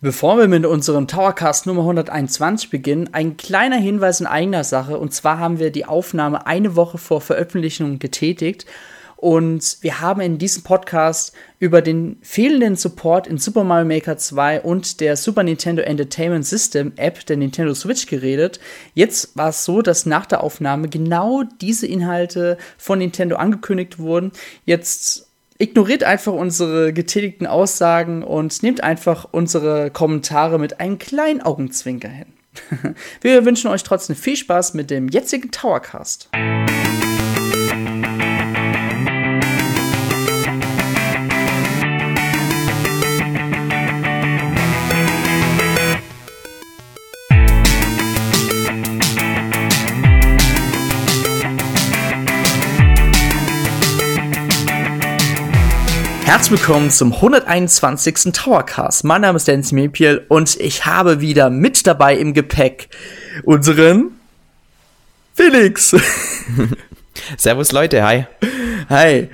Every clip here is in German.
Bevor wir mit unserem Towercast Nummer 121 beginnen, ein kleiner Hinweis in eigener Sache. Und zwar haben wir die Aufnahme eine Woche vor Veröffentlichung getätigt. Und wir haben in diesem Podcast über den fehlenden Support in Super Mario Maker 2 und der Super Nintendo Entertainment System App der Nintendo Switch geredet. Jetzt war es so, dass nach der Aufnahme genau diese Inhalte von Nintendo angekündigt wurden. Jetzt ignoriert einfach unsere getätigten Aussagen und nehmt einfach unsere Kommentare mit einem kleinen Augenzwinker hin. Wir wünschen euch trotzdem viel Spaß mit dem jetzigen Towercast. Herzlich willkommen zum 121. Towercast. Mein Name ist Dennis Mepiel und ich habe wieder mit dabei im Gepäck unseren Felix. Servus Leute, hi. Hi.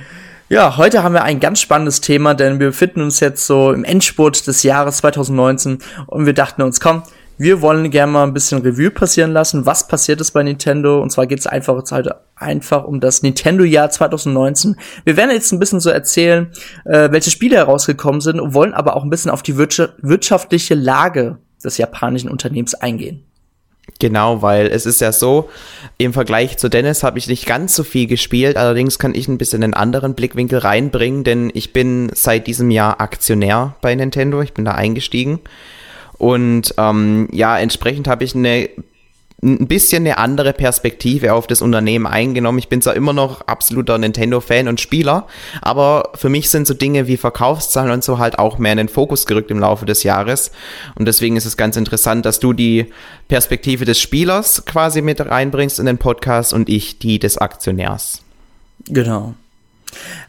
Ja, heute haben wir ein ganz spannendes Thema, denn wir befinden uns jetzt so im Endspurt des Jahres 2019 und wir dachten uns, komm, wir wollen gerne mal ein bisschen Revue passieren lassen, was passiert ist bei Nintendo. Und zwar geht es einfach halt einfach um das Nintendo-Jahr 2019. Wir werden jetzt ein bisschen so erzählen, äh, welche Spiele herausgekommen sind und wollen aber auch ein bisschen auf die wirtschaftliche Lage des japanischen Unternehmens eingehen. Genau, weil es ist ja so, im Vergleich zu Dennis habe ich nicht ganz so viel gespielt, allerdings kann ich ein bisschen einen anderen Blickwinkel reinbringen, denn ich bin seit diesem Jahr Aktionär bei Nintendo, ich bin da eingestiegen und ähm, ja, entsprechend habe ich eine ein bisschen eine andere Perspektive auf das Unternehmen eingenommen. Ich bin zwar immer noch absoluter Nintendo-Fan und Spieler, aber für mich sind so Dinge wie Verkaufszahlen und so halt auch mehr in den Fokus gerückt im Laufe des Jahres. Und deswegen ist es ganz interessant, dass du die Perspektive des Spielers quasi mit reinbringst in den Podcast und ich die des Aktionärs. Genau.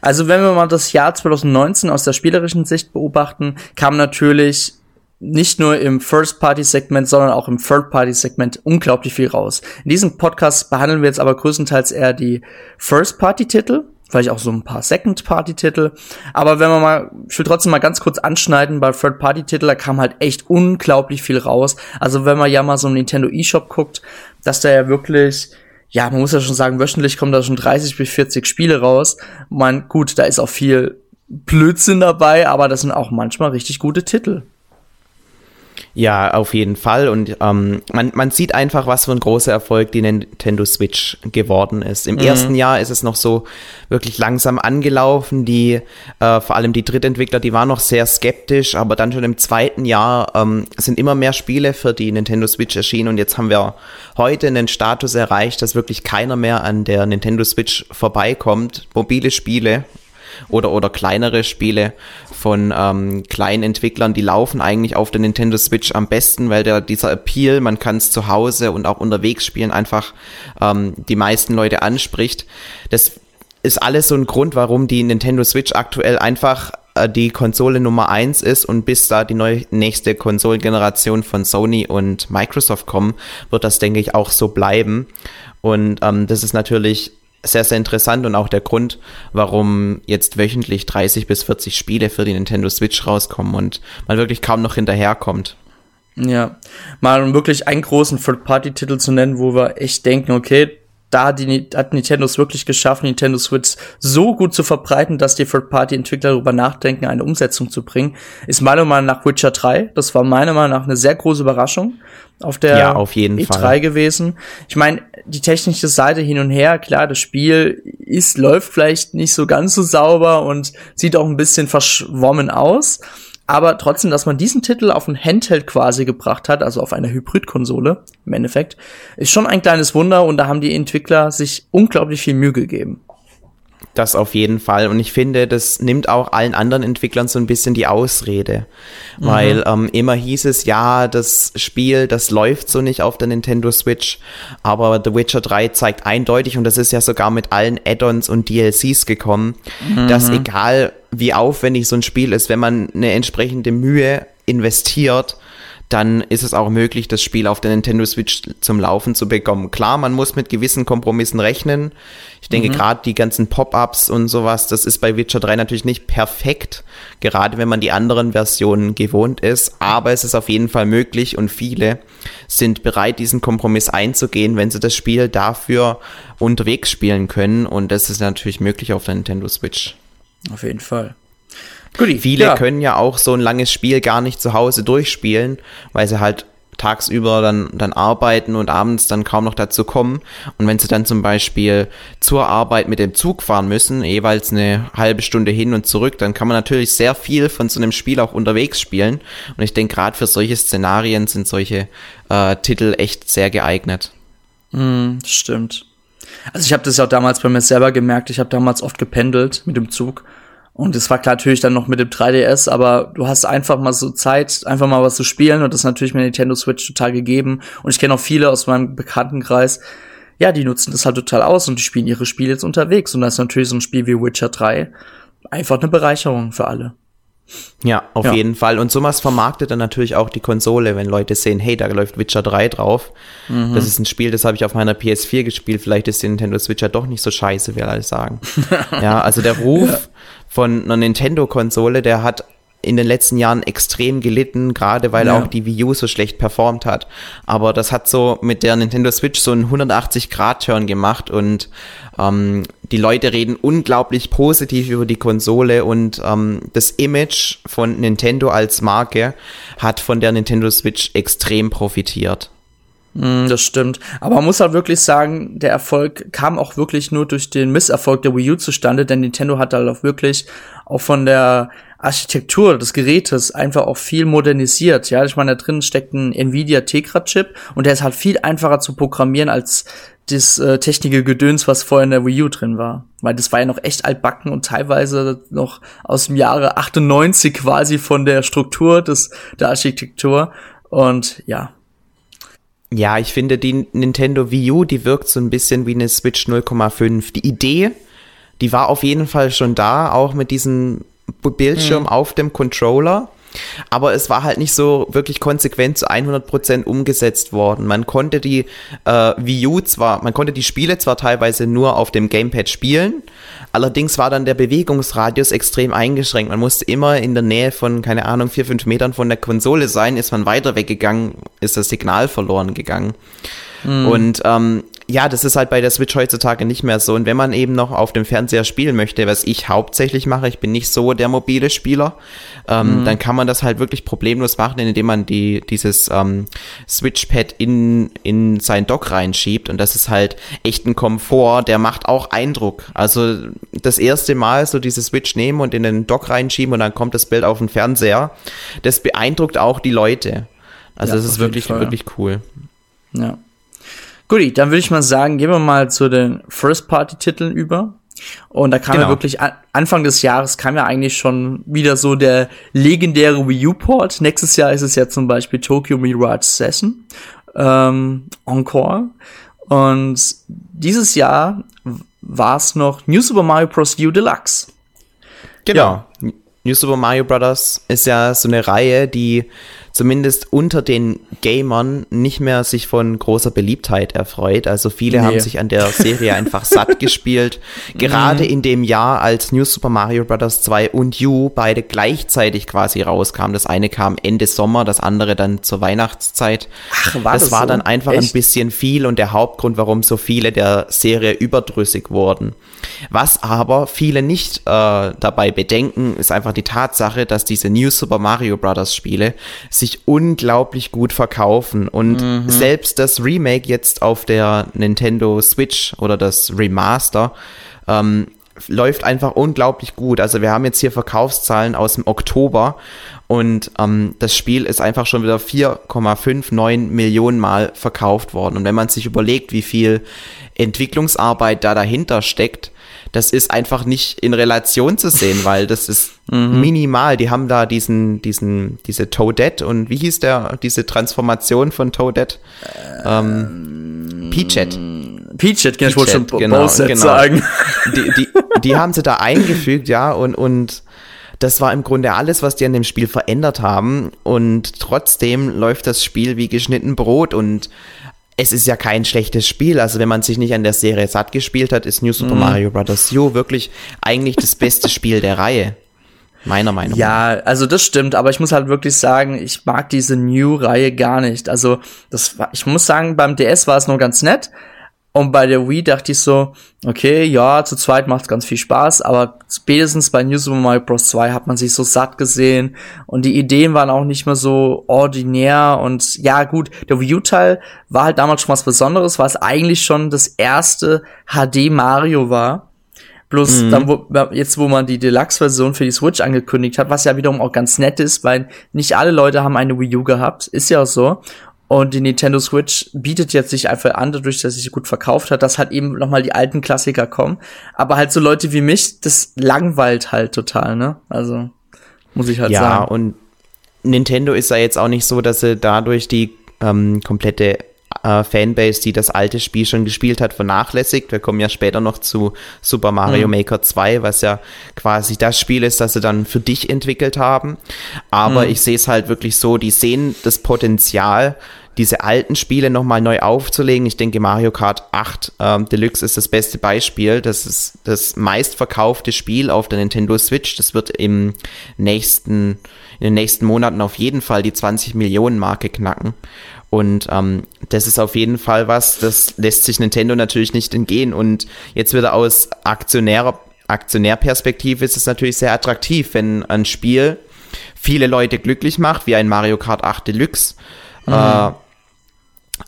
Also wenn wir mal das Jahr 2019 aus der spielerischen Sicht beobachten, kam natürlich nicht nur im First-Party-Segment, sondern auch im Third-Party-Segment unglaublich viel raus. In diesem Podcast behandeln wir jetzt aber größtenteils eher die First-Party-Titel, vielleicht auch so ein paar Second-Party-Titel. Aber wenn man mal, ich will trotzdem mal ganz kurz anschneiden, bei Third-Party-Titel, da kam halt echt unglaublich viel raus. Also wenn man ja mal so einen Nintendo eShop guckt, dass da ja wirklich ja, man muss ja schon sagen, wöchentlich kommen da schon 30 bis 40 Spiele raus. Man, gut, da ist auch viel Blödsinn dabei, aber das sind auch manchmal richtig gute Titel. Ja, auf jeden Fall. Und ähm, man, man sieht einfach, was für ein großer Erfolg die Nintendo Switch geworden ist. Im mhm. ersten Jahr ist es noch so wirklich langsam angelaufen. Die, äh, vor allem die Drittentwickler, die waren noch sehr skeptisch, aber dann schon im zweiten Jahr ähm, sind immer mehr Spiele für die Nintendo Switch erschienen und jetzt haben wir heute einen Status erreicht, dass wirklich keiner mehr an der Nintendo Switch vorbeikommt. Mobile Spiele oder, oder kleinere Spiele von ähm, kleinen Entwicklern, die laufen eigentlich auf der Nintendo Switch am besten, weil der, dieser Appeal, man kann es zu Hause und auch unterwegs spielen, einfach ähm, die meisten Leute anspricht. Das ist alles so ein Grund, warum die Nintendo Switch aktuell einfach äh, die Konsole Nummer eins ist und bis da die neue, nächste Konsolengeneration von Sony und Microsoft kommen, wird das, denke ich, auch so bleiben. Und ähm, das ist natürlich sehr, sehr interessant und auch der Grund, warum jetzt wöchentlich 30 bis 40 Spiele für die Nintendo Switch rauskommen und man wirklich kaum noch hinterherkommt. Ja, mal um wirklich einen großen Third-Party-Titel zu nennen, wo wir echt denken, okay, da hat, die, hat Nintendo es wirklich geschafft, Nintendo Switch so gut zu verbreiten, dass die Third-Party-Entwickler darüber nachdenken, eine Umsetzung zu bringen, ist meiner Meinung nach Witcher 3. Das war meiner Meinung nach eine sehr große Überraschung auf der ja, auf jeden E3 Fall. gewesen. Ich meine, die technische Seite hin und her, klar, das Spiel ist, läuft vielleicht nicht so ganz so sauber und sieht auch ein bisschen verschwommen aus. Aber trotzdem, dass man diesen Titel auf ein Handheld quasi gebracht hat, also auf eine Hybridkonsole im Endeffekt, ist schon ein kleines Wunder und da haben die Entwickler sich unglaublich viel Mühe gegeben. Das auf jeden Fall. Und ich finde, das nimmt auch allen anderen Entwicklern so ein bisschen die Ausrede. Mhm. Weil ähm, immer hieß es, ja, das Spiel, das läuft so nicht auf der Nintendo Switch. Aber The Witcher 3 zeigt eindeutig, und das ist ja sogar mit allen Add-ons und DLCs gekommen, mhm. dass egal wie aufwendig so ein Spiel ist, wenn man eine entsprechende Mühe investiert, dann ist es auch möglich, das Spiel auf der Nintendo Switch zum Laufen zu bekommen. Klar, man muss mit gewissen Kompromissen rechnen. Ich denke, mhm. gerade die ganzen Pop-ups und sowas, das ist bei Witcher 3 natürlich nicht perfekt, gerade wenn man die anderen Versionen gewohnt ist, aber es ist auf jeden Fall möglich und viele sind bereit, diesen Kompromiss einzugehen, wenn sie das Spiel dafür unterwegs spielen können und das ist natürlich möglich auf der Nintendo Switch. Auf jeden Fall. Goodie. Viele ja. können ja auch so ein langes Spiel gar nicht zu Hause durchspielen, weil sie halt tagsüber dann, dann arbeiten und abends dann kaum noch dazu kommen. Und wenn sie dann zum Beispiel zur Arbeit mit dem Zug fahren müssen, jeweils eine halbe Stunde hin und zurück, dann kann man natürlich sehr viel von so einem Spiel auch unterwegs spielen. Und ich denke, gerade für solche Szenarien sind solche äh, Titel echt sehr geeignet. Mm, stimmt. Also ich habe das ja auch damals bei mir selber gemerkt. Ich habe damals oft gependelt mit dem Zug und es war klar natürlich dann noch mit dem 3DS, aber du hast einfach mal so Zeit, einfach mal was zu spielen und das ist natürlich mit Nintendo Switch total gegeben. Und ich kenne auch viele aus meinem Bekanntenkreis, ja, die nutzen das halt total aus und die spielen ihre Spiele jetzt unterwegs. Und da ist natürlich so ein Spiel wie Witcher 3 einfach eine Bereicherung für alle. Ja, auf ja. jeden Fall. Und sowas vermarktet dann natürlich auch die Konsole, wenn Leute sehen, hey, da läuft Witcher 3 drauf. Mhm. Das ist ein Spiel, das habe ich auf meiner PS4 gespielt. Vielleicht ist die Nintendo Switch ja doch nicht so scheiße, will alle sagen. ja, also der Ruf von einer Nintendo-Konsole, der hat in den letzten Jahren extrem gelitten, gerade weil ja. auch die Wii U so schlecht performt hat. Aber das hat so mit der Nintendo Switch so einen 180-Grad-Turn gemacht und ähm, die Leute reden unglaublich positiv über die Konsole und ähm, das Image von Nintendo als Marke hat von der Nintendo Switch extrem profitiert. Mm, das stimmt. Aber man muss halt wirklich sagen, der Erfolg kam auch wirklich nur durch den Misserfolg der Wii U zustande, denn Nintendo hat halt auch wirklich auch von der Architektur des Gerätes einfach auch viel modernisiert. Ja, ich meine, da drin steckt ein Nvidia Tegra Chip und der ist halt viel einfacher zu programmieren als das äh, technische Gedöns, was vorher in der Wii U drin war. Weil das war ja noch echt altbacken und teilweise noch aus dem Jahre 98 quasi von der Struktur des, der Architektur. Und ja, ja, ich finde, die Nintendo Wii U, die wirkt so ein bisschen wie eine Switch 0,5. Die Idee, die war auf jeden Fall schon da, auch mit diesem Bildschirm mhm. auf dem Controller. Aber es war halt nicht so wirklich konsequent zu 100% umgesetzt worden. Man konnte die äh, Wii U zwar, man konnte die Spiele zwar teilweise nur auf dem Gamepad spielen, allerdings war dann der Bewegungsradius extrem eingeschränkt. Man musste immer in der Nähe von, keine Ahnung, vier, fünf Metern von der Konsole sein. Ist man weiter weggegangen, ist das Signal verloren gegangen. Mhm. Und ähm, ja, das ist halt bei der Switch heutzutage nicht mehr so. Und wenn man eben noch auf dem Fernseher spielen möchte, was ich hauptsächlich mache, ich bin nicht so der mobile Spieler, ähm, mhm. dann kann man das halt wirklich problemlos machen, indem man die, dieses ähm, Switchpad in, in sein Dock reinschiebt. Und das ist halt echt ein Komfort, der macht auch Eindruck. Also das erste Mal so diese Switch nehmen und in den Dock reinschieben und dann kommt das Bild auf den Fernseher, das beeindruckt auch die Leute. Also ja, das ist wirklich, Fall, wirklich cool. Ja. Guti, dann würde ich mal sagen, gehen wir mal zu den First-Party-Titeln über. Und da kam genau. ja wirklich, Anfang des Jahres kam ja eigentlich schon wieder so der legendäre Wii U-Port. Nächstes Jahr ist es ja zum Beispiel Tokyo Mirage Session, ähm, Encore. Und dieses Jahr war es noch New Super Mario Bros. U Deluxe. Genau. Ja. New Super Mario Bros. ist ja so eine Reihe, die zumindest unter den Gamern nicht mehr sich von großer Beliebtheit erfreut. Also viele nee. haben sich an der Serie einfach satt gespielt. Gerade mhm. in dem Jahr, als New Super Mario Bros. 2 und You beide gleichzeitig quasi rauskamen. Das eine kam Ende Sommer, das andere dann zur Weihnachtszeit. Ach, war das, das war so? dann einfach Echt? ein bisschen viel und der Hauptgrund, warum so viele der Serie überdrüssig wurden. Was aber viele nicht äh, dabei bedenken, ist einfach die Tatsache, dass diese New Super Mario Bros. Spiele sich unglaublich gut verkaufen. Und mhm. selbst das Remake jetzt auf der Nintendo Switch oder das Remaster ähm, läuft einfach unglaublich gut. Also wir haben jetzt hier Verkaufszahlen aus dem Oktober und ähm, das Spiel ist einfach schon wieder 4,59 Millionen Mal verkauft worden. Und wenn man sich überlegt, wie viel Entwicklungsarbeit da dahinter steckt, das ist einfach nicht in Relation zu sehen, weil das ist mhm. minimal. Die haben da diesen, diesen, diese Toadette und wie hieß der, diese Transformation von Toadette? Ähm, Peachette. Peachette, ich wollte schon genau, genau. sagen. Die, die, die haben sie da eingefügt, ja, und, und das war im Grunde alles, was die an dem Spiel verändert haben. Und trotzdem läuft das Spiel wie geschnitten Brot und es ist ja kein schlechtes Spiel. Also wenn man sich nicht an der Serie satt gespielt hat, ist New Super mm. Mario Bros. U wirklich eigentlich das beste Spiel der Reihe. Meiner Meinung nach. Ja, also das stimmt, aber ich muss halt wirklich sagen, ich mag diese New-Reihe gar nicht. Also das war, ich muss sagen, beim DS war es nur ganz nett, und bei der Wii dachte ich so, okay, ja, zu zweit macht ganz viel Spaß, aber spätestens bei New Super Mario Bros. 2 hat man sich so satt gesehen und die Ideen waren auch nicht mehr so ordinär und ja, gut, der Wii U-Teil war halt damals schon was Besonderes, weil es eigentlich schon das erste HD Mario war. Bloß mhm. dann, wo, jetzt, wo man die Deluxe-Version für die Switch angekündigt hat, was ja wiederum auch ganz nett ist, weil nicht alle Leute haben eine Wii U gehabt, ist ja auch so. Und die Nintendo Switch bietet jetzt sich einfach an, dadurch, dass sie sich gut verkauft hat, dass halt eben nochmal die alten Klassiker kommen. Aber halt so Leute wie mich, das langweilt halt total, ne? Also, muss ich halt ja, sagen. Ja, und Nintendo ist ja jetzt auch nicht so, dass sie dadurch die ähm, komplette äh, Fanbase, die das alte Spiel schon gespielt hat, vernachlässigt. Wir kommen ja später noch zu Super Mario mhm. Maker 2, was ja quasi das Spiel ist, das sie dann für dich entwickelt haben. Aber mhm. ich sehe es halt wirklich so, die sehen das Potenzial, diese alten Spiele nochmal neu aufzulegen. Ich denke, Mario Kart 8 ähm, Deluxe ist das beste Beispiel. Das ist das meistverkaufte Spiel auf der Nintendo Switch. Das wird im nächsten, in den nächsten Monaten auf jeden Fall die 20 Millionen Marke knacken. Und ähm, das ist auf jeden Fall was, das lässt sich Nintendo natürlich nicht entgehen. Und jetzt wieder aus Aktionär, Aktionärperspektive ist es natürlich sehr attraktiv, wenn ein Spiel viele Leute glücklich macht, wie ein Mario Kart 8 Deluxe, mhm. äh,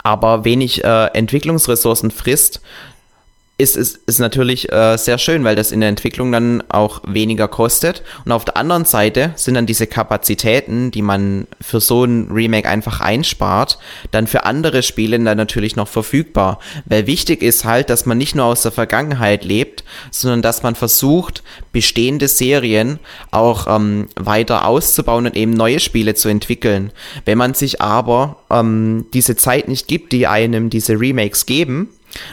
aber wenig äh, Entwicklungsressourcen frisst, ist, ist, ist natürlich äh, sehr schön, weil das in der Entwicklung dann auch weniger kostet. Und auf der anderen Seite sind dann diese Kapazitäten, die man für so ein Remake einfach einspart, dann für andere Spiele dann natürlich noch verfügbar. Weil wichtig ist halt, dass man nicht nur aus der Vergangenheit lebt, sondern dass man versucht, bestehende Serien auch ähm, weiter auszubauen und eben neue Spiele zu entwickeln. Wenn man sich aber ähm, diese Zeit nicht gibt, die einem diese Remakes geben,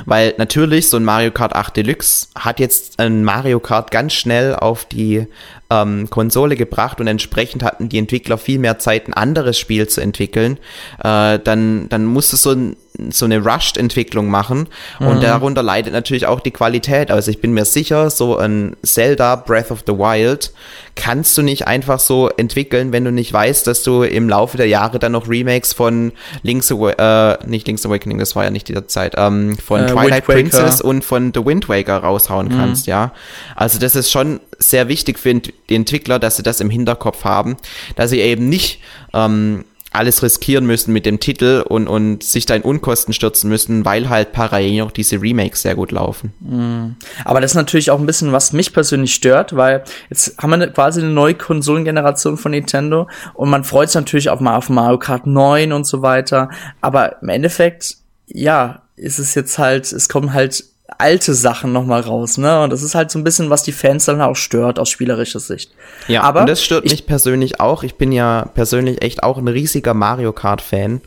weil natürlich so ein Mario Kart 8 Deluxe hat jetzt ein Mario Kart ganz schnell auf die ähm, Konsole gebracht und entsprechend hatten die Entwickler viel mehr Zeit, ein anderes Spiel zu entwickeln. Äh, dann, dann musste so ein so eine Rushed-Entwicklung machen und mhm. darunter leidet natürlich auch die Qualität. Also ich bin mir sicher, so ein Zelda Breath of the Wild kannst du nicht einfach so entwickeln, wenn du nicht weißt, dass du im Laufe der Jahre dann noch Remakes von Link's Awakening, äh, nicht Link's Awakening, das war ja nicht dieser Zeit, ähm, von äh, Twilight Princess und von The Wind Waker raushauen mhm. kannst, ja. Also das ist schon sehr wichtig für die Entwickler, dass sie das im Hinterkopf haben, dass sie eben nicht ähm, alles riskieren müssen mit dem Titel und, und sich da in Unkosten stürzen müssen, weil halt parallel noch diese Remakes sehr gut laufen. Mhm. Aber das ist natürlich auch ein bisschen, was mich persönlich stört, weil jetzt haben wir quasi eine neue Konsolengeneration von Nintendo und man freut sich natürlich auch mal auf Mario Kart 9 und so weiter. Aber im Endeffekt, ja, ist es jetzt halt, es kommen halt alte Sachen noch mal raus, ne? Und das ist halt so ein bisschen, was die Fans dann auch stört aus spielerischer Sicht. Ja, aber und das stört mich persönlich auch. Ich bin ja persönlich echt auch ein riesiger Mario Kart Fan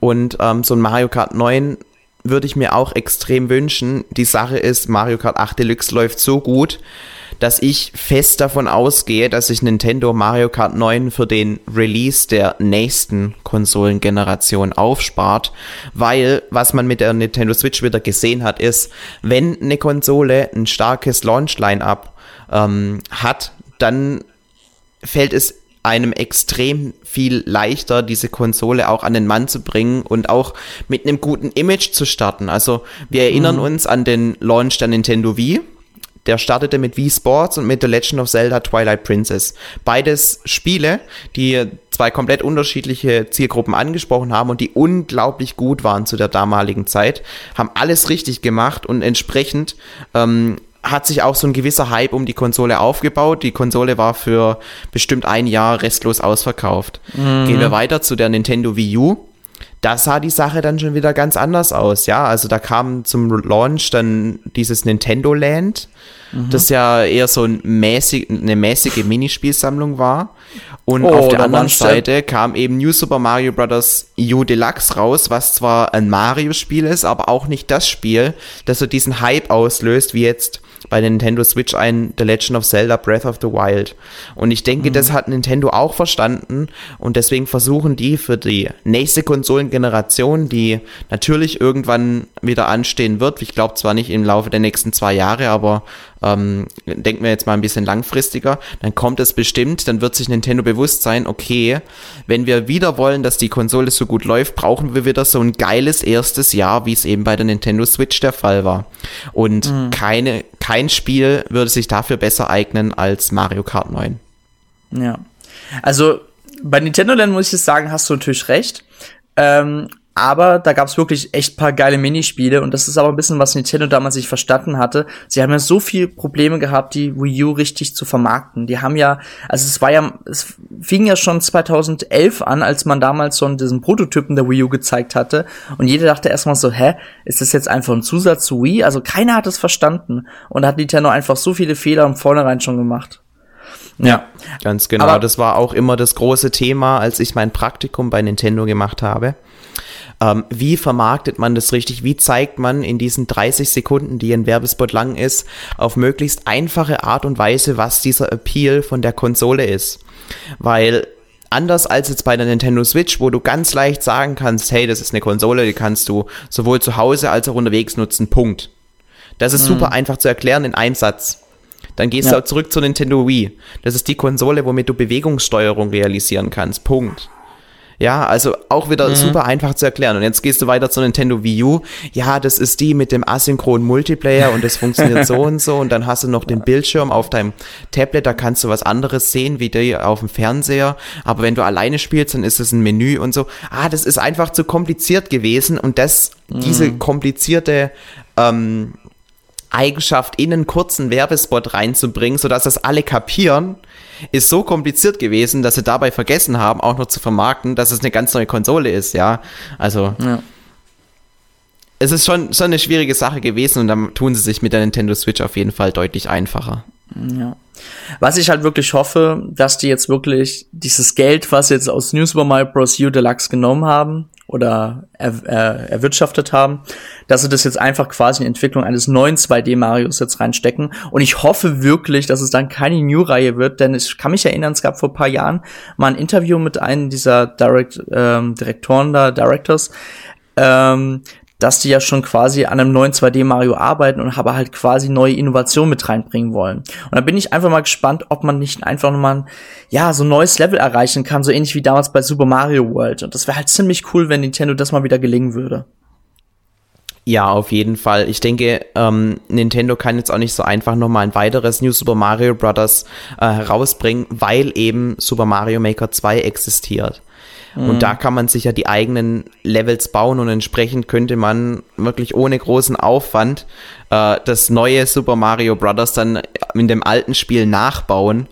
und ähm, so ein Mario Kart 9 würde ich mir auch extrem wünschen. Die Sache ist, Mario Kart 8 Deluxe läuft so gut, dass ich fest davon ausgehe, dass sich Nintendo Mario Kart 9 für den Release der nächsten Konsolengeneration aufspart, weil was man mit der Nintendo Switch wieder gesehen hat, ist, wenn eine Konsole ein starkes Launch-Line-up ähm, hat, dann fällt es einem extrem viel leichter, diese Konsole auch an den Mann zu bringen und auch mit einem guten Image zu starten. Also wir erinnern mhm. uns an den Launch der Nintendo Wii, der startete mit Wii Sports und mit The Legend of Zelda Twilight Princess. Beides Spiele, die zwei komplett unterschiedliche Zielgruppen angesprochen haben und die unglaublich gut waren zu der damaligen Zeit, haben alles richtig gemacht und entsprechend ähm, hat sich auch so ein gewisser Hype um die Konsole aufgebaut. Die Konsole war für bestimmt ein Jahr restlos ausverkauft. Mhm. Gehen wir weiter zu der Nintendo Wii U da sah die Sache dann schon wieder ganz anders aus, ja. Also da kam zum Launch dann dieses Nintendo Land, mhm. das ja eher so ein mäßig, eine mäßige Minispielsammlung war. Und oh, auf der anderen Seite kam eben New Super Mario Bros. U Deluxe raus, was zwar ein Mario-Spiel ist, aber auch nicht das Spiel, das so diesen Hype auslöst, wie jetzt bei Nintendo Switch ein The Legend of Zelda Breath of the Wild. Und ich denke, mhm. das hat Nintendo auch verstanden und deswegen versuchen die für die nächste Konsolengeneration, die natürlich irgendwann wieder anstehen wird, ich glaube zwar nicht im Laufe der nächsten zwei Jahre, aber ähm, denken wir jetzt mal ein bisschen langfristiger, dann kommt es bestimmt, dann wird sich Nintendo bewusst sein, okay, wenn wir wieder wollen, dass die Konsole so gut läuft, brauchen wir wieder so ein geiles erstes Jahr, wie es eben bei der Nintendo Switch der Fall war. Und mhm. keine, kein Spiel würde sich dafür besser eignen als Mario Kart 9. Ja. Also bei Nintendo Land muss ich sagen, hast du natürlich recht. Ähm, aber da gab es wirklich echt paar geile Minispiele und das ist aber ein bisschen, was Nintendo damals nicht verstanden hatte. Sie haben ja so viel Probleme gehabt, die Wii U richtig zu vermarkten. Die haben ja, also es war ja, es fing ja schon 2011 an, als man damals so diesen Prototypen der Wii U gezeigt hatte und jeder dachte erstmal so, hä, ist das jetzt einfach ein Zusatz zu Wii? Also keiner hat es verstanden und da hat Nintendo einfach so viele Fehler im Vornherein schon gemacht. Ja, ganz genau. Aber das war auch immer das große Thema, als ich mein Praktikum bei Nintendo gemacht habe. Ähm, wie vermarktet man das richtig? Wie zeigt man in diesen 30 Sekunden, die ein Werbespot lang ist, auf möglichst einfache Art und Weise, was dieser Appeal von der Konsole ist? Weil anders als jetzt bei der Nintendo Switch, wo du ganz leicht sagen kannst, hey, das ist eine Konsole, die kannst du sowohl zu Hause als auch unterwegs nutzen, Punkt. Das ist mhm. super einfach zu erklären in einem Satz. Dann gehst ja. du zurück zur Nintendo Wii. Das ist die Konsole, womit du Bewegungssteuerung realisieren kannst. Punkt. Ja, also auch wieder mhm. super einfach zu erklären. Und jetzt gehst du weiter zur Nintendo Wii U. Ja, das ist die mit dem asynchronen Multiplayer und das funktioniert so und so. Und dann hast du noch den Bildschirm auf deinem Tablet, da kannst du was anderes sehen wie die auf dem Fernseher. Aber wenn du alleine spielst, dann ist es ein Menü und so. Ah, das ist einfach zu kompliziert gewesen. Und das, mhm. diese komplizierte ähm, Eigenschaft in einen kurzen Werbespot reinzubringen, sodass das alle kapieren, ist so kompliziert gewesen, dass sie dabei vergessen haben, auch noch zu vermarkten, dass es eine ganz neue Konsole ist, ja. Also. Ja. Es ist schon, schon eine schwierige Sache gewesen und dann tun sie sich mit der Nintendo Switch auf jeden Fall deutlich einfacher. Ja. Was ich halt wirklich hoffe, dass die jetzt wirklich dieses Geld, was sie jetzt aus New Super Mario Bros. U Deluxe genommen haben oder er, er, erwirtschaftet haben, dass sie das jetzt einfach quasi in Entwicklung eines neuen 2D Marios jetzt reinstecken. Und ich hoffe wirklich, dass es dann keine New-Reihe wird, denn ich kann mich erinnern, es gab vor paar Jahren mal ein Interview mit einem dieser Direct, ähm, Direktoren da, Directors, ähm, dass die ja schon quasi an einem neuen 2D Mario arbeiten und aber halt quasi neue Innovationen mit reinbringen wollen. Und da bin ich einfach mal gespannt, ob man nicht einfach nochmal, ja, so ein neues Level erreichen kann, so ähnlich wie damals bei Super Mario World. Und das wäre halt ziemlich cool, wenn Nintendo das mal wieder gelingen würde. Ja, auf jeden Fall. Ich denke, ähm, Nintendo kann jetzt auch nicht so einfach nochmal ein weiteres New Super Mario Bros. Äh, herausbringen, weil eben Super Mario Maker 2 existiert. Und mhm. da kann man sich ja die eigenen Levels bauen und entsprechend könnte man wirklich ohne großen Aufwand äh, das neue Super Mario Bros. dann in dem alten Spiel nachbauen.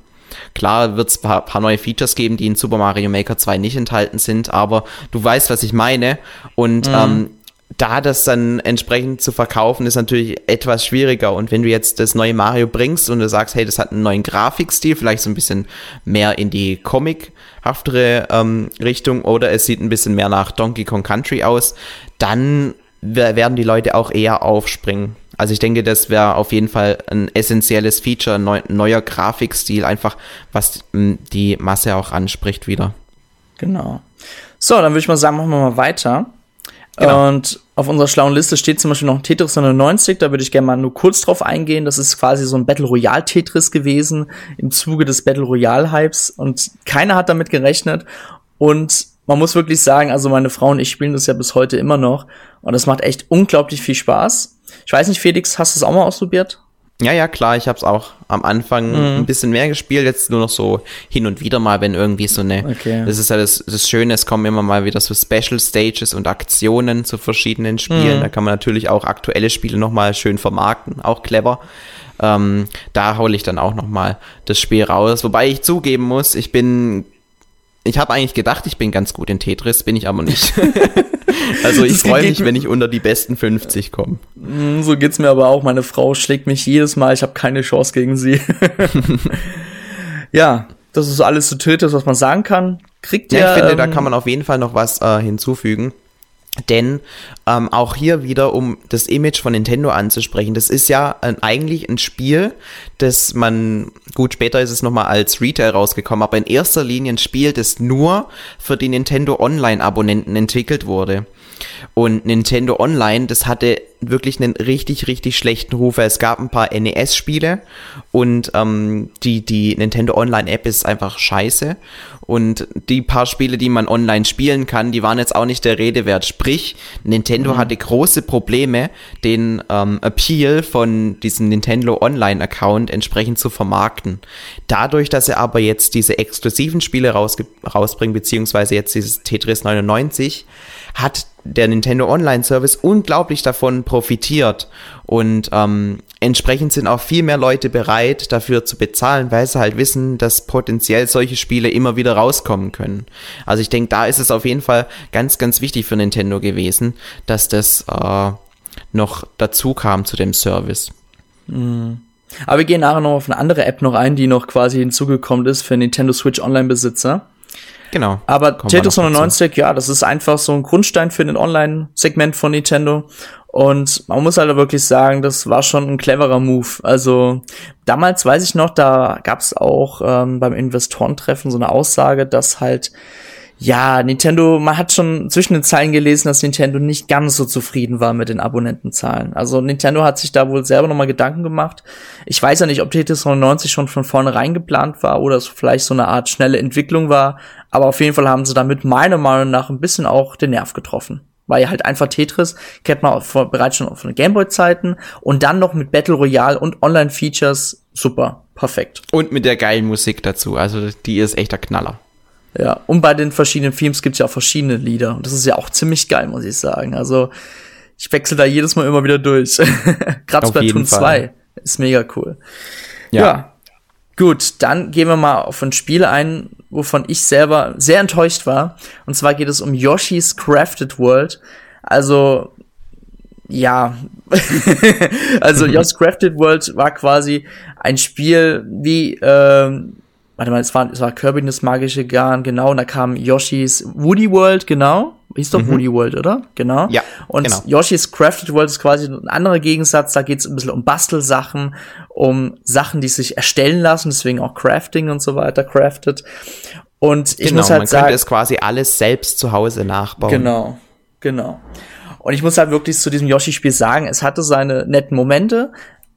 Klar wird es ein paar, neue Features geben, die in Super Mario Maker 2 nicht enthalten sind, aber du weißt, was ich meine. Und mhm. ähm, da das dann entsprechend zu verkaufen, ist natürlich etwas schwieriger. Und wenn du jetzt das neue Mario bringst und du sagst, hey, das hat einen neuen Grafikstil, vielleicht so ein bisschen mehr in die comichaftere ähm, Richtung oder es sieht ein bisschen mehr nach Donkey Kong Country aus, dann werden die Leute auch eher aufspringen. Also ich denke, das wäre auf jeden Fall ein essentielles Feature, ein neuer Grafikstil, einfach was die Masse auch anspricht wieder. Genau. So, dann würde ich mal sagen, machen wir mal weiter. Genau. Und auf unserer schlauen Liste steht zum Beispiel noch Tetris 99, da würde ich gerne mal nur kurz drauf eingehen. Das ist quasi so ein Battle Royale Tetris gewesen im Zuge des Battle Royale Hypes und keiner hat damit gerechnet. Und man muss wirklich sagen, also meine Frau und ich spielen das ja bis heute immer noch und das macht echt unglaublich viel Spaß. Ich weiß nicht, Felix, hast du es auch mal ausprobiert? Ja, ja, klar, ich habe es auch am Anfang mhm. ein bisschen mehr gespielt, jetzt nur noch so hin und wieder mal, wenn irgendwie so eine, okay. das ist ja das, das Schöne, es kommen immer mal wieder so Special Stages und Aktionen zu verschiedenen Spielen, mhm. da kann man natürlich auch aktuelle Spiele nochmal schön vermarkten, auch clever. Ähm, da hole ich dann auch nochmal das Spiel raus, wobei ich zugeben muss, ich bin ich habe eigentlich gedacht, ich bin ganz gut in Tetris, bin ich aber nicht. also ich freue mich, wenn ich unter die besten 50 komme. Mm, so geht's mir aber auch. Meine Frau schlägt mich jedes Mal. Ich habe keine Chance gegen sie. ja, das ist alles zu Tetris, was man sagen kann. Kriegt ja, ich finde, ähm, da kann man auf jeden Fall noch was äh, hinzufügen. Denn ähm, auch hier wieder, um das Image von Nintendo anzusprechen, das ist ja ein, eigentlich ein Spiel, das man, gut, später ist es nochmal als Retail rausgekommen, aber in erster Linie ein Spiel, das nur für die Nintendo Online-Abonnenten entwickelt wurde. Und Nintendo Online, das hatte wirklich einen richtig, richtig schlechten Ruf. Es gab ein paar NES-Spiele und ähm, die, die Nintendo Online-App ist einfach scheiße. Und die paar Spiele, die man online spielen kann, die waren jetzt auch nicht der Rede wert. Sprich, Nintendo mhm. hatte große Probleme, den ähm, Appeal von diesem Nintendo Online-Account entsprechend zu vermarkten. Dadurch, dass er aber jetzt diese exklusiven Spiele rausbringt, beziehungsweise jetzt dieses Tetris 99, hat der Nintendo Online Service unglaublich davon profitiert und ähm, entsprechend sind auch viel mehr Leute bereit dafür zu bezahlen, weil sie halt wissen, dass potenziell solche Spiele immer wieder rauskommen können. Also ich denke, da ist es auf jeden Fall ganz, ganz wichtig für Nintendo gewesen, dass das äh, noch dazu kam zu dem Service. Mhm. Aber wir gehen nachher noch auf eine andere App noch ein, die noch quasi hinzugekommen ist für Nintendo Switch Online Besitzer. Genau. Aber Tetris 99, ja, das ist einfach so ein Grundstein für den Online-Segment von Nintendo. Und man muss halt wirklich sagen, das war schon ein cleverer Move. Also damals weiß ich noch, da gab es auch ähm, beim Investorentreffen so eine Aussage, dass halt ja, Nintendo, man hat schon zwischen den Zeilen gelesen, dass Nintendo nicht ganz so zufrieden war mit den Abonnentenzahlen. Also Nintendo hat sich da wohl selber nochmal Gedanken gemacht. Ich weiß ja nicht, ob Tetris 99 schon von vornherein geplant war oder es vielleicht so eine Art schnelle Entwicklung war. Aber auf jeden Fall haben sie damit meiner Meinung nach ein bisschen auch den Nerv getroffen. Weil halt einfach Tetris kennt man vor, bereits schon den Gameboy-Zeiten und dann noch mit Battle Royale und Online-Features super, perfekt. Und mit der geilen Musik dazu, also die ist echter Knaller. Ja, und bei den verschiedenen Themes gibt es ja auch verschiedene Lieder. Und das ist ja auch ziemlich geil, muss ich sagen. Also, ich wechsle da jedes Mal immer wieder durch. Gerade Splatoon 2 ist mega cool. Ja. ja. Gut, dann gehen wir mal auf ein Spiel ein, wovon ich selber sehr enttäuscht war. Und zwar geht es um Yoshi's Crafted World. Also, ja, also Yoshi's Crafted World war quasi ein Spiel wie, ähm, warte mal, es war, es war Kirby das magische Garn, genau, und da kam Yoshi's Woody World, genau. Hieß doch mhm. Woody World, oder? Genau. Ja. Und genau. Yoshi's Crafted World ist quasi ein anderer Gegensatz. Da geht es ein bisschen um Bastelsachen, um Sachen, die sich erstellen lassen, deswegen auch Crafting und so weiter, crafted. Und ich genau, muss halt man sagen. Man könnte es quasi alles selbst zu Hause nachbauen. Genau, genau. Und ich muss halt wirklich zu diesem Yoshi-Spiel sagen, es hatte seine netten Momente,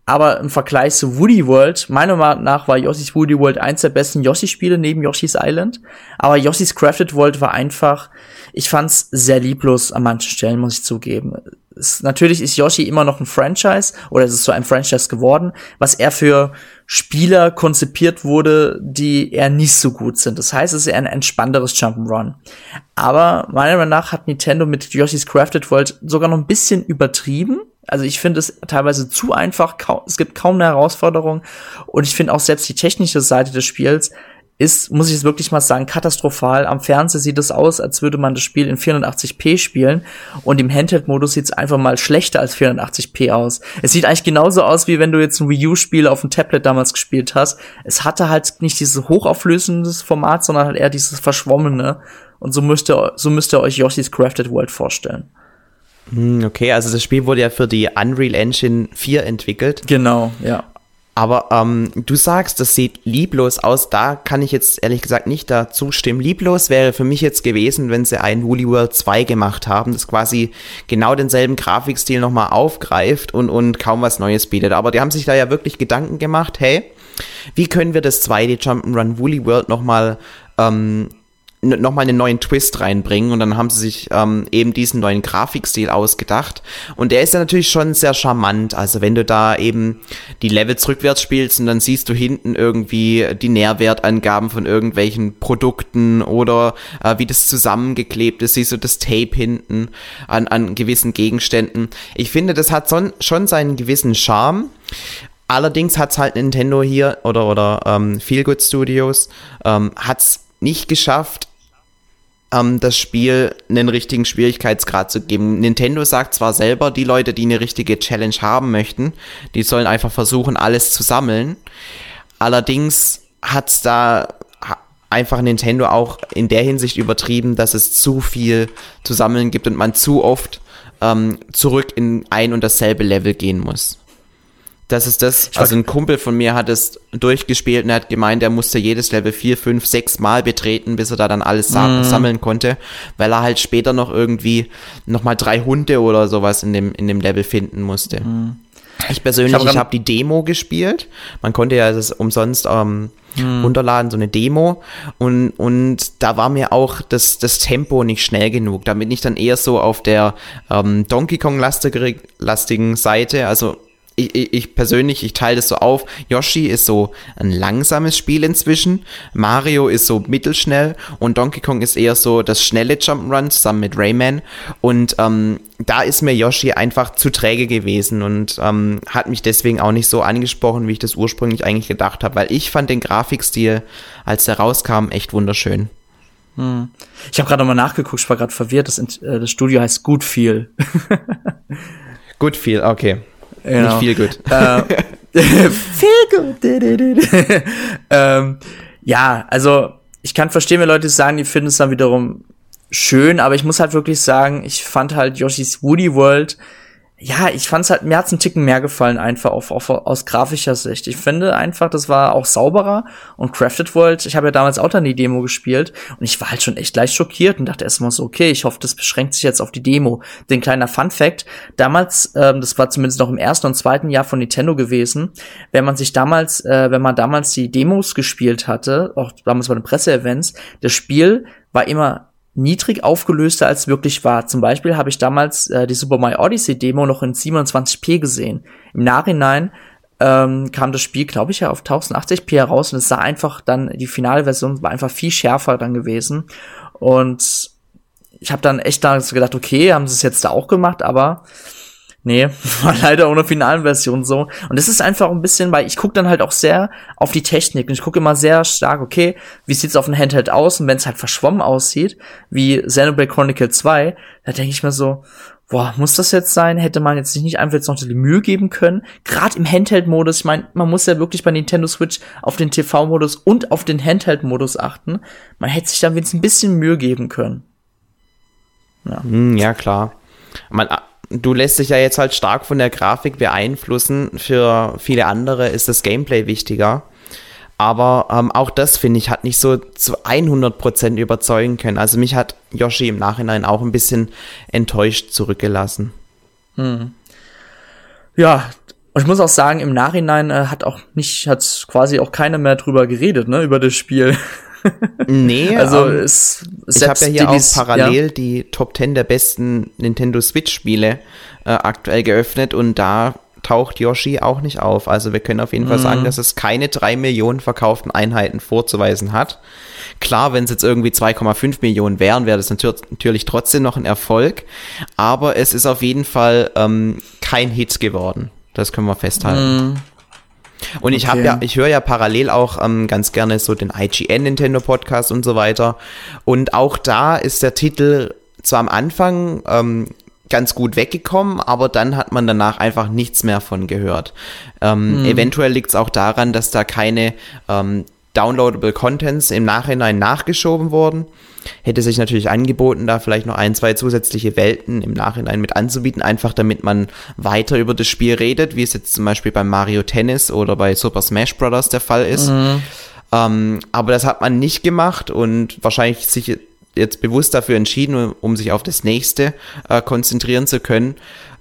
aber im Vergleich zu Woody World, meiner Meinung nach war Yoshi's Woody World eins der besten Yoshi-Spiele neben Yoshi's Island. Aber Yoshi's Crafted World war einfach, ich fand's sehr lieblos an manchen Stellen, muss ich zugeben. Es, natürlich ist Yoshi immer noch ein Franchise, oder es ist so ein Franchise geworden, was er für Spieler konzipiert wurde, die eher nicht so gut sind. Das heißt, es ist eher ein entspannteres Jump'n'Run. Aber meiner Meinung nach hat Nintendo mit Yoshi's Crafted World sogar noch ein bisschen übertrieben also ich finde es teilweise zu einfach, es gibt kaum eine Herausforderung und ich finde auch selbst die technische Seite des Spiels ist, muss ich es wirklich mal sagen, katastrophal. Am Fernseher sieht es aus, als würde man das Spiel in 480p spielen und im Handheld-Modus sieht es einfach mal schlechter als 480p aus. Es sieht eigentlich genauso aus, wie wenn du jetzt ein Wii U-Spiel auf dem Tablet damals gespielt hast. Es hatte halt nicht dieses hochauflösendes Format, sondern halt eher dieses verschwommene. Und so müsst ihr, so müsst ihr euch Yoshi's Crafted World vorstellen. Hm, okay, also das Spiel wurde ja für die Unreal Engine 4 entwickelt. Genau, ja. Aber ähm, du sagst, das sieht lieblos aus. Da kann ich jetzt ehrlich gesagt nicht dazu stimmen. Lieblos wäre für mich jetzt gewesen, wenn sie ein Woolly World 2 gemacht haben, das quasi genau denselben Grafikstil nochmal aufgreift und, und kaum was Neues bietet. Aber die haben sich da ja wirklich Gedanken gemacht, hey, wie können wir das 2D Jump'n'Run Woolly World nochmal ähm, nochmal einen neuen Twist reinbringen. Und dann haben sie sich ähm, eben diesen neuen Grafikstil ausgedacht. Und der ist ja natürlich schon sehr charmant, also wenn du da eben die Levels rückwärts spielst und dann siehst du hinten irgendwie die Nährwertangaben von irgendwelchen Produkten oder äh, wie das zusammengeklebt ist, siehst du das Tape hinten an, an gewissen Gegenständen. Ich finde, das hat son, schon seinen gewissen Charme, Allerdings hat's halt Nintendo hier oder, oder ähm, Feelgood Studios ähm, hat's nicht geschafft, ähm, das Spiel einen richtigen Schwierigkeitsgrad zu geben. Nintendo sagt zwar selber, die Leute, die eine richtige Challenge haben möchten, die sollen einfach versuchen, alles zu sammeln. Allerdings hat's da einfach Nintendo auch in der Hinsicht übertrieben, dass es zu viel zu sammeln gibt und man zu oft ähm, zurück in ein und dasselbe Level gehen muss. Das ist das, also ein Kumpel von mir hat es durchgespielt und er hat gemeint, er musste jedes Level vier, fünf, sechs Mal betreten, bis er da dann alles mm. sammeln konnte, weil er halt später noch irgendwie nochmal drei Hunde oder sowas in dem, in dem Level finden musste. Mm. Ich persönlich, ich habe hab die Demo gespielt. Man konnte ja das umsonst ähm, hm. runterladen, so eine Demo. Und, und da war mir auch das, das Tempo nicht schnell genug. Da bin ich dann eher so auf der ähm, Donkey Kong-lastigen Seite. Also ich, ich persönlich, ich teile das so auf. Yoshi ist so ein langsames Spiel inzwischen. Mario ist so mittelschnell und Donkey Kong ist eher so das schnelle Jump'n'Run zusammen mit Rayman. Und ähm, da ist mir Yoshi einfach zu träge gewesen und ähm, hat mich deswegen auch nicht so angesprochen, wie ich das ursprünglich eigentlich gedacht habe, weil ich fand den Grafikstil, als der rauskam, echt wunderschön. Hm. Ich habe gerade nochmal nachgeguckt, ich war gerade verwirrt. Das, äh, das Studio heißt Goodfeel. Goodfeel, okay. Genau. Nicht viel gut. Viel gut. ähm, ja, also ich kann verstehen, wenn Leute sagen, die finden es dann wiederum schön, aber ich muss halt wirklich sagen, ich fand halt Yoshis Woody World ja, ich fand's halt, mir hat's einen Ticken mehr gefallen, einfach auf, auf, aus grafischer Sicht. Ich finde einfach, das war auch sauberer und Crafted World, ich habe ja damals auch dann die Demo gespielt und ich war halt schon echt leicht schockiert und dachte erstmal so, okay, ich hoffe, das beschränkt sich jetzt auf die Demo. Den kleiner Fun Fact, damals, ähm, das war zumindest noch im ersten und zweiten Jahr von Nintendo gewesen, wenn man sich damals, äh, wenn man damals die Demos gespielt hatte, auch damals bei den Presseevents, das Spiel war immer niedrig aufgelöster als wirklich war. Zum Beispiel habe ich damals äh, die Super Mario Odyssey Demo noch in 27p gesehen. Im Nachhinein ähm, kam das Spiel, glaube ich, ja auf 1080p heraus und es sah einfach dann, die finale Version war einfach viel schärfer dann gewesen. Und ich habe dann echt da gedacht, okay, haben sie es jetzt da auch gemacht, aber Nee, war leider ohne finalen Version so. Und das ist einfach ein bisschen, weil ich gucke dann halt auch sehr auf die Technik und ich gucke immer sehr stark, okay, wie sieht's auf dem Handheld aus und wenn es halt verschwommen aussieht, wie Xenoblade Chronicle 2, da denke ich mir so, boah, muss das jetzt sein? Hätte man jetzt nicht einfach jetzt noch die Mühe geben können? Gerade im Handheld-Modus, ich meine, man muss ja wirklich bei Nintendo Switch auf den TV-Modus und auf den Handheld-Modus achten. Man hätte sich dann wenigstens ein bisschen Mühe geben können. Ja, hm, ja klar. Man, du lässt dich ja jetzt halt stark von der Grafik beeinflussen. Für viele andere ist das Gameplay wichtiger. Aber ähm, auch das, finde ich, hat nicht so zu 100% überzeugen können. Also mich hat Yoshi im Nachhinein auch ein bisschen enttäuscht zurückgelassen. Hm. Ja, und ich muss auch sagen, im Nachhinein äh, hat auch nicht, hat quasi auch keiner mehr drüber geredet, ne, über das Spiel. Nee, also um, ähm, es, ich habe ja hier auch parallel ja. die Top 10 der besten Nintendo Switch-Spiele äh, aktuell geöffnet und da taucht Yoshi auch nicht auf. Also wir können auf jeden Fall sagen, mhm. dass es keine drei Millionen verkauften Einheiten vorzuweisen hat. Klar, wenn es jetzt irgendwie 2,5 Millionen wären, wäre das natürlich trotzdem noch ein Erfolg. Aber es ist auf jeden Fall ähm, kein Hit geworden. Das können wir festhalten. Mhm. Und ich habe ja, ich höre ja parallel auch ähm, ganz gerne so den IGN Nintendo Podcast und so weiter. Und auch da ist der Titel zwar am Anfang ähm, ganz gut weggekommen, aber dann hat man danach einfach nichts mehr von gehört. Ähm, hm. Eventuell liegt es auch daran, dass da keine ähm, downloadable Contents im Nachhinein nachgeschoben wurden. Hätte sich natürlich angeboten, da vielleicht noch ein, zwei zusätzliche Welten im Nachhinein mit anzubieten, einfach damit man weiter über das Spiel redet, wie es jetzt zum Beispiel bei Mario Tennis oder bei Super Smash Bros. der Fall ist. Mhm. Ähm, aber das hat man nicht gemacht und wahrscheinlich sich jetzt bewusst dafür entschieden, um sich auf das nächste äh, konzentrieren zu können.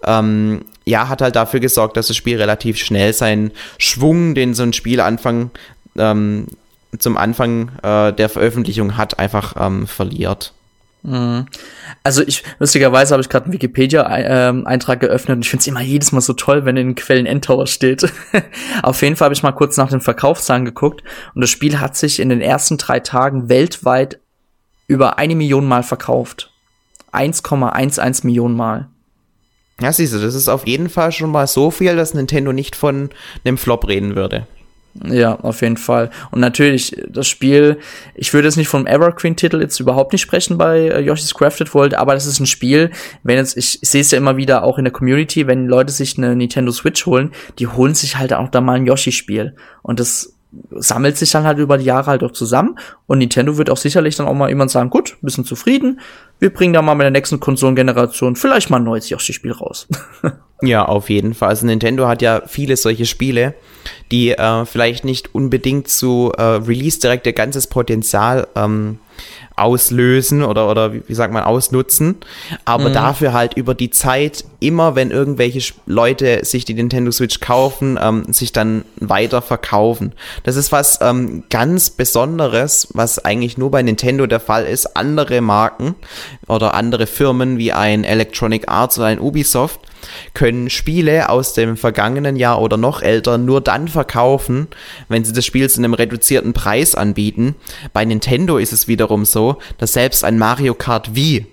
Ähm, ja, hat halt dafür gesorgt, dass das Spiel relativ schnell seinen Schwung, den so ein Spielanfang ähm, zum Anfang äh, der Veröffentlichung hat, einfach ähm, verliert. Mhm. Also ich, lustigerweise habe ich gerade einen Wikipedia-Eintrag geöffnet und ich finde es immer jedes Mal so toll, wenn in den Quellen Endtower steht. Auf jeden Fall habe ich mal kurz nach den Verkaufszahlen geguckt und das Spiel hat sich in den ersten drei Tagen weltweit über eine Million Mal verkauft. 1,11 Millionen Mal. Ja, siehst du, das ist auf jeden Fall schon mal so viel, dass Nintendo nicht von einem Flop reden würde. Ja, auf jeden Fall. Und natürlich, das Spiel, ich würde jetzt nicht vom Evergreen-Titel jetzt überhaupt nicht sprechen bei äh, Yoshi's Crafted World, aber das ist ein Spiel, wenn jetzt, ich, ich sehe es ja immer wieder auch in der Community, wenn Leute sich eine Nintendo Switch holen, die holen sich halt auch da mal ein Yoshi-Spiel. Und das sammelt sich dann halt über die Jahre halt auch zusammen und Nintendo wird auch sicherlich dann auch mal jemand sagen, gut, bisschen zufrieden, wir bringen da mal mit der nächsten Konsolengeneration vielleicht mal ein neues Yoshi-Spiel raus. ja, auf jeden Fall. Also Nintendo hat ja viele solche Spiele, die äh, vielleicht nicht unbedingt zu äh, Release direkt ihr ganzes Potenzial ähm, auslösen oder, oder wie, sagt man, ausnutzen. Aber mhm. dafür halt über die Zeit, immer wenn irgendwelche Leute sich die Nintendo Switch kaufen, ähm, sich dann weiter verkaufen. Das ist was ähm, ganz Besonderes, was eigentlich nur bei Nintendo der Fall ist. Andere Marken oder andere Firmen wie ein Electronic Arts oder ein Ubisoft können Spiele aus dem vergangenen Jahr oder noch älter nur dann verkaufen, wenn sie das Spiel zu einem reduzierten Preis anbieten. Bei Nintendo ist es wiederum so, dass selbst ein Mario Kart Wii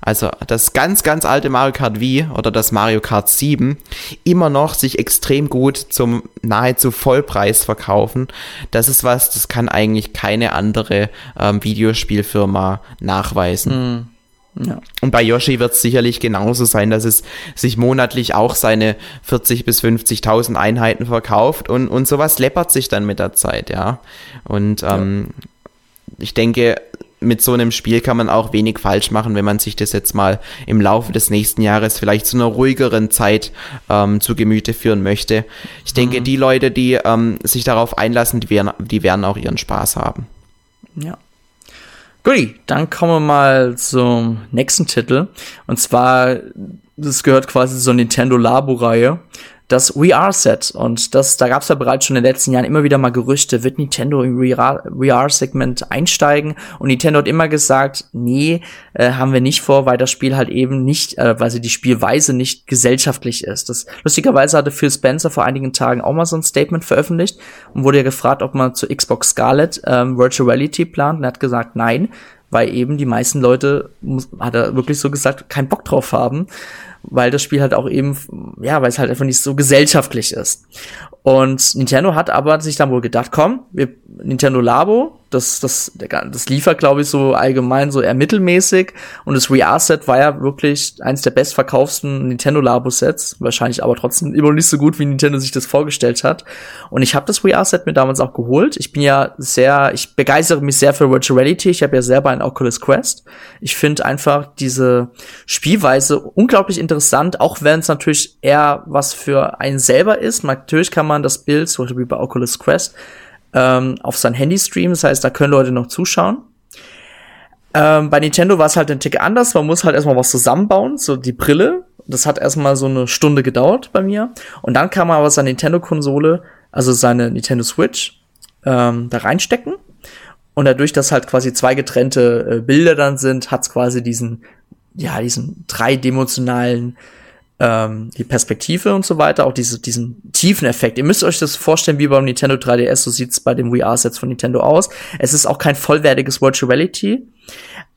also das ganz, ganz alte Mario Kart Wii oder das Mario Kart 7 immer noch sich extrem gut zum nahezu Vollpreis verkaufen. Das ist was, das kann eigentlich keine andere ähm, Videospielfirma nachweisen. Mhm. Ja. Und bei Yoshi wird es sicherlich genauso sein, dass es sich monatlich auch seine 40 bis 50.000 Einheiten verkauft und, und sowas läppert sich dann mit der Zeit, ja. Und ähm, ja. ich denke, mit so einem Spiel kann man auch wenig falsch machen, wenn man sich das jetzt mal im Laufe des nächsten Jahres vielleicht zu einer ruhigeren Zeit ähm, zu Gemüte führen möchte. Ich denke, mhm. die Leute, die ähm, sich darauf einlassen, die werden, die werden auch ihren Spaß haben. Ja. Gut, dann kommen wir mal zum nächsten Titel. Und zwar, das gehört quasi zur Nintendo Labo-Reihe das VR-Set. Und das, da gab es ja bereits schon in den letzten Jahren immer wieder mal Gerüchte, wird Nintendo im VR-Segment einsteigen? Und Nintendo hat immer gesagt, nee, äh, haben wir nicht vor, weil das Spiel halt eben nicht, äh, weil sie die Spielweise nicht gesellschaftlich ist. Das, lustigerweise hatte Phil Spencer vor einigen Tagen auch mal so ein Statement veröffentlicht und wurde ja gefragt, ob man zur Xbox Scarlet ähm, Virtual Reality plant. Und er hat gesagt, nein, weil eben die meisten Leute, hat er wirklich so gesagt, keinen Bock drauf haben weil das Spiel halt auch eben, ja, weil es halt einfach nicht so gesellschaftlich ist. Und Nintendo hat aber sich dann wohl gedacht, komm, wir, Nintendo Labo, das, das, das liefert, glaube ich, so allgemein so eher mittelmäßig. Und das VR-Set war ja wirklich eins der bestverkauften Nintendo Labo-Sets. Wahrscheinlich aber trotzdem immer noch nicht so gut, wie Nintendo sich das vorgestellt hat. Und ich habe das VR-Set mir damals auch geholt. Ich bin ja sehr, ich begeistere mich sehr für Virtual Reality. Ich habe ja selber ein Oculus Quest. Ich finde einfach diese Spielweise unglaublich interessant, auch wenn es natürlich eher was für einen selber ist. Natürlich kann man das Bild, zum Beispiel bei Oculus Quest, ähm, auf sein Handy streamen. Das heißt, da können Leute noch zuschauen. Ähm, bei Nintendo war es halt ein Tick anders. Man muss halt erstmal was zusammenbauen, so die Brille. Das hat erstmal so eine Stunde gedauert bei mir. Und dann kann man aber seine Nintendo-Konsole, also seine Nintendo Switch, ähm, da reinstecken. Und dadurch, dass halt quasi zwei getrennte äh, Bilder dann sind, hat's quasi diesen, ja, diesen dreidimensionalen ähm, die Perspektive und so weiter, auch diese, diesen tiefen Effekt. Ihr müsst euch das vorstellen wie beim Nintendo 3DS, so sieht's bei den VR-Sets von Nintendo aus. Es ist auch kein vollwertiges Virtual Reality,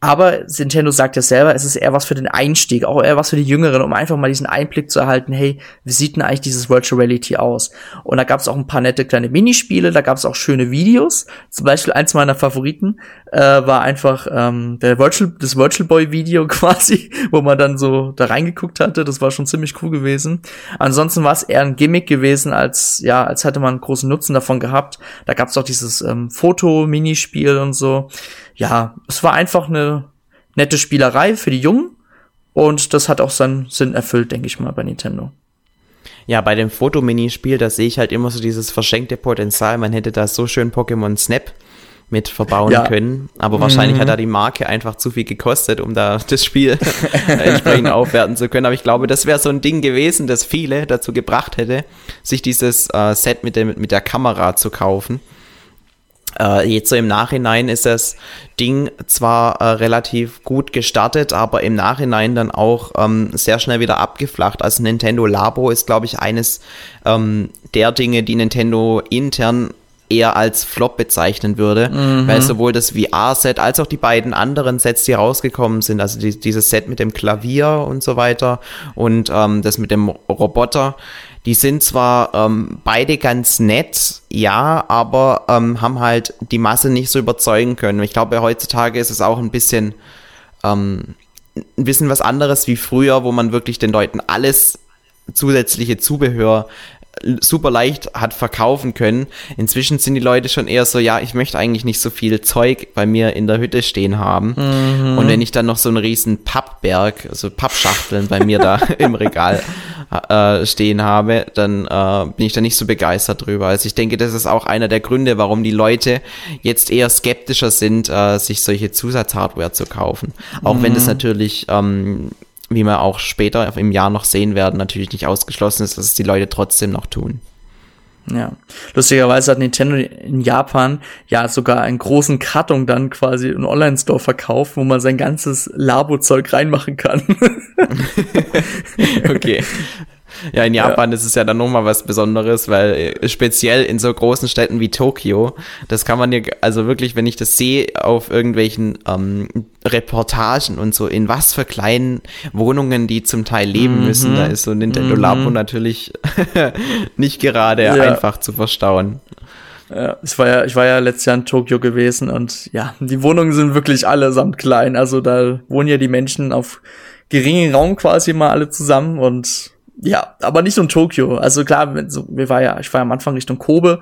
aber Nintendo sagt ja selber, es ist eher was für den Einstieg, auch eher was für die Jüngeren, um einfach mal diesen Einblick zu erhalten, hey, wie sieht denn eigentlich dieses Virtual Reality aus? Und da gab es auch ein paar nette kleine Minispiele, da gab es auch schöne Videos. Zum Beispiel eins meiner Favoriten äh, war einfach ähm, der Virtual, das Virtual Boy Video quasi, wo man dann so da reingeguckt hatte. Das war schon ziemlich cool gewesen. Ansonsten war es eher ein Gimmick gewesen, als ja, als hätte man einen großen Nutzen davon gehabt. Da gab es auch dieses ähm, Foto-Minispiel und so ja, es war einfach eine nette Spielerei für die Jungen und das hat auch seinen Sinn erfüllt, denke ich mal, bei Nintendo. Ja, bei dem Fotominispiel, da sehe ich halt immer so dieses verschenkte Potenzial. Man hätte da so schön Pokémon Snap mit verbauen ja. können. Aber wahrscheinlich mhm. hat da die Marke einfach zu viel gekostet, um da das Spiel entsprechend aufwerten zu können. Aber ich glaube, das wäre so ein Ding gewesen, das viele dazu gebracht hätte, sich dieses äh, Set mit, dem, mit der Kamera zu kaufen. Äh, jetzt so im Nachhinein ist das Ding zwar äh, relativ gut gestartet, aber im Nachhinein dann auch ähm, sehr schnell wieder abgeflacht. Also Nintendo Labo ist, glaube ich, eines ähm, der Dinge, die Nintendo intern eher als Flop bezeichnen würde, mhm. weil sowohl das VR-Set als auch die beiden anderen Sets, die rausgekommen sind, also die, dieses Set mit dem Klavier und so weiter und ähm, das mit dem Roboter, die sind zwar ähm, beide ganz nett, ja, aber ähm, haben halt die Masse nicht so überzeugen können. Ich glaube, heutzutage ist es auch ein bisschen, ähm, ein bisschen was anderes wie früher, wo man wirklich den Leuten alles zusätzliche Zubehör super leicht hat verkaufen können. Inzwischen sind die Leute schon eher so, ja, ich möchte eigentlich nicht so viel Zeug bei mir in der Hütte stehen haben. Mhm. Und wenn ich dann noch so einen riesen Pappberg, also Pappschachteln bei mir da im Regal äh, stehen habe, dann äh, bin ich da nicht so begeistert drüber. Also ich denke, das ist auch einer der Gründe, warum die Leute jetzt eher skeptischer sind, äh, sich solche Zusatzhardware zu kaufen. Auch mhm. wenn das natürlich ähm, wie wir auch später im Jahr noch sehen werden, natürlich nicht ausgeschlossen ist, dass es die Leute trotzdem noch tun. Ja. Lustigerweise hat Nintendo in Japan ja sogar einen großen Karton dann quasi im Online-Store verkauft, wo man sein ganzes Labo-Zeug reinmachen kann. okay. Ja, in Japan ja. ist es ja dann nochmal was Besonderes, weil äh, speziell in so großen Städten wie Tokio, das kann man ja, also wirklich, wenn ich das sehe auf irgendwelchen ähm, Reportagen und so, in was für kleinen Wohnungen die zum Teil leben mhm. müssen, da ist so Nintendo mhm. Labo natürlich nicht gerade ja. einfach zu verstauen. Ja, ich war ja, ich war ja letztes Jahr in Tokio gewesen und ja, die Wohnungen sind wirklich allesamt klein. Also da wohnen ja die Menschen auf geringen Raum quasi mal alle zusammen und ja, aber nicht so in Tokio. Also klar, so, wir war ja, ich war ja am Anfang Richtung Kobe.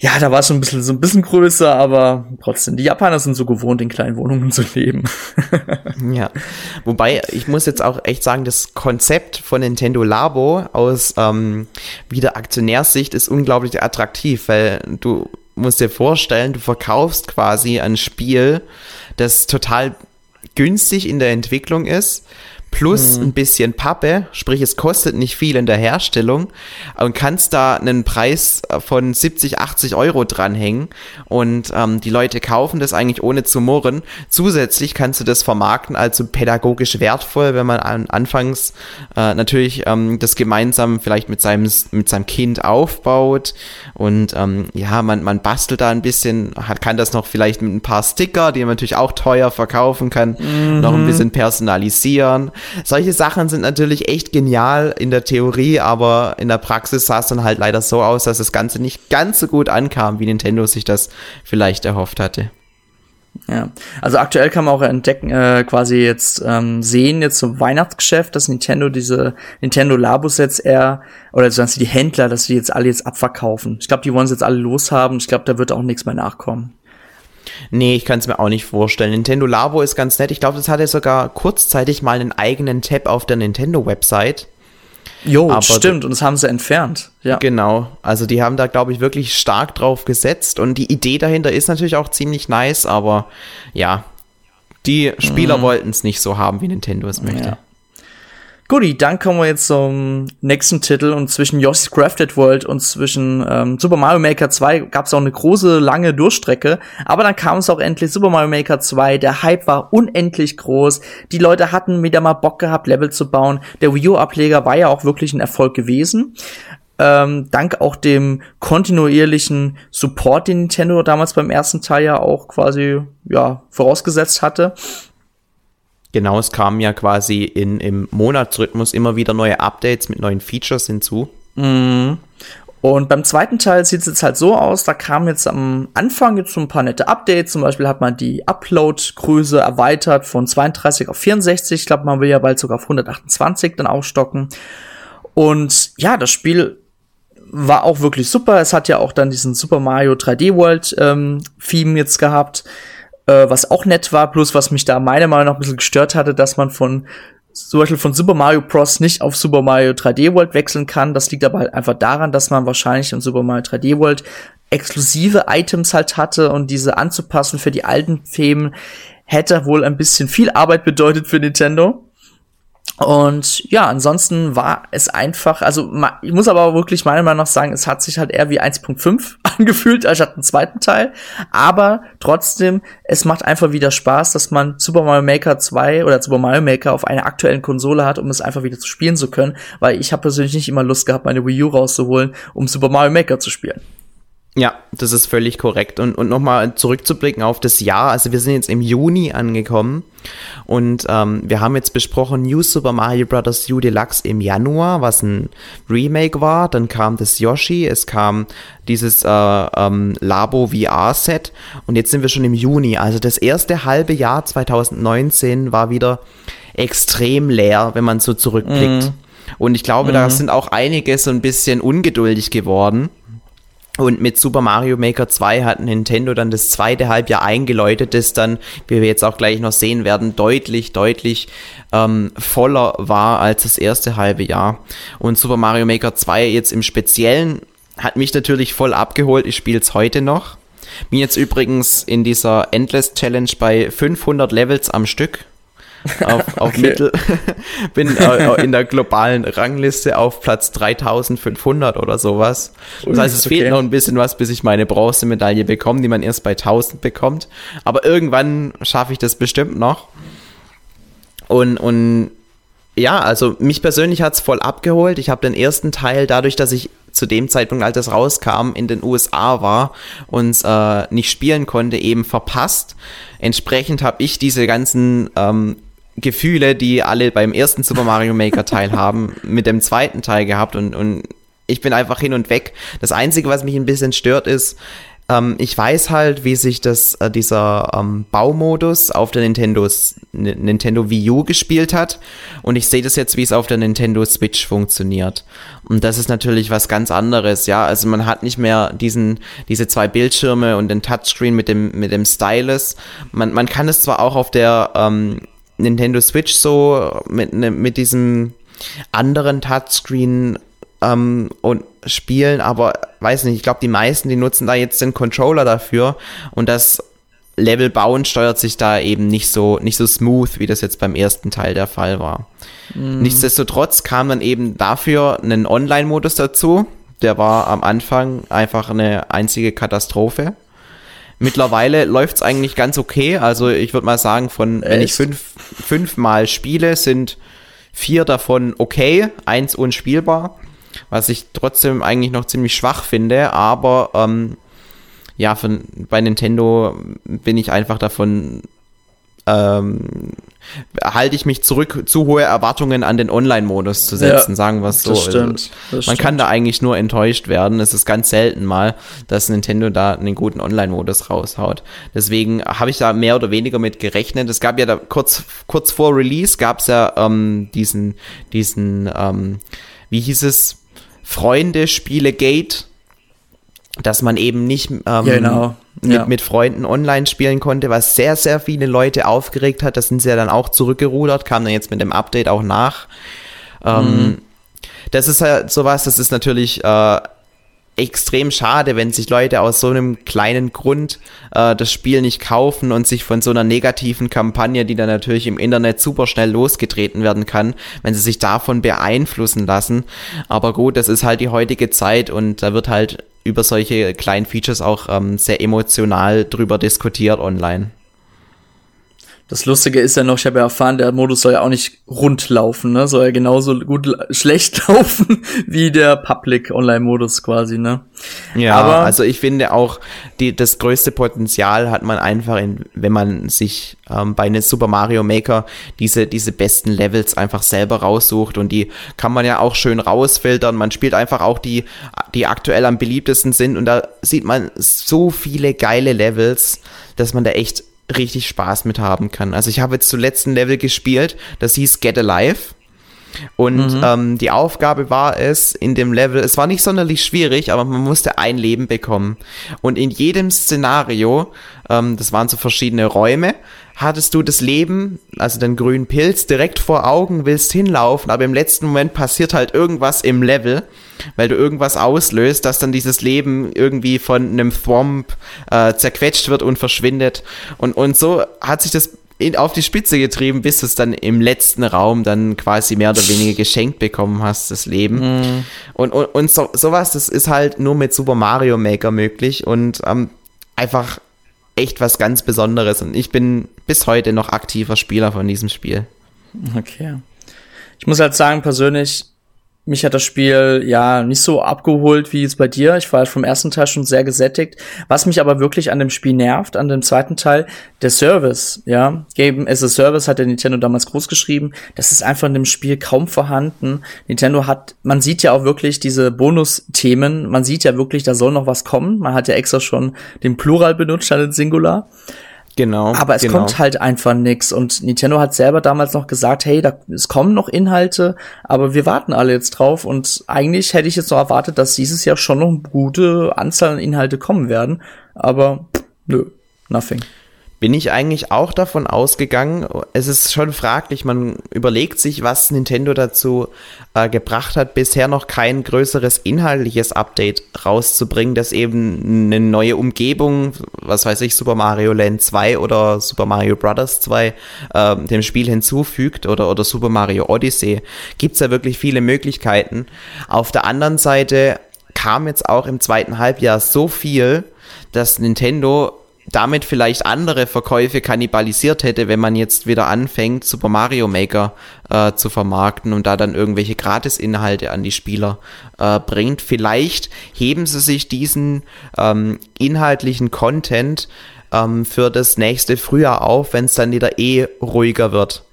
Ja, da war es schon ein bisschen, so ein bisschen größer, aber trotzdem, die Japaner sind so gewohnt, in kleinen Wohnungen zu leben. ja. Wobei, ich muss jetzt auch echt sagen, das Konzept von Nintendo Labo aus ähm, wieder Aktionärssicht ist unglaublich attraktiv, weil du musst dir vorstellen, du verkaufst quasi ein Spiel, das total günstig in der Entwicklung ist plus mhm. ein bisschen Pappe, sprich es kostet nicht viel in der Herstellung und kannst da einen Preis von 70, 80 Euro dranhängen und ähm, die Leute kaufen das eigentlich ohne zu murren. Zusätzlich kannst du das vermarkten als pädagogisch wertvoll, wenn man an, anfangs äh, natürlich ähm, das gemeinsam vielleicht mit seinem, mit seinem Kind aufbaut und ähm, ja, man, man bastelt da ein bisschen, hat, kann das noch vielleicht mit ein paar Sticker, die man natürlich auch teuer verkaufen kann, mhm. noch ein bisschen personalisieren solche Sachen sind natürlich echt genial in der Theorie, aber in der Praxis sah es dann halt leider so aus, dass das Ganze nicht ganz so gut ankam, wie Nintendo sich das vielleicht erhofft hatte. Ja, also aktuell kann man auch entdecken, äh, quasi jetzt ähm, sehen, jetzt zum Weihnachtsgeschäft, dass Nintendo diese Nintendo Labos jetzt eher, oder so die Händler, dass die jetzt alle jetzt abverkaufen. Ich glaube, die wollen es jetzt alle loshaben. Ich glaube, da wird auch nichts mehr nachkommen. Nee, ich kann es mir auch nicht vorstellen. Nintendo Labo ist ganz nett. Ich glaube, das hatte sogar kurzzeitig mal einen eigenen Tab auf der Nintendo-Website. Jo, Aber stimmt, und das haben sie entfernt. Ja. Genau. Also die haben da, glaube ich, wirklich stark drauf gesetzt. Und die Idee dahinter ist natürlich auch ziemlich nice, aber ja, die Spieler mhm. wollten es nicht so haben, wie Nintendo es möchte. Ja. Guti, dann kommen wir jetzt zum nächsten Titel und zwischen Yoshi's Crafted World und zwischen ähm, Super Mario Maker 2 gab es auch eine große, lange Durchstrecke, aber dann kam es auch endlich Super Mario Maker 2, der Hype war unendlich groß, die Leute hatten wieder mal Bock gehabt, Level zu bauen, der Wii U-Ableger war ja auch wirklich ein Erfolg gewesen. Ähm, dank auch dem kontinuierlichen Support, den Nintendo damals beim ersten Teil ja auch quasi ja vorausgesetzt hatte. Genau, es kamen ja quasi in, im Monatsrhythmus immer wieder neue Updates mit neuen Features hinzu. Mhm. Und beim zweiten Teil sieht es jetzt halt so aus, da kamen jetzt am Anfang jetzt so ein paar nette Updates. Zum Beispiel hat man die Upload-Größe erweitert von 32 auf 64. Ich glaube, man will ja bald sogar auf 128 dann aufstocken. Und ja, das Spiel war auch wirklich super. Es hat ja auch dann diesen Super Mario 3D World ähm, Theme jetzt gehabt äh, was auch nett war, plus was mich da meiner Meinung nach ein bisschen gestört hatte, dass man von zum Beispiel von Super Mario Bros. nicht auf Super Mario 3D World wechseln kann. Das liegt aber halt einfach daran, dass man wahrscheinlich in Super Mario 3D World exklusive Items halt hatte und diese anzupassen für die alten Themen hätte wohl ein bisschen viel Arbeit bedeutet für Nintendo. Und ja, ansonsten war es einfach, also ich muss aber wirklich meiner Meinung nach sagen, es hat sich halt eher wie 1.5 angefühlt, als statt einen zweiten Teil. Aber trotzdem, es macht einfach wieder Spaß, dass man Super Mario Maker 2 oder Super Mario Maker auf einer aktuellen Konsole hat, um es einfach wieder zu spielen zu können. Weil ich habe persönlich nicht immer Lust gehabt, meine Wii U rauszuholen, um Super Mario Maker zu spielen. Ja, das ist völlig korrekt. Und, und nochmal zurückzublicken auf das Jahr. Also wir sind jetzt im Juni angekommen und ähm, wir haben jetzt besprochen New Super Mario Bros. U Deluxe im Januar, was ein Remake war. Dann kam das Yoshi, es kam dieses äh, ähm, Labo VR-Set und jetzt sind wir schon im Juni. Also das erste halbe Jahr 2019 war wieder extrem leer, wenn man so zurückblickt. Mhm. Und ich glaube, mhm. da sind auch einige so ein bisschen ungeduldig geworden. Und mit Super Mario Maker 2 hat Nintendo dann das zweite Halbjahr eingeläutet, das dann, wie wir jetzt auch gleich noch sehen werden, deutlich, deutlich ähm, voller war als das erste halbe Jahr. Und Super Mario Maker 2 jetzt im Speziellen hat mich natürlich voll abgeholt. Ich spiele es heute noch. Bin jetzt übrigens in dieser Endless Challenge bei 500 Levels am Stück auf, auf okay. Mittel. Bin äh, in der globalen Rangliste auf Platz 3500 oder sowas. Das heißt, es okay. fehlt noch ein bisschen was, bis ich meine Bronzemedaille bekomme, die man erst bei 1000 bekommt. Aber irgendwann schaffe ich das bestimmt noch. Und, und ja, also mich persönlich hat's voll abgeholt. Ich habe den ersten Teil, dadurch, dass ich zu dem Zeitpunkt, als es rauskam, in den USA war und äh, nicht spielen konnte, eben verpasst. Entsprechend habe ich diese ganzen ähm, Gefühle, die alle beim ersten Super Mario Maker Teil haben, mit dem zweiten Teil gehabt und, und ich bin einfach hin und weg. Das Einzige, was mich ein bisschen stört, ist, ähm, ich weiß halt, wie sich das, äh, dieser ähm, Baumodus auf der Nintendos, Nintendo Wii U gespielt hat. Und ich sehe das jetzt, wie es auf der Nintendo Switch funktioniert. Und das ist natürlich was ganz anderes, ja. Also man hat nicht mehr diesen, diese zwei Bildschirme und den Touchscreen mit dem, mit dem Stylus. Man, man kann es zwar auch auf der ähm, Nintendo Switch so mit, ne, mit diesem anderen Touchscreen ähm, und spielen, aber weiß nicht, ich glaube, die meisten, die nutzen da jetzt den Controller dafür und das Level bauen steuert sich da eben nicht so, nicht so smooth, wie das jetzt beim ersten Teil der Fall war. Mhm. Nichtsdestotrotz kam dann eben dafür ein Online-Modus dazu. Der war am Anfang einfach eine einzige Katastrophe. Mittlerweile läuft's eigentlich ganz okay. Also ich würde mal sagen, von Echt? wenn ich fünf, fünfmal spiele, sind vier davon okay, eins unspielbar. Was ich trotzdem eigentlich noch ziemlich schwach finde, aber ähm, ja, von, bei Nintendo bin ich einfach davon ähm, halte ich mich zurück, zu hohe Erwartungen an den Online-Modus zu setzen, ja, sagen wir es so. Das also, stimmt, das Man stimmt. kann da eigentlich nur enttäuscht werden. Es ist ganz selten mal, dass Nintendo da einen guten Online-Modus raushaut. Deswegen habe ich da mehr oder weniger mit gerechnet. Es gab ja da kurz, kurz vor Release gab es ja ähm, diesen, diesen, ähm, wie hieß es, Freunde-Spiele-Gate, dass man eben nicht ähm, genau mit, ja. mit Freunden online spielen konnte, was sehr, sehr viele Leute aufgeregt hat. Das sind sie ja dann auch zurückgerudert, kam dann jetzt mit dem Update auch nach. Ähm, mhm. Das ist halt sowas, das ist natürlich äh, extrem schade, wenn sich Leute aus so einem kleinen Grund äh, das Spiel nicht kaufen und sich von so einer negativen Kampagne, die dann natürlich im Internet super schnell losgetreten werden kann, wenn sie sich davon beeinflussen lassen. Aber gut, das ist halt die heutige Zeit und da wird halt über solche kleinen Features auch ähm, sehr emotional drüber diskutiert online. Das Lustige ist ja noch, ich habe ja erfahren, der Modus soll ja auch nicht rund laufen, ne? Soll ja genauso gut schlecht laufen wie der Public Online-Modus quasi, ne? Ja, aber also ich finde auch, die, das größte Potenzial hat man einfach, in, wenn man sich ähm, bei einem Super Mario Maker diese, diese besten Levels einfach selber raussucht und die kann man ja auch schön rausfiltern. Man spielt einfach auch die, die aktuell am beliebtesten sind und da sieht man so viele geile Levels, dass man da echt richtig Spaß mit haben kann. Also ich habe jetzt zuletzt ein Level gespielt, das hieß Get Alive. Und mhm. ähm, die Aufgabe war es in dem Level, es war nicht sonderlich schwierig, aber man musste ein Leben bekommen. Und in jedem Szenario, ähm, das waren so verschiedene Räume, hattest du das Leben, also den grünen Pilz, direkt vor Augen, willst hinlaufen, aber im letzten Moment passiert halt irgendwas im Level, weil du irgendwas auslöst, dass dann dieses Leben irgendwie von einem Thwomp äh, zerquetscht wird und verschwindet. Und, und so hat sich das in, auf die Spitze getrieben, bis du es dann im letzten Raum dann quasi mehr oder weniger geschenkt bekommen hast, das Leben. Mm. Und, und, und so, sowas, das ist halt nur mit Super Mario Maker möglich und ähm, einfach echt was ganz Besonderes. Und ich bin bis heute noch aktiver Spieler von diesem Spiel. Okay. Ich muss halt sagen, persönlich, mich hat das Spiel ja nicht so abgeholt wie es bei dir. Ich war halt vom ersten Teil schon sehr gesättigt. Was mich aber wirklich an dem Spiel nervt, an dem zweiten Teil, der Service, ja. Game as a Service hat der Nintendo damals groß geschrieben. Das ist einfach in dem Spiel kaum vorhanden. Nintendo hat, man sieht ja auch wirklich diese Bonus-Themen. Man sieht ja wirklich, da soll noch was kommen. Man hat ja extra schon den Plural benutzt, statt den Singular. Genau. Aber es genau. kommt halt einfach nix. Und Nintendo hat selber damals noch gesagt, hey, da, es kommen noch Inhalte, aber wir warten alle jetzt drauf. Und eigentlich hätte ich jetzt noch erwartet, dass dieses Jahr schon noch eine gute Anzahl an Inhalte kommen werden. Aber nö, nothing bin ich eigentlich auch davon ausgegangen. Es ist schon fraglich, man überlegt sich, was Nintendo dazu äh, gebracht hat, bisher noch kein größeres inhaltliches Update rauszubringen, das eben eine neue Umgebung, was weiß ich, Super Mario Land 2 oder Super Mario Bros. 2 äh, dem Spiel hinzufügt oder, oder Super Mario Odyssey. Gibt's ja wirklich viele Möglichkeiten. Auf der anderen Seite kam jetzt auch im zweiten Halbjahr so viel, dass Nintendo damit vielleicht andere Verkäufe kannibalisiert hätte, wenn man jetzt wieder anfängt, Super Mario Maker äh, zu vermarkten und da dann irgendwelche Gratis-Inhalte an die Spieler äh, bringt. Vielleicht heben sie sich diesen ähm, inhaltlichen Content ähm, für das nächste Frühjahr auf, wenn es dann wieder eh ruhiger wird.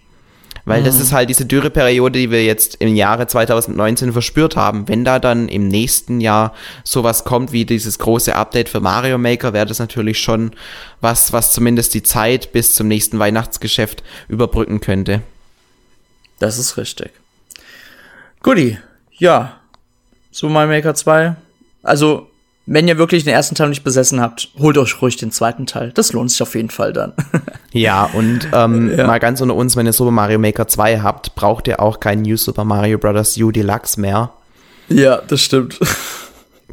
Weil mhm. das ist halt diese Dürreperiode, die wir jetzt im Jahre 2019 verspürt haben. Wenn da dann im nächsten Jahr sowas kommt wie dieses große Update für Mario Maker, wäre das natürlich schon was, was zumindest die Zeit bis zum nächsten Weihnachtsgeschäft überbrücken könnte. Das ist richtig. Guti, ja. Super Mario Maker 2. Also wenn ihr wirklich den ersten Teil nicht besessen habt, holt euch ruhig den zweiten Teil. Das lohnt sich auf jeden Fall dann. ja, und ähm, ja. mal ganz unter uns, wenn ihr Super Mario Maker 2 habt, braucht ihr auch kein New Super Mario Bros. U Deluxe mehr. Ja, das stimmt.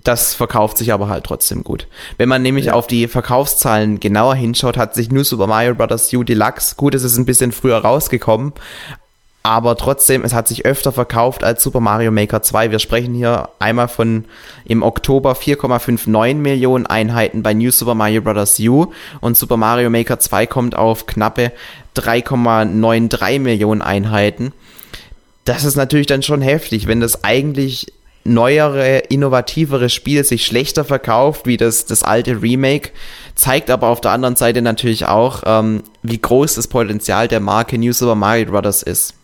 Das verkauft sich aber halt trotzdem gut. Wenn man nämlich ja. auf die Verkaufszahlen genauer hinschaut, hat sich New Super Mario Bros. U Deluxe, gut, es ist ein bisschen früher rausgekommen, aber trotzdem, es hat sich öfter verkauft als Super Mario Maker 2. Wir sprechen hier einmal von im Oktober 4,59 Millionen Einheiten bei New Super Mario Bros. U und Super Mario Maker 2 kommt auf knappe 3,93 Millionen Einheiten. Das ist natürlich dann schon heftig, wenn das eigentlich neuere, innovativere Spiel sich schlechter verkauft wie das, das alte Remake, zeigt aber auf der anderen Seite natürlich auch, ähm, wie groß das Potenzial der Marke New Super Mario Bros. ist.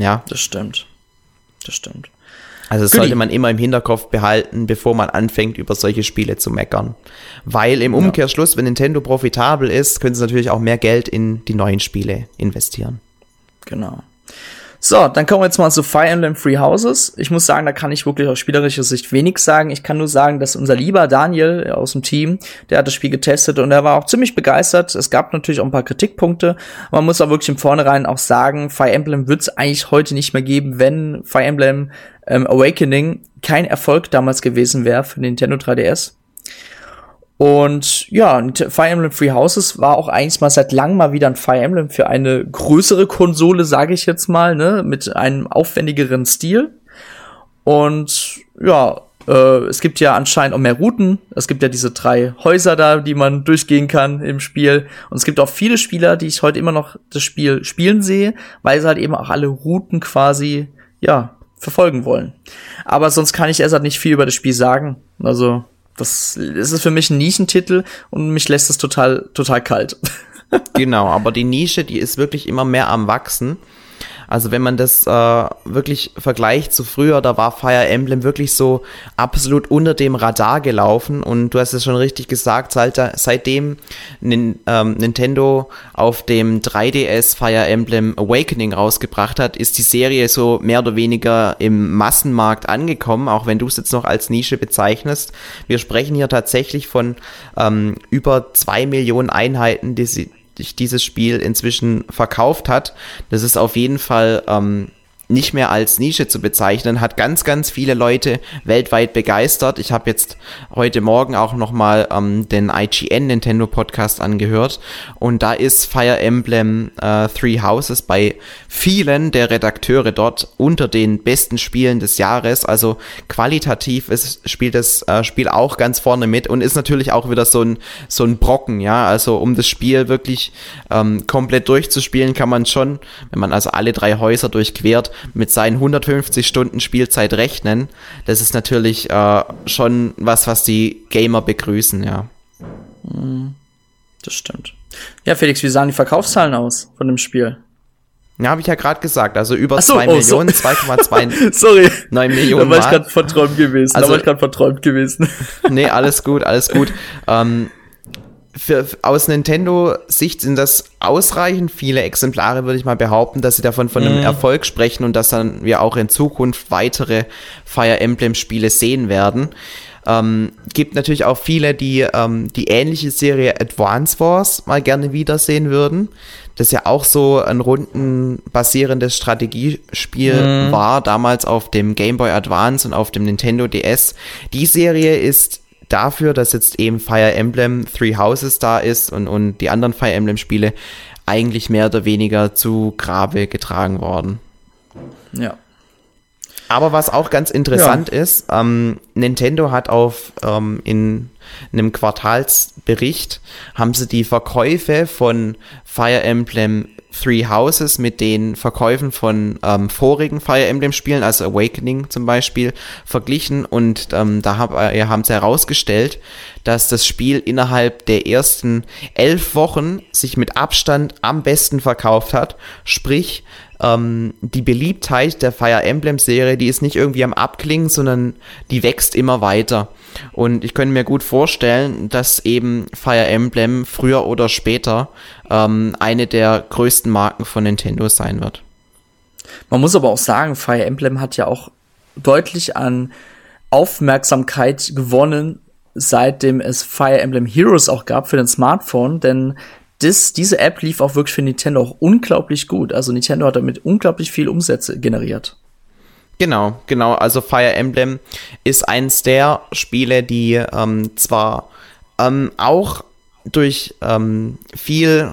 Ja. Das stimmt. Das stimmt. Also das sollte man immer im Hinterkopf behalten, bevor man anfängt, über solche Spiele zu meckern. Weil im Umkehrschluss, wenn Nintendo profitabel ist, können sie natürlich auch mehr Geld in die neuen Spiele investieren. Genau. So, dann kommen wir jetzt mal zu Fire Emblem Free Houses. Ich muss sagen, da kann ich wirklich aus spielerischer Sicht wenig sagen. Ich kann nur sagen, dass unser lieber Daniel aus dem Team, der hat das Spiel getestet und er war auch ziemlich begeistert. Es gab natürlich auch ein paar Kritikpunkte. Man muss auch wirklich im Vornherein auch sagen, Fire Emblem wird es eigentlich heute nicht mehr geben, wenn Fire Emblem ähm, Awakening kein Erfolg damals gewesen wäre für Nintendo 3DS. Und ja, Fire Emblem Free Houses war auch eigentlich mal seit langem mal wieder ein Fire Emblem für eine größere Konsole, sage ich jetzt mal, ne, mit einem aufwendigeren Stil. Und ja, äh, es gibt ja anscheinend auch mehr Routen. Es gibt ja diese drei Häuser da, die man durchgehen kann im Spiel. Und es gibt auch viele Spieler, die ich heute immer noch das Spiel spielen sehe, weil sie halt eben auch alle Routen quasi, ja, verfolgen wollen. Aber sonst kann ich erst halt nicht viel über das Spiel sagen. Also, das, das ist für mich ein Nischentitel und mich lässt es total, total kalt. genau, aber die Nische, die ist wirklich immer mehr am Wachsen. Also wenn man das äh, wirklich vergleicht zu früher, da war Fire Emblem wirklich so absolut unter dem Radar gelaufen und du hast es schon richtig gesagt, seit, seitdem Nin, ähm, Nintendo auf dem 3DS Fire Emblem Awakening rausgebracht hat, ist die Serie so mehr oder weniger im Massenmarkt angekommen, auch wenn du es jetzt noch als Nische bezeichnest. Wir sprechen hier tatsächlich von ähm, über zwei Millionen Einheiten, die sie sich dieses Spiel inzwischen verkauft hat. Das ist auf jeden Fall ähm, nicht mehr als Nische zu bezeichnen, hat ganz, ganz viele Leute weltweit begeistert. Ich habe jetzt heute Morgen auch nochmal ähm, den IGN Nintendo Podcast angehört und da ist Fire Emblem äh, Three Houses bei vielen der Redakteure dort unter den besten Spielen des Jahres. Also qualitativ ist, spielt das äh, Spiel auch ganz vorne mit und ist natürlich auch wieder so ein, so ein Brocken, ja. Also um das Spiel wirklich ähm, komplett durchzuspielen, kann man schon, wenn man also alle drei Häuser durchquert, mit seinen 150 Stunden Spielzeit rechnen, das ist natürlich äh, schon was, was die Gamer begrüßen, ja. Hm, das stimmt. Ja, Felix, wie sahen die Verkaufszahlen aus von dem Spiel? Ja, habe ich ja gerade gesagt. Also über 2 so, oh, Millionen, so. 2,2 Sorry. 9 Millionen. Da war ich gerade verträumt gewesen. Also, da war ich gerade verträumt gewesen. nee, alles gut, alles gut. Ähm, für, aus Nintendo-Sicht sind das ausreichend viele Exemplare, würde ich mal behaupten, dass sie davon von einem mm. Erfolg sprechen und dass dann wir auch in Zukunft weitere Fire Emblem-Spiele sehen werden. Ähm, gibt natürlich auch viele, die ähm, die ähnliche Serie Advance Wars mal gerne wiedersehen würden. Das ja auch so ein rundenbasierendes Strategiespiel mm. war, damals auf dem Game Boy Advance und auf dem Nintendo DS. Die Serie ist dafür, dass jetzt eben Fire Emblem Three Houses da ist und, und die anderen Fire Emblem Spiele eigentlich mehr oder weniger zu Grabe getragen worden. Ja. Aber was auch ganz interessant ja. ist, ähm, Nintendo hat auf ähm, in einem Quartalsbericht haben sie die Verkäufe von Fire Emblem Three Houses mit den Verkäufen von ähm, vorigen Fire Emblem Spielen, also Awakening zum Beispiel, verglichen und ähm, da hab, äh, haben sie herausgestellt, dass das Spiel innerhalb der ersten elf Wochen sich mit Abstand am besten verkauft hat. Sprich, ähm, die Beliebtheit der Fire Emblem Serie, die ist nicht irgendwie am Abklingen, sondern die wächst immer weiter. Und ich könnte mir gut vorstellen, dass eben Fire Emblem früher oder später ähm, eine der größten Marken von Nintendo sein wird. Man muss aber auch sagen, Fire Emblem hat ja auch deutlich an Aufmerksamkeit gewonnen, seitdem es Fire Emblem Heroes auch gab für den Smartphone, denn das, diese App lief auch wirklich für Nintendo auch unglaublich gut. Also Nintendo hat damit unglaublich viel Umsätze generiert. Genau, genau. Also Fire Emblem ist eins der Spiele, die ähm, zwar ähm, auch durch ähm, viel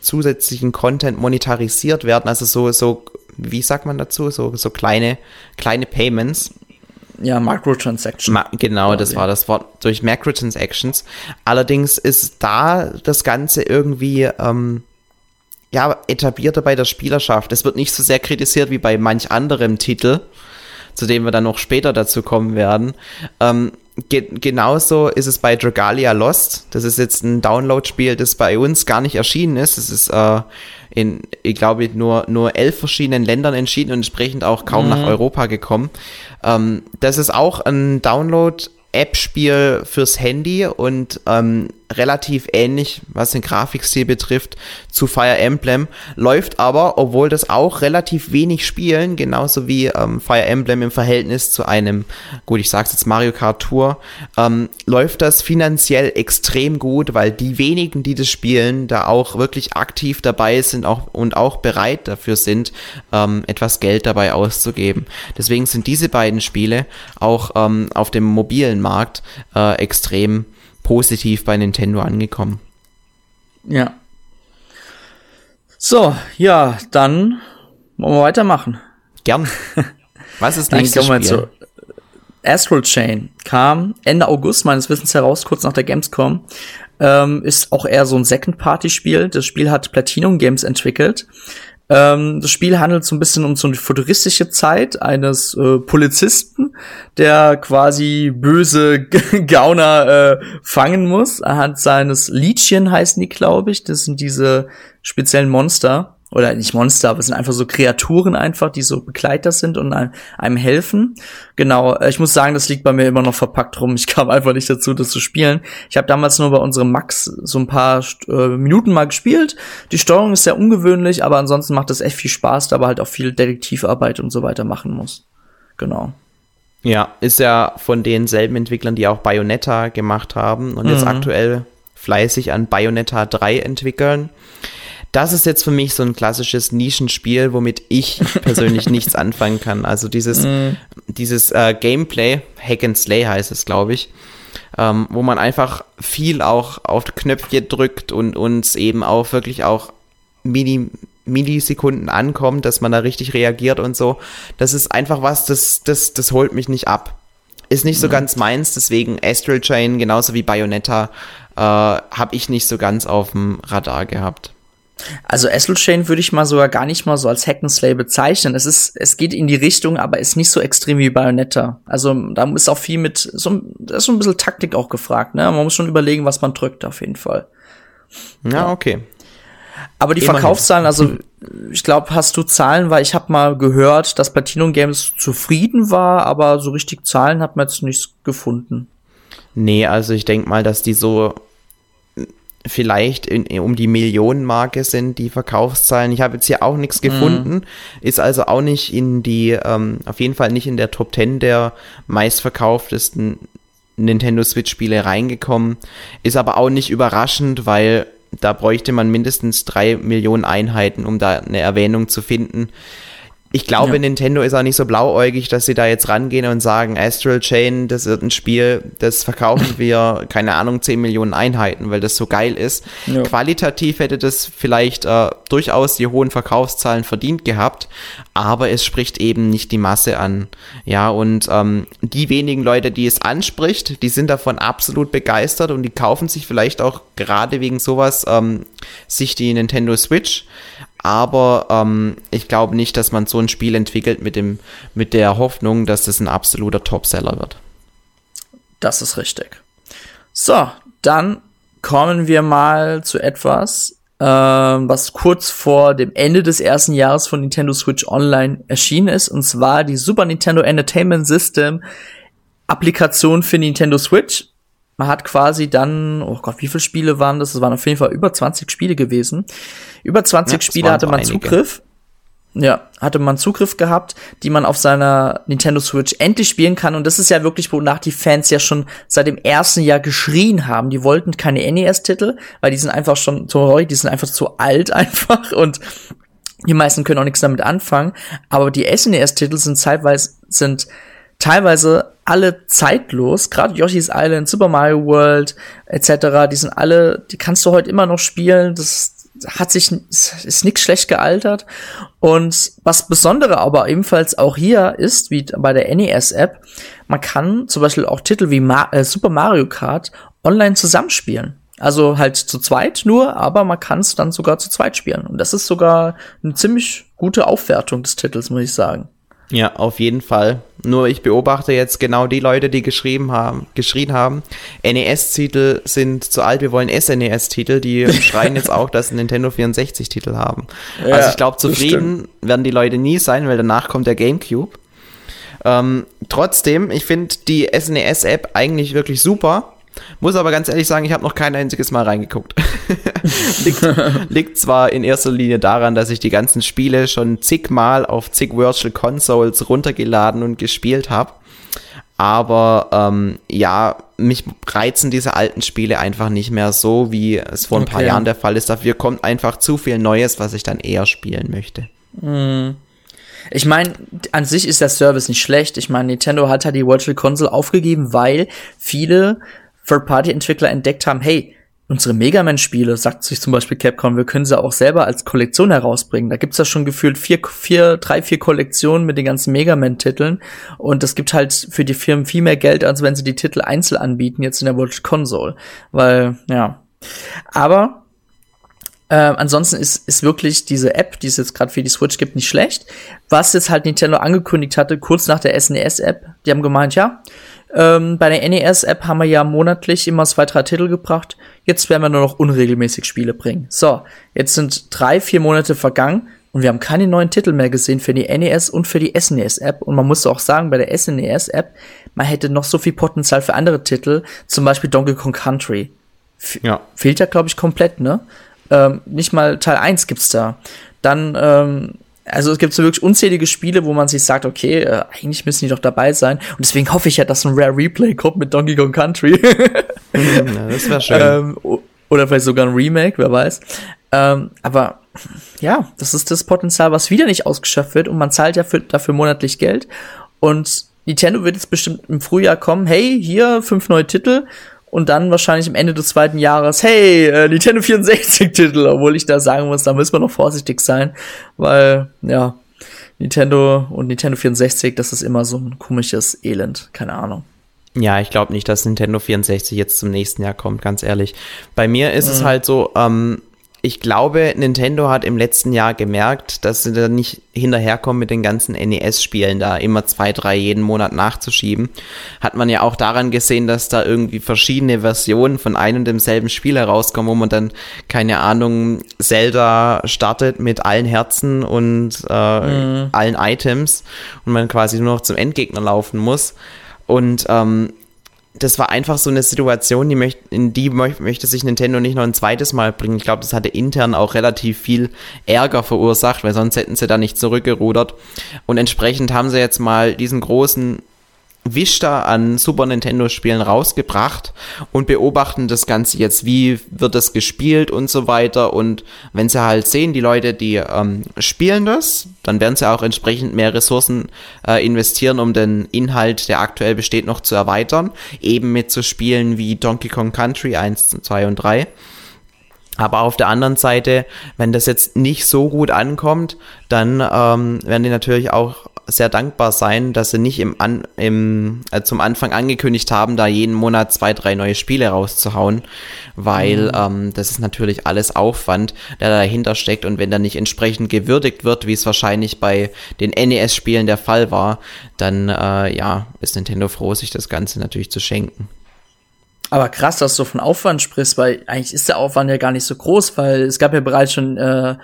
zusätzlichen Content monetarisiert werden, also so, so, wie sagt man dazu, so, so kleine, kleine Payments. Ja, Microtransactions. Ma genau, das war das Wort durch Microtransactions. Allerdings ist da das Ganze irgendwie ähm, ja, etablierter bei der Spielerschaft. Es wird nicht so sehr kritisiert wie bei manch anderem Titel, zu dem wir dann noch später dazu kommen werden. Ähm, ge genauso ist es bei Dragalia Lost. Das ist jetzt ein Download-Spiel, das bei uns gar nicht erschienen ist. Es ist äh, in, ich glaube, nur, nur elf verschiedenen Ländern entschieden und entsprechend auch kaum mhm. nach Europa gekommen. Ähm, das ist auch ein Download App-Spiel fürs Handy und ähm, relativ ähnlich, was den Grafikstil betrifft, zu Fire Emblem. Läuft aber, obwohl das auch relativ wenig spielen, genauso wie ähm, Fire Emblem im Verhältnis zu einem, gut, ich sag's jetzt Mario Kart Tour, ähm, läuft das finanziell extrem gut, weil die wenigen, die das spielen, da auch wirklich aktiv dabei sind auch, und auch bereit dafür sind, ähm, etwas Geld dabei auszugeben. Deswegen sind diese beiden Spiele auch ähm, auf dem mobilen Markt äh, extrem positiv bei Nintendo angekommen. Ja. So, ja, dann wollen wir weitermachen. Gern. Was ist nächstes Spiel? Zu Astral Chain kam Ende August meines Wissens heraus, kurz nach der Gamescom. Ähm, ist auch eher so ein Second-Party-Spiel. Das Spiel hat Platinum Games entwickelt. Ähm, das Spiel handelt so ein bisschen um so eine futuristische Zeit eines äh, Polizisten, der quasi böse Gauner äh, fangen muss. Anhand seines Liedchen heißen die, glaube ich. Das sind diese speziellen Monster oder nicht Monster, aber es sind einfach so Kreaturen einfach, die so Begleiter sind und einem, helfen. Genau, äh, ich muss sagen, das liegt bei mir immer noch verpackt rum. Ich kam einfach nicht dazu, das zu spielen. Ich habe damals nur bei unserem Max so ein paar äh, Minuten mal gespielt. Die Steuerung ist sehr ungewöhnlich, aber ansonsten macht es echt viel Spaß, da aber halt auch viel Detektivarbeit und so weiter machen muss. Genau. Ja, ist ja von denselben Entwicklern, die auch Bayonetta gemacht haben und mhm. jetzt aktuell fleißig an Bayonetta 3 entwickeln das ist jetzt für mich so ein klassisches Nischenspiel, womit ich persönlich nichts anfangen kann. Also dieses, mm. dieses äh, Gameplay, Hack and Slay heißt es, glaube ich, ähm, wo man einfach viel auch auf Knöpfchen drückt und uns eben auch wirklich auch Mini, Millisekunden ankommt, dass man da richtig reagiert und so. Das ist einfach was, das, das, das holt mich nicht ab. Ist nicht so mhm. ganz meins, deswegen Astral Chain, genauso wie Bayonetta, äh, habe ich nicht so ganz auf dem Radar gehabt. Also Astral Chain würde ich mal sogar gar nicht mal so als Hack'n'Slay bezeichnen. Es ist, es geht in die Richtung, aber ist nicht so extrem wie Bayonetta. Also da ist auch viel mit, so, da ist so ein bisschen Taktik auch gefragt, ne? Man muss schon überlegen, was man drückt, auf jeden Fall. Ja, okay. Aber die Immerhin. Verkaufszahlen, also ich glaube, hast du Zahlen, weil ich habe mal gehört, dass Platinum Games zufrieden war, aber so richtig Zahlen hat man jetzt nicht gefunden. Nee, also ich denk mal, dass die so vielleicht in, um die Millionenmarke sind, die Verkaufszahlen. Ich habe jetzt hier auch nichts gefunden, mhm. ist also auch nicht in die, ähm, auf jeden Fall nicht in der Top 10 der meistverkauftesten Nintendo Switch-Spiele reingekommen. Ist aber auch nicht überraschend, weil da bräuchte man mindestens drei Millionen Einheiten, um da eine Erwähnung zu finden. Ich glaube, ja. Nintendo ist auch nicht so blauäugig, dass sie da jetzt rangehen und sagen, Astral Chain, das wird ein Spiel, das verkaufen wir, keine Ahnung, 10 Millionen Einheiten, weil das so geil ist. Ja. Qualitativ hätte das vielleicht äh, durchaus die hohen Verkaufszahlen verdient gehabt, aber es spricht eben nicht die Masse an. Ja, und ähm, die wenigen Leute, die es anspricht, die sind davon absolut begeistert und die kaufen sich vielleicht auch gerade wegen sowas ähm, sich die Nintendo Switch aber ähm, ich glaube nicht, dass man so ein Spiel entwickelt mit, dem, mit der Hoffnung, dass es ein absoluter Topseller wird. Das ist richtig. So, dann kommen wir mal zu etwas, äh, was kurz vor dem Ende des ersten Jahres von Nintendo Switch Online erschienen ist, und zwar die Super Nintendo Entertainment System Applikation für Nintendo Switch man hat quasi dann, oh Gott, wie viele Spiele waren das? Es waren auf jeden Fall über 20 Spiele gewesen. Über 20 ja, Spiele hatte man einige. Zugriff. Ja, hatte man Zugriff gehabt, die man auf seiner Nintendo Switch endlich spielen kann. Und das ist ja wirklich, wonach die Fans ja schon seit dem ersten Jahr geschrien haben. Die wollten keine NES-Titel, weil die sind einfach schon, sorry, die sind einfach zu alt einfach und die meisten können auch nichts damit anfangen. Aber die SNES-Titel sind zeitweise, sind teilweise alle zeitlos, gerade Yoshi's Island, Super Mario World etc., die sind alle, die kannst du heute immer noch spielen, das hat sich, ist nix schlecht gealtert. Und was Besondere aber ebenfalls auch hier ist, wie bei der NES-App, man kann zum Beispiel auch Titel wie Ma äh, Super Mario Kart online zusammenspielen. Also halt zu zweit nur, aber man kann es dann sogar zu zweit spielen. Und das ist sogar eine ziemlich gute Aufwertung des Titels, muss ich sagen. Ja, auf jeden Fall. Nur ich beobachte jetzt genau die Leute, die geschrieben haben, geschrien haben, NES-Titel sind zu alt, wir wollen SNES-Titel, die schreien jetzt auch, dass Nintendo 64-Titel haben. Ja, also ich glaube, zufrieden werden die Leute nie sein, weil danach kommt der GameCube. Ähm, trotzdem, ich finde die SNES-App eigentlich wirklich super. Muss aber ganz ehrlich sagen, ich habe noch kein einziges Mal reingeguckt. liegt, liegt, zwar in erster Linie daran, dass ich die ganzen Spiele schon zigmal auf zig Virtual Consoles runtergeladen und gespielt habe. Aber ähm, ja, mich reizen diese alten Spiele einfach nicht mehr so, wie es vor ein okay. paar Jahren der Fall ist. Dafür kommt einfach zu viel Neues, was ich dann eher spielen möchte. Mhm. Ich meine, an sich ist der Service nicht schlecht. Ich meine, Nintendo hat ja die Virtual Console aufgegeben, weil viele Third-Party-Entwickler entdeckt haben, hey, unsere Mega Man-Spiele, sagt sich zum Beispiel Capcom, wir können sie auch selber als Kollektion herausbringen. Da gibt's ja schon gefühlt vier, vier, drei, vier Kollektionen mit den ganzen Mega Man-Titeln. Und das gibt halt für die Firmen viel mehr Geld, als wenn sie die Titel einzeln anbieten, jetzt in der Virtual Console. Weil, ja. Aber äh, ansonsten ist, ist wirklich diese App, die es jetzt gerade für die Switch gibt, nicht schlecht. Was jetzt halt Nintendo angekündigt hatte, kurz nach der SNES-App, die haben gemeint, ja, ähm, bei der NES-App haben wir ja monatlich immer zwei, drei Titel gebracht. Jetzt werden wir nur noch unregelmäßig Spiele bringen. So, jetzt sind drei, vier Monate vergangen und wir haben keine neuen Titel mehr gesehen für die NES und für die SNES-App. Und man muss auch sagen, bei der SNES-App, man hätte noch so viel Potenzial für andere Titel, zum Beispiel Donkey Kong Country. F ja. Fehlt ja, glaube ich, komplett, ne? Ähm, nicht mal Teil 1 gibt's da. Dann ähm, also es gibt so wirklich unzählige Spiele, wo man sich sagt, okay, äh, eigentlich müssen die doch dabei sein. Und deswegen hoffe ich ja, dass ein Rare Replay kommt mit Donkey Kong Country. ja, das wäre schön. Ähm, oder vielleicht sogar ein Remake, wer weiß. Ähm, aber ja, das ist das Potenzial, was wieder nicht ausgeschöpft wird und man zahlt ja für, dafür monatlich Geld. Und Nintendo wird jetzt bestimmt im Frühjahr kommen, hey, hier fünf neue Titel und dann wahrscheinlich am Ende des zweiten Jahres, hey, äh, Nintendo 64-Titel, obwohl ich da sagen muss, da müssen wir noch vorsichtig sein, weil, ja, Nintendo und Nintendo 64, das ist immer so ein komisches Elend, keine Ahnung. Ja, ich glaube nicht, dass Nintendo 64 jetzt zum nächsten Jahr kommt, ganz ehrlich. Bei mir ist mhm. es halt so, ähm, ich glaube, Nintendo hat im letzten Jahr gemerkt, dass sie da nicht hinterherkommen mit den ganzen NES-Spielen, da immer zwei, drei jeden Monat nachzuschieben. Hat man ja auch daran gesehen, dass da irgendwie verschiedene Versionen von einem und demselben Spiel herauskommen, wo man dann, keine Ahnung, Zelda startet mit allen Herzen und äh, mhm. allen Items und man quasi nur noch zum Endgegner laufen muss. Und ähm, das war einfach so eine Situation, die möcht, in die möchte sich Nintendo nicht noch ein zweites Mal bringen. Ich glaube, das hatte intern auch relativ viel Ärger verursacht, weil sonst hätten sie da nicht zurückgerudert. Und entsprechend haben sie jetzt mal diesen großen Vista an Super Nintendo Spielen rausgebracht und beobachten das Ganze jetzt, wie wird das gespielt und so weiter. Und wenn sie halt sehen, die Leute, die ähm, spielen das, dann werden sie auch entsprechend mehr Ressourcen äh, investieren, um den Inhalt, der aktuell besteht, noch zu erweitern. Eben mit so Spielen wie Donkey Kong Country 1, 2 und 3. Aber auf der anderen Seite, wenn das jetzt nicht so gut ankommt, dann ähm, werden die natürlich auch sehr dankbar sein, dass sie nicht im, An, im äh, zum Anfang angekündigt haben, da jeden Monat zwei, drei neue Spiele rauszuhauen, weil mhm. ähm, das ist natürlich alles Aufwand, der dahinter steckt und wenn da nicht entsprechend gewürdigt wird, wie es wahrscheinlich bei den NES-Spielen der Fall war, dann äh, ja, ist Nintendo froh, sich das Ganze natürlich zu schenken. Aber krass, dass du von Aufwand sprichst, weil eigentlich ist der Aufwand ja gar nicht so groß, weil es gab ja bereits schon äh,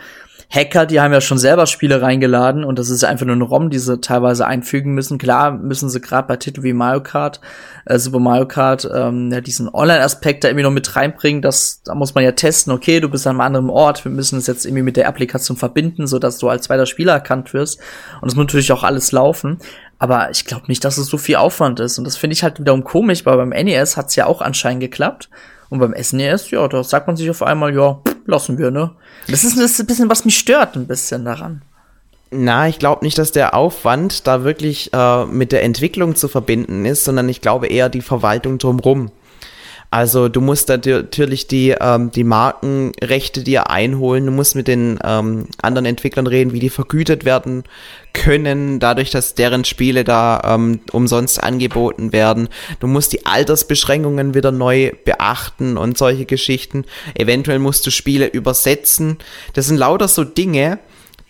Hacker, die haben ja schon selber Spiele reingeladen und das ist einfach nur ein ROM, die sie teilweise einfügen müssen. Klar müssen sie gerade bei Titeln wie Mario Kart, äh, Super Mario Kart, ähm, ja, diesen Online-Aspekt da irgendwie noch mit reinbringen. Das, da muss man ja testen, okay, du bist an einem anderen Ort, wir müssen es jetzt irgendwie mit der Applikation verbinden, so dass du als zweiter Spieler erkannt wirst. Und das muss natürlich auch alles laufen. Aber ich glaube nicht, dass es so viel Aufwand ist. Und das finde ich halt wiederum komisch, weil beim NES hat's ja auch anscheinend geklappt. Und beim SNES, ja, da sagt man sich auf einmal, ja, lassen wir, ne? Das ist, das ist ein bisschen, was mich stört, ein bisschen daran. Na, ich glaube nicht, dass der Aufwand da wirklich äh, mit der Entwicklung zu verbinden ist, sondern ich glaube eher die Verwaltung drumrum. Also du musst natürlich die, ähm, die Markenrechte dir einholen, du musst mit den ähm, anderen Entwicklern reden, wie die vergütet werden können, dadurch, dass deren Spiele da ähm, umsonst angeboten werden. Du musst die Altersbeschränkungen wieder neu beachten und solche Geschichten. Eventuell musst du Spiele übersetzen. Das sind lauter so Dinge,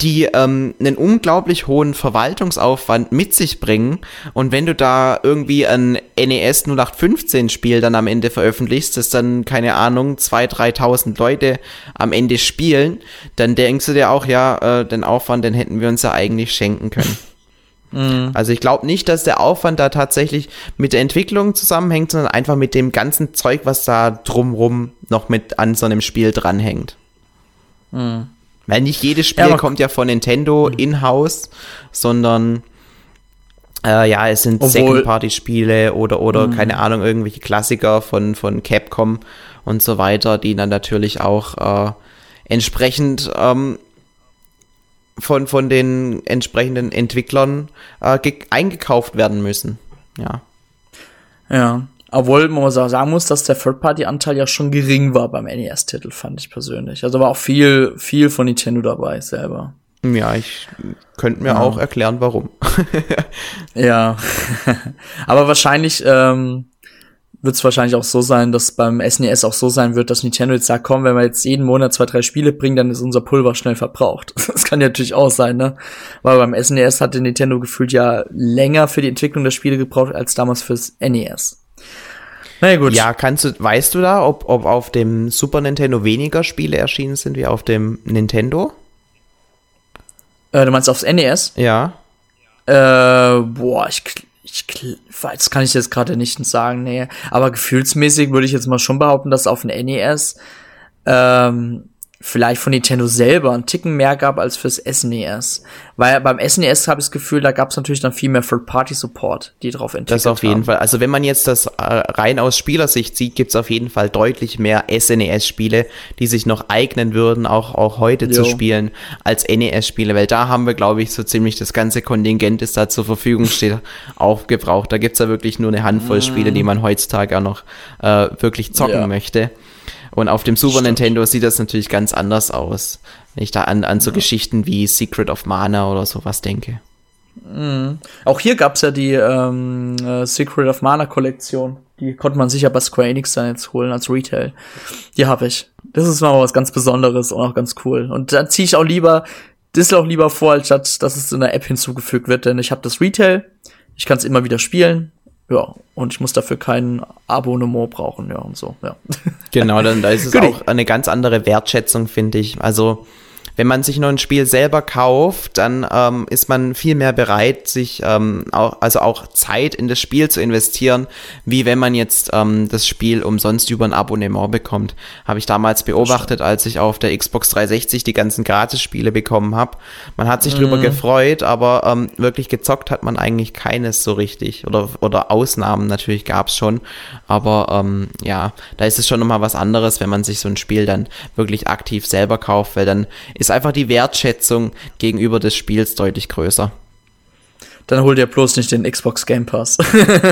die ähm, einen unglaublich hohen Verwaltungsaufwand mit sich bringen. Und wenn du da irgendwie ein NES 0815 Spiel dann am Ende veröffentlichst, das dann, keine Ahnung, 2.000, 3.000 Leute am Ende spielen, dann denkst du dir auch, ja, äh, den Aufwand, den hätten wir uns ja eigentlich schenken können. Mhm. Also ich glaube nicht, dass der Aufwand da tatsächlich mit der Entwicklung zusammenhängt, sondern einfach mit dem ganzen Zeug, was da drumrum noch mit an so einem Spiel dranhängt. Mhm. Weil nicht jedes Spiel ja, kommt ja von Nintendo mhm. in-house, sondern äh, ja, es sind Second-Party-Spiele oder, oder mhm. keine Ahnung, irgendwelche Klassiker von, von Capcom und so weiter, die dann natürlich auch äh, entsprechend ähm, von, von den entsprechenden Entwicklern äh, eingekauft werden müssen. Ja. Ja. Obwohl man sagen muss, dass der Third-Party-Anteil ja schon gering war beim NES-Titel, fand ich persönlich. Also war auch viel, viel von Nintendo dabei selber. Ja, ich könnte mir ja. auch erklären, warum. ja. Aber wahrscheinlich ähm, wird es wahrscheinlich auch so sein, dass beim SNES e auch so sein wird, dass Nintendo jetzt sagt, komm, wenn wir jetzt jeden Monat zwei, drei Spiele bringen, dann ist unser Pulver schnell verbraucht. Das kann ja natürlich auch sein, ne? Weil beim SNES e hatte Nintendo gefühlt ja länger für die Entwicklung der Spiele gebraucht als damals fürs NES. Na ja, gut. Ja, kannst du, weißt du da, ob, ob auf dem Super Nintendo weniger Spiele erschienen sind wie auf dem Nintendo? Äh, du meinst aufs NES? Ja. Äh, boah, ich, ich, das kann ich jetzt gerade nicht sagen, nee. Aber gefühlsmäßig würde ich jetzt mal schon behaupten, dass auf dem NES ähm, vielleicht von Nintendo selber einen Ticken mehr gab als fürs SNES. Weil beim SNES habe ich das Gefühl, da gab es natürlich dann viel mehr Third-Party-Support, die drauf entwickelt Das auf jeden haben. Fall. Also wenn man jetzt das äh, rein aus Spielersicht sieht, gibt es auf jeden Fall deutlich mehr SNES-Spiele, die sich noch eignen würden, auch, auch heute jo. zu spielen, als NES-Spiele. Weil da haben wir, glaube ich, so ziemlich das ganze Kontingent, das da zur Verfügung steht, aufgebraucht. Da gibt's ja wirklich nur eine Handvoll mm. Spiele, die man heutzutage auch noch äh, wirklich zocken ja. möchte. Und auf dem Super Stimmt. Nintendo sieht das natürlich ganz anders aus. Wenn ich da an, an so ja. Geschichten wie Secret of Mana oder sowas denke. Mhm. Auch hier gab's ja die ähm, äh, Secret of Mana Kollektion. Die konnte man sicher bei Square Enix dann jetzt holen als Retail. Die habe ich. Das ist mal was ganz Besonderes und auch ganz cool. Und da ziehe ich auch lieber, das auch lieber vor, als dass es in der App hinzugefügt wird, denn ich habe das Retail. Ich kann es immer wieder spielen. Ja, und ich muss dafür kein Abonnement brauchen, ja, und so, ja. Genau, dann da ist es auch eine ganz andere Wertschätzung, finde ich. Also, wenn man sich nur ein Spiel selber kauft, dann ähm, ist man viel mehr bereit, sich ähm, auch, also auch Zeit in das Spiel zu investieren, wie wenn man jetzt ähm, das Spiel umsonst über ein Abonnement bekommt. Habe ich damals beobachtet, als ich auf der Xbox 360 die ganzen Gratis-Spiele bekommen habe. Man hat sich mhm. drüber gefreut, aber ähm, wirklich gezockt hat man eigentlich keines so richtig. Oder, oder Ausnahmen natürlich gab's schon. Aber ähm, ja, da ist es schon nochmal was anderes, wenn man sich so ein Spiel dann wirklich aktiv selber kauft, weil dann ist einfach die Wertschätzung gegenüber des Spiels deutlich größer. Dann holt ihr bloß nicht den Xbox Game Pass.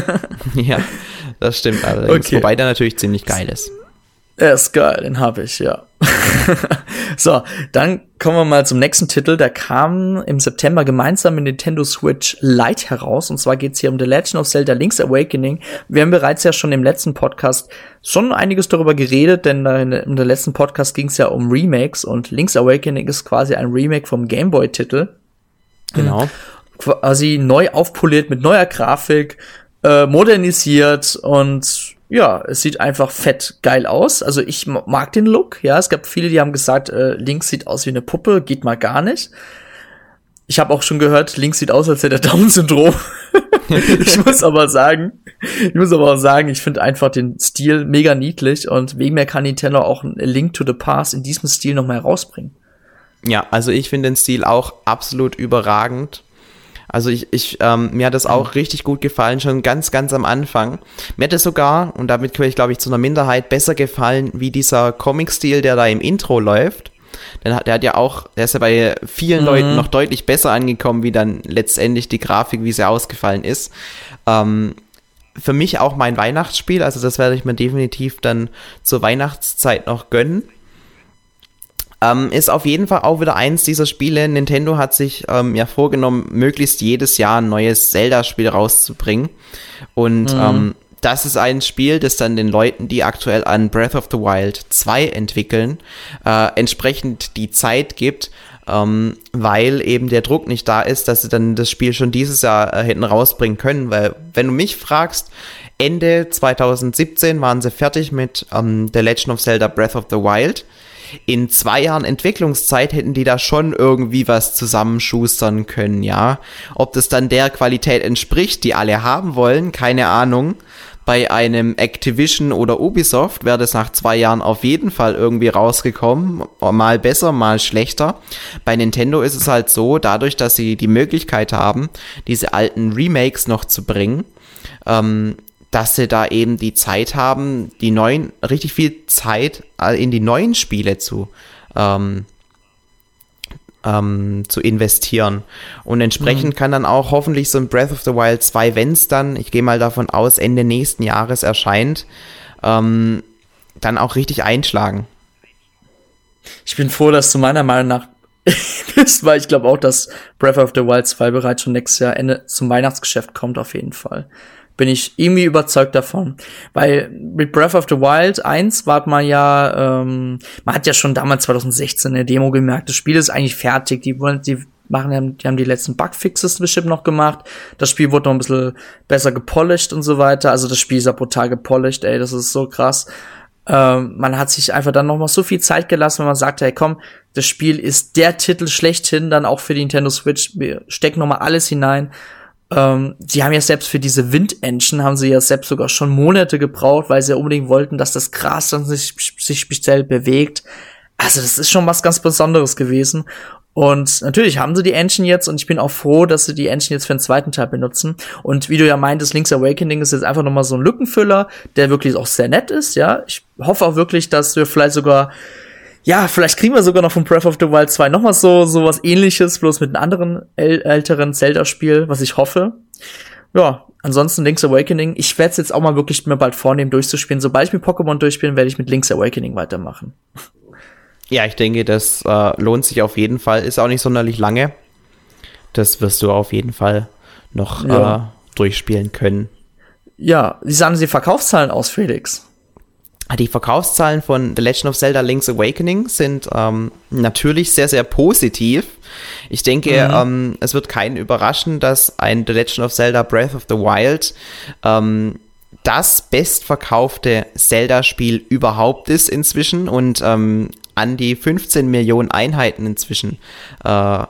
ja, das stimmt allerdings. Okay. Wobei der natürlich ziemlich geil ist. Er ist geil, den habe ich, ja. so, dann kommen wir mal zum nächsten Titel. Der kam im September gemeinsam mit Nintendo Switch Lite heraus. Und zwar geht's hier um The Legend of Zelda Link's Awakening. Wir haben bereits ja schon im letzten Podcast schon einiges darüber geredet, denn in der letzten Podcast ging's ja um Remakes und Link's Awakening ist quasi ein Remake vom Game Boy-Titel. Genau. Quasi neu aufpoliert mit neuer Grafik, äh, modernisiert und ja, es sieht einfach fett geil aus. Also ich mag den Look. Ja, es gab viele, die haben gesagt, äh, Link sieht aus wie eine Puppe, geht mal gar nicht. Ich habe auch schon gehört, Link sieht aus, als hätte er Down-Syndrom. ich muss aber sagen, ich muss aber auch sagen, ich finde einfach den Stil mega niedlich und wegen mir kann Nintendo auch ein Link to the Past in diesem Stil noch mal rausbringen. Ja, also ich finde den Stil auch absolut überragend. Also ich, ich ähm, mir hat das auch richtig gut gefallen, schon ganz, ganz am Anfang. Mir hat es sogar, und damit gehöre ich, glaube ich, zu einer Minderheit, besser gefallen, wie dieser Comic-Stil, der da im Intro läuft. Denn der hat ja auch, der ist ja bei vielen mhm. Leuten noch deutlich besser angekommen, wie dann letztendlich die Grafik, wie sie ausgefallen ist. Ähm, für mich auch mein Weihnachtsspiel, also das werde ich mir definitiv dann zur Weihnachtszeit noch gönnen. Ähm, ist auf jeden Fall auch wieder eins dieser Spiele. Nintendo hat sich ähm, ja vorgenommen, möglichst jedes Jahr ein neues Zelda-Spiel rauszubringen. Und mhm. ähm, das ist ein Spiel, das dann den Leuten, die aktuell an Breath of the Wild 2 entwickeln, äh, entsprechend die Zeit gibt, ähm, weil eben der Druck nicht da ist, dass sie dann das Spiel schon dieses Jahr äh, hätten rausbringen können. Weil, wenn du mich fragst, Ende 2017 waren sie fertig mit ähm, The Legend of Zelda Breath of the Wild in zwei Jahren Entwicklungszeit hätten die da schon irgendwie was zusammenschustern können, ja. Ob das dann der Qualität entspricht, die alle haben wollen, keine Ahnung. Bei einem Activision oder Ubisoft wäre das nach zwei Jahren auf jeden Fall irgendwie rausgekommen. Mal besser, mal schlechter. Bei Nintendo ist es halt so, dadurch, dass sie die Möglichkeit haben, diese alten Remakes noch zu bringen, ähm, dass sie da eben die Zeit haben, die neuen, richtig viel Zeit äh, in die neuen Spiele zu, ähm, ähm, zu investieren. Und entsprechend mhm. kann dann auch hoffentlich so ein Breath of the Wild 2, wenn es dann, ich gehe mal davon aus, Ende nächsten Jahres erscheint, ähm, dann auch richtig einschlagen. Ich bin froh, dass du meiner Meinung nach bist, weil ich glaube auch, dass Breath of the Wild 2 bereits schon nächstes Jahr Ende zum Weihnachtsgeschäft kommt, auf jeden Fall bin ich irgendwie überzeugt davon. Weil mit Breath of the Wild 1 war man ja, ähm, man hat ja schon damals 2016 eine Demo gemerkt, das Spiel ist eigentlich fertig, die wollen, die machen, die haben die letzten Bugfixes bestimmt noch gemacht. Das Spiel wurde noch ein bisschen besser gepolished und so weiter. Also das Spiel ist ja brutal gepolished, ey, das ist so krass. Ähm, man hat sich einfach dann noch mal so viel Zeit gelassen, wenn man sagt, hey komm, das Spiel ist der Titel schlechthin, dann auch für die Nintendo Switch. Wir stecken noch mal alles hinein. Ähm, die haben ja selbst für diese Wind-Engine haben sie ja selbst sogar schon Monate gebraucht, weil sie ja unbedingt wollten, dass das Gras dann sich, sich speziell bewegt. Also das ist schon was ganz Besonderes gewesen. Und natürlich haben sie die Engine jetzt und ich bin auch froh, dass sie die Engine jetzt für den zweiten Teil benutzen. Und wie du ja meintest, Link's Awakening ist jetzt einfach nochmal so ein Lückenfüller, der wirklich auch sehr nett ist, ja. Ich hoffe auch wirklich, dass wir vielleicht sogar ja, vielleicht kriegen wir sogar noch von Breath of the Wild 2 nochmal so, so was ähnliches, bloß mit einem anderen äl älteren Zelda-Spiel, was ich hoffe. Ja, ansonsten Link's Awakening. Ich werde es jetzt auch mal wirklich mir bald vornehmen, durchzuspielen. Sobald ich mit Pokémon durchspiele, werde ich mit Link's Awakening weitermachen. Ja, ich denke, das äh, lohnt sich auf jeden Fall. Ist auch nicht sonderlich lange. Das wirst du auf jeden Fall noch ja. äh, durchspielen können. Ja, wie sahen die Verkaufszahlen aus, Felix? Die Verkaufszahlen von The Legend of Zelda Link's Awakening sind ähm, natürlich sehr, sehr positiv. Ich denke, mhm. ähm, es wird keinen überraschen, dass ein The Legend of Zelda Breath of the Wild ähm, das bestverkaufte Zelda-Spiel überhaupt ist inzwischen und ähm, an die 15 Millionen Einheiten inzwischen äh,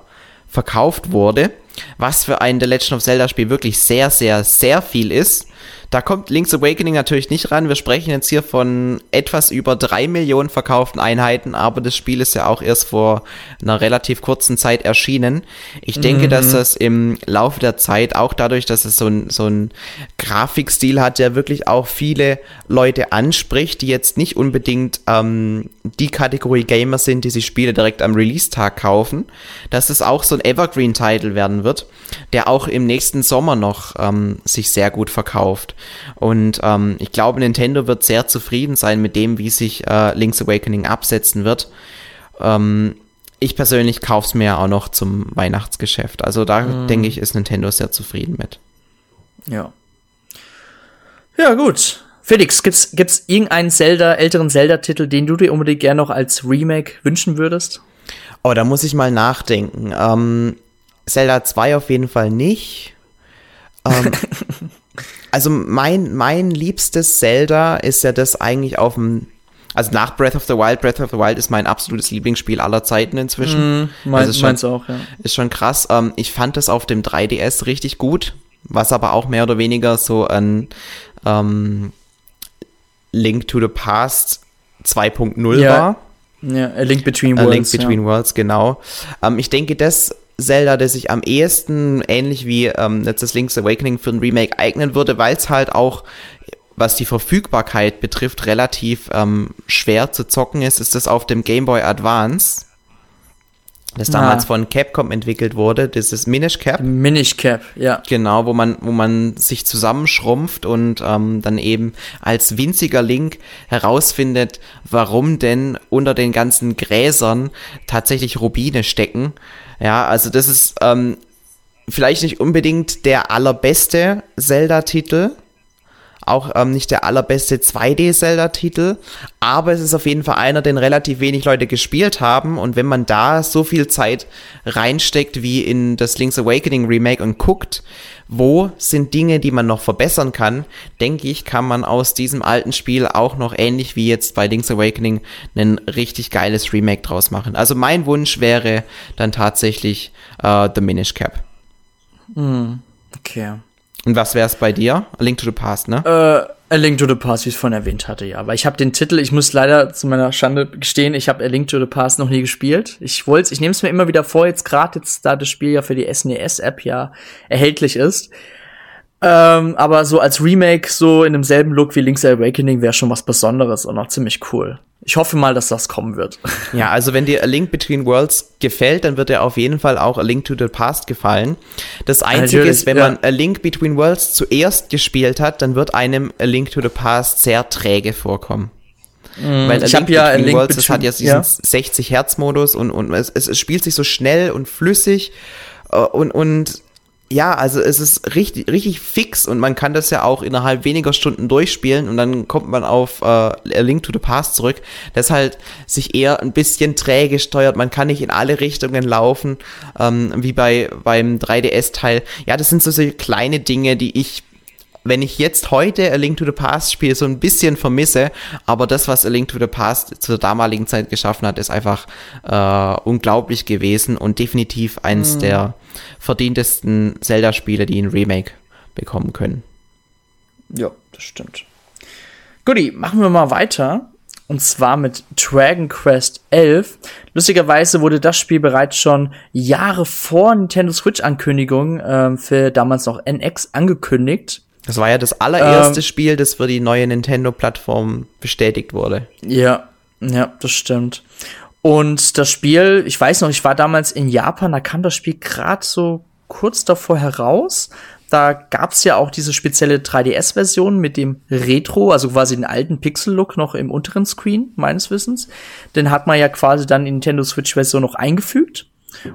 verkauft wurde, was für ein The Legend of Zelda Spiel wirklich sehr, sehr, sehr viel ist. Da kommt Link's Awakening natürlich nicht ran. Wir sprechen jetzt hier von etwas über drei Millionen verkauften Einheiten, aber das Spiel ist ja auch erst vor einer relativ kurzen Zeit erschienen. Ich denke, mhm. dass das im Laufe der Zeit, auch dadurch, dass es so ein, so ein Grafikstil hat, der wirklich auch viele Leute anspricht, die jetzt nicht unbedingt ähm, die Kategorie Gamer sind, die sich Spiele direkt am Release-Tag kaufen, dass es auch so ein Evergreen-Title werden wird, der auch im nächsten Sommer noch ähm, sich sehr gut verkauft. Und ähm, ich glaube, Nintendo wird sehr zufrieden sein mit dem, wie sich äh, Link's Awakening absetzen wird. Ähm, ich persönlich kaufe es mir auch noch zum Weihnachtsgeschäft. Also da mm. denke ich, ist Nintendo sehr zufrieden mit. Ja. Ja, gut. Felix, gibt's, gibt's irgendeinen Zelda, älteren Zelda-Titel, den du dir unbedingt gerne noch als Remake wünschen würdest? Oh, da muss ich mal nachdenken. Ähm, Zelda 2 auf jeden Fall nicht. Ähm, also mein, mein liebstes Zelda ist ja das eigentlich auf dem, also nach Breath of the Wild, Breath of the Wild ist mein absolutes Lieblingsspiel aller Zeiten inzwischen. Mm, mein, also meins auch, ja. Ist schon krass. Ähm, ich fand das auf dem 3DS richtig gut, was aber auch mehr oder weniger so ein ähm, Link to the Past 2.0 ja. war. Ja, A Link Between Worlds. A Link Between ja. Worlds, genau. Ähm, ich denke, das Zelda, das sich am ehesten ähnlich wie ähm, jetzt Link's Awakening für ein Remake eignen würde, weil es halt auch was die Verfügbarkeit betrifft, relativ ähm, schwer zu zocken ist, ist das auf dem Game Boy Advance das damals ah. von Capcom entwickelt wurde, das ist Minish Cap. Minish Cap, ja. Genau, wo man, wo man sich zusammenschrumpft und ähm, dann eben als winziger Link herausfindet, warum denn unter den ganzen Gräsern tatsächlich Rubine stecken. Ja, also das ist ähm, vielleicht nicht unbedingt der allerbeste Zelda-Titel, auch ähm, nicht der allerbeste 2D-Zelda-Titel, aber es ist auf jeden Fall einer, den relativ wenig Leute gespielt haben. Und wenn man da so viel Zeit reinsteckt wie in das Link's Awakening Remake und guckt, wo sind Dinge, die man noch verbessern kann, denke ich, kann man aus diesem alten Spiel auch noch ähnlich wie jetzt bei Link's Awakening ein richtig geiles Remake draus machen. Also mein Wunsch wäre dann tatsächlich äh, The Minish Cap. Mm, okay. Und was wäre es bei dir? A Link to the Past, ne? Äh, A Link to the Past, wie ich es vorhin erwähnt hatte, ja. Aber ich habe den Titel, ich muss leider zu meiner Schande gestehen, ich habe A Link to the Past noch nie gespielt. Ich wollte, ich nehme es mir immer wieder vor, jetzt gerade jetzt, da das Spiel ja für die SNES-App ja erhältlich ist. Ähm, aber so als Remake, so in demselben Look wie Link's Awakening, wäre schon was Besonderes und auch ziemlich cool. Ich hoffe mal, dass das kommen wird. Ja, also wenn dir A Link Between Worlds gefällt, dann wird dir auf jeden Fall auch A Link to the Past gefallen. Das Einzige Natürlich, ist, wenn ja. man A Link Between Worlds zuerst gespielt hat, dann wird einem A Link to the Past sehr träge vorkommen. Mm, Weil A Link ja Between Worlds, das hat ja diesen ja. 60 Hertz Modus und, und es, es spielt sich so schnell und flüssig äh, und, und ja, also es ist richtig, richtig fix und man kann das ja auch innerhalb weniger Stunden durchspielen und dann kommt man auf äh, A Link to the Past zurück, das halt sich eher ein bisschen träge steuert. Man kann nicht in alle Richtungen laufen, ähm, wie bei beim 3DS-Teil. Ja, das sind so, so kleine Dinge, die ich wenn ich jetzt heute A Link to the Past spiele, so ein bisschen vermisse, aber das, was A Link to the Past zur damaligen Zeit geschaffen hat, ist einfach äh, unglaublich gewesen und definitiv eins mhm. der verdientesten Zelda-Spiele, die ein Remake bekommen können. Ja, das stimmt. Guti, machen wir mal weiter. Und zwar mit Dragon Quest 11. Lustigerweise wurde das Spiel bereits schon Jahre vor Nintendo Switch-Ankündigung äh, für damals noch NX angekündigt. Das war ja das allererste ähm, Spiel, das für die neue Nintendo-Plattform bestätigt wurde. Ja, ja, das stimmt. Und das Spiel, ich weiß noch, ich war damals in Japan, da kam das Spiel gerade so kurz davor heraus. Da gab's ja auch diese spezielle 3DS-Version mit dem Retro, also quasi den alten Pixel-Look noch im unteren Screen, meines Wissens. Den hat man ja quasi dann in Nintendo Switch-Version noch eingefügt.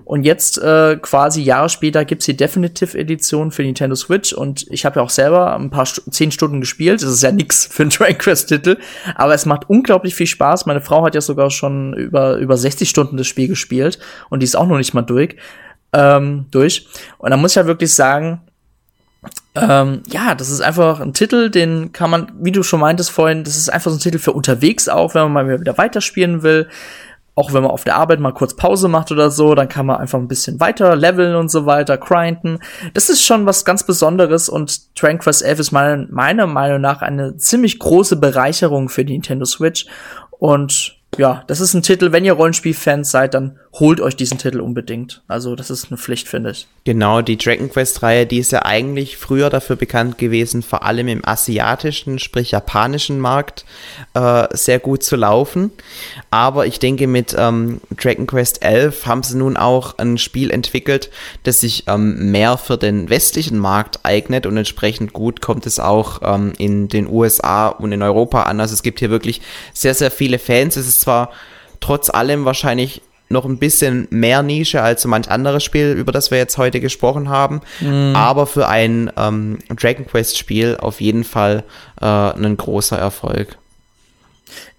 Und jetzt äh, quasi Jahre später gibt's die Definitive Edition für Nintendo Switch und ich habe ja auch selber ein paar St zehn Stunden gespielt. Das ist ja nix für einen Dragon Quest Titel, aber es macht unglaublich viel Spaß. Meine Frau hat ja sogar schon über über 60 Stunden das Spiel gespielt und die ist auch noch nicht mal durch. Ähm, durch. Und da muss ich ja wirklich sagen, ähm, ja, das ist einfach ein Titel, den kann man, wie du schon meintest vorhin, das ist einfach so ein Titel für unterwegs auch, wenn man mal wieder weiterspielen will auch wenn man auf der Arbeit mal kurz Pause macht oder so, dann kann man einfach ein bisschen weiter leveln und so weiter, grinden. Das ist schon was ganz Besonderes und Dragon Quest 11 ist meine, meiner Meinung nach eine ziemlich große Bereicherung für die Nintendo Switch und ja, das ist ein Titel, wenn ihr Rollenspielfans seid, dann holt euch diesen Titel unbedingt. Also das ist eine Pflicht, finde ich. Genau, die Dragon Quest-Reihe, die ist ja eigentlich früher dafür bekannt gewesen, vor allem im asiatischen, sprich japanischen Markt, äh, sehr gut zu laufen. Aber ich denke, mit ähm, Dragon Quest 11 haben sie nun auch ein Spiel entwickelt, das sich ähm, mehr für den westlichen Markt eignet und entsprechend gut kommt es auch ähm, in den USA und in Europa an. Also es gibt hier wirklich sehr, sehr viele Fans. Es ist zwar trotz allem wahrscheinlich noch ein bisschen mehr Nische als so manch anderes Spiel, über das wir jetzt heute gesprochen haben. Mm. Aber für ein ähm, Dragon Quest Spiel auf jeden Fall äh, ein großer Erfolg.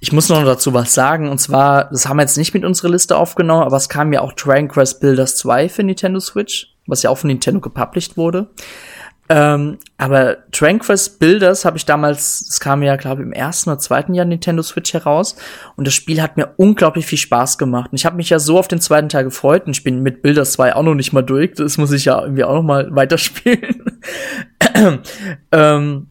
Ich muss noch dazu was sagen, und zwar, das haben wir jetzt nicht mit unserer Liste aufgenommen, aber es kam ja auch Dragon Quest Builders 2 für Nintendo Switch, was ja auch von Nintendo gepublished wurde. Ähm, aber Tranquest Builders habe ich damals, das kam ja, glaube ich, im ersten oder zweiten Jahr Nintendo Switch heraus. Und das Spiel hat mir unglaublich viel Spaß gemacht. Und ich habe mich ja so auf den zweiten Teil gefreut. Und ich bin mit Builders 2 auch noch nicht mal durch. Das muss ich ja irgendwie auch noch mal weiterspielen. ähm,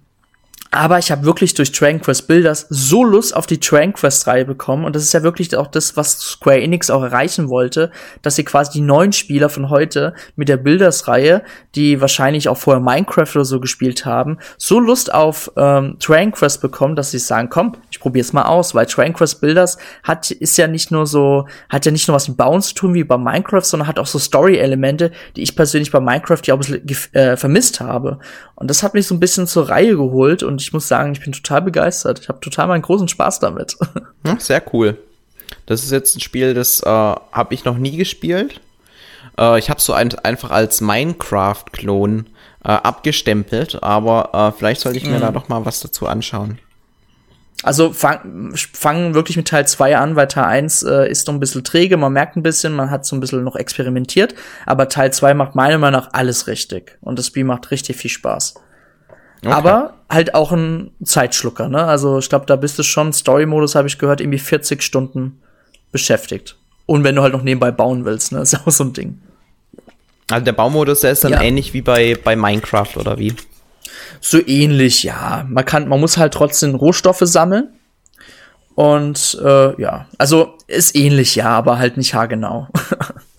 aber ich habe wirklich durch Dragon Quest Builders so Lust auf die Dragon Quest Reihe bekommen und das ist ja wirklich auch das, was Square Enix auch erreichen wollte, dass sie quasi die neuen Spieler von heute mit der Builders Reihe, die wahrscheinlich auch vorher Minecraft oder so gespielt haben, so Lust auf ähm, Dragon Quest bekommen, dass sie sagen, komm, ich probier's mal aus, weil Dragon Quest Builders hat ist ja nicht nur so, hat ja nicht nur was mit Bauen zu tun wie bei Minecraft, sondern hat auch so Story Elemente, die ich persönlich bei Minecraft ja auch ein bisschen äh, vermisst habe. Und das hat mich so ein bisschen zur Reihe geholt und ich muss sagen, ich bin total begeistert. Ich habe total meinen großen Spaß damit. Ja, sehr cool. Das ist jetzt ein Spiel, das äh, habe ich noch nie gespielt. Äh, ich habe so ein, einfach als Minecraft-Klon äh, abgestempelt, aber äh, vielleicht sollte ich mir mm. da doch mal was dazu anschauen. Also fangen fang wirklich mit Teil 2 an, weil Teil 1 äh, ist noch ein bisschen träge, man merkt ein bisschen, man hat so ein bisschen noch experimentiert, aber Teil 2 macht meiner Meinung nach alles richtig und das Spiel macht richtig viel Spaß. Okay. Aber halt auch ein Zeitschlucker, ne? Also ich glaube, da bist du schon, Story-Modus habe ich gehört, irgendwie 40 Stunden beschäftigt. Und wenn du halt noch nebenbei bauen willst, ne? Ist auch so ein Ding. Also der Baumodus, der ist dann ja. ähnlich wie bei, bei Minecraft, oder wie? So ähnlich, ja. Man kann, man muss halt trotzdem Rohstoffe sammeln. Und äh, ja, also ist ähnlich, ja, aber halt nicht haargenau.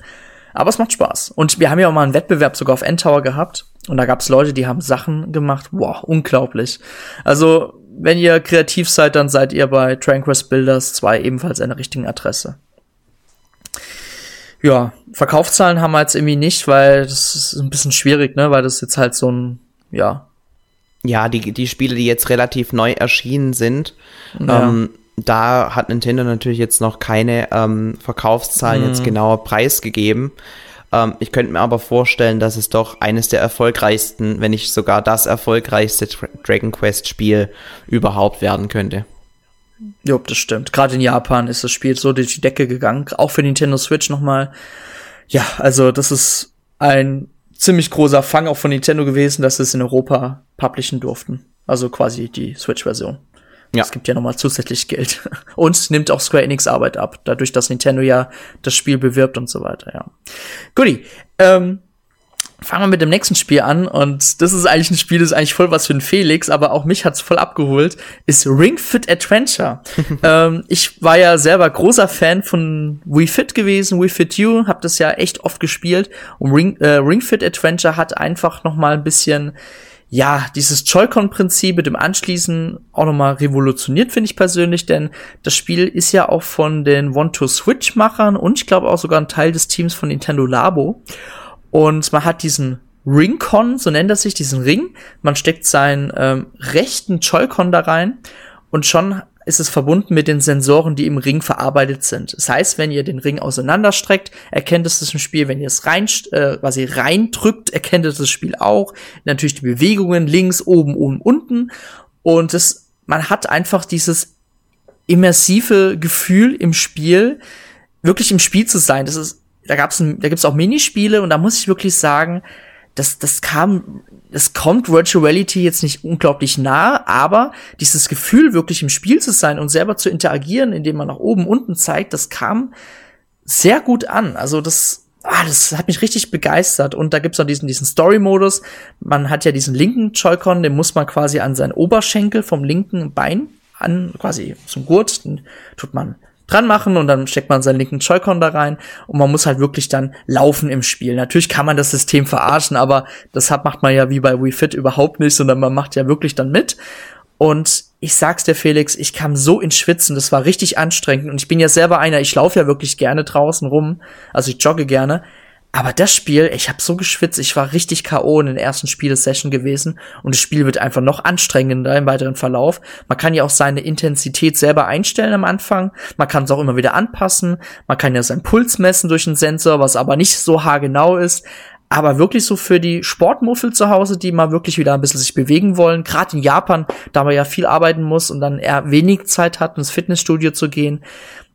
aber es macht Spaß. Und wir haben ja auch mal einen Wettbewerb sogar auf Endtower gehabt. Und da gab es Leute, die haben Sachen gemacht. Wow, unglaublich. Also, wenn ihr kreativ seid, dann seid ihr bei Tranquest Builders 2 ebenfalls an der richtigen Adresse. Ja, Verkaufszahlen haben wir jetzt irgendwie nicht, weil das ist ein bisschen schwierig, ne, weil das jetzt halt so ein, ja. Ja, die, die Spiele, die jetzt relativ neu erschienen sind, ja. ähm, da hat Nintendo natürlich jetzt noch keine ähm, Verkaufszahlen mhm. jetzt genauer preisgegeben. Ähm, ich könnte mir aber vorstellen, dass es doch eines der erfolgreichsten, wenn nicht sogar das erfolgreichste Dragon Quest Spiel überhaupt werden könnte. Jo, das stimmt. Gerade in Japan ist das Spiel so durch die Decke gegangen. Auch für Nintendo Switch nochmal. Ja, also das ist ein ziemlich großer Fang auch von Nintendo gewesen, dass sie es in Europa publishen durften. Also quasi die Switch-Version. Ja. Es gibt ja nochmal zusätzlich Geld. Und nimmt auch Square Enix Arbeit ab, dadurch, dass Nintendo ja das Spiel bewirbt und so weiter, ja. Guti, ähm, fangen wir mit dem nächsten Spiel an und das ist eigentlich ein Spiel, das ist eigentlich voll was für ein Felix, aber auch mich hat's voll abgeholt, ist Ring Fit Adventure. ähm, ich war ja selber großer Fan von Wii Fit gewesen, Wii Fit U, hab das ja echt oft gespielt und Ring, äh, Ring Fit Adventure hat einfach noch mal ein bisschen ja, dieses Joy-Con-Prinzip mit dem Anschließen auch nochmal revolutioniert, finde ich persönlich, denn das Spiel ist ja auch von den One-to-Switch-Machern und ich glaube auch sogar ein Teil des Teams von Nintendo Labo. Und man hat diesen Ring-Con, so nennt er sich, diesen Ring. Man steckt seinen ähm, rechten Joy-Con da rein und schon ist es verbunden mit den Sensoren, die im Ring verarbeitet sind. Das heißt, wenn ihr den Ring auseinanderstreckt, erkennt es das im Spiel. Wenn ihr es rein, äh, quasi reindrückt, erkennt es das Spiel auch. Natürlich die Bewegungen links, oben, oben, unten. Und es, man hat einfach dieses immersive Gefühl im Spiel, wirklich im Spiel zu sein. Das ist, da gab's, ein, da gibt's auch Minispiele und da muss ich wirklich sagen, das, das kam, es kommt Virtual Reality jetzt nicht unglaublich nah, aber dieses Gefühl, wirklich im Spiel zu sein und selber zu interagieren, indem man nach oben, unten zeigt, das kam sehr gut an. Also das, ah, das hat mich richtig begeistert. Und da gibt's noch diesen, diesen Story-Modus. Man hat ja diesen linken Joy-Con, den muss man quasi an seinen Oberschenkel vom linken Bein an, quasi zum Gurt, den tut man dran machen und dann steckt man seinen linken Joy-Con da rein und man muss halt wirklich dann laufen im Spiel. Natürlich kann man das System verarschen, aber das macht man ja wie bei Wii Fit überhaupt nicht, sondern man macht ja wirklich dann mit. Und ich sag's dir, Felix, ich kam so ins Schwitzen, das war richtig anstrengend und ich bin ja selber einer, ich laufe ja wirklich gerne draußen rum, also ich jogge gerne, aber das Spiel, ich habe so geschwitzt, ich war richtig K.O. in den ersten Spielesession gewesen und das Spiel wird einfach noch anstrengender im weiteren Verlauf. Man kann ja auch seine Intensität selber einstellen am Anfang. Man kann es auch immer wieder anpassen. Man kann ja seinen Puls messen durch einen Sensor, was aber nicht so haargenau ist. Aber wirklich so für die Sportmuffel zu Hause, die mal wirklich wieder ein bisschen sich bewegen wollen, gerade in Japan, da man ja viel arbeiten muss und dann eher wenig Zeit hat, ins Fitnessstudio zu gehen,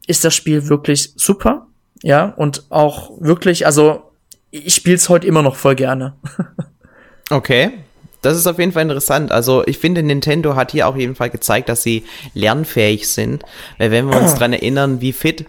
ist das Spiel wirklich super. Ja, und auch wirklich, also ich spiele es heute immer noch voll gerne. okay. Das ist auf jeden Fall interessant. Also ich finde, Nintendo hat hier auf jeden Fall gezeigt, dass sie lernfähig sind. Weil wenn wir uns dran erinnern, wie fit,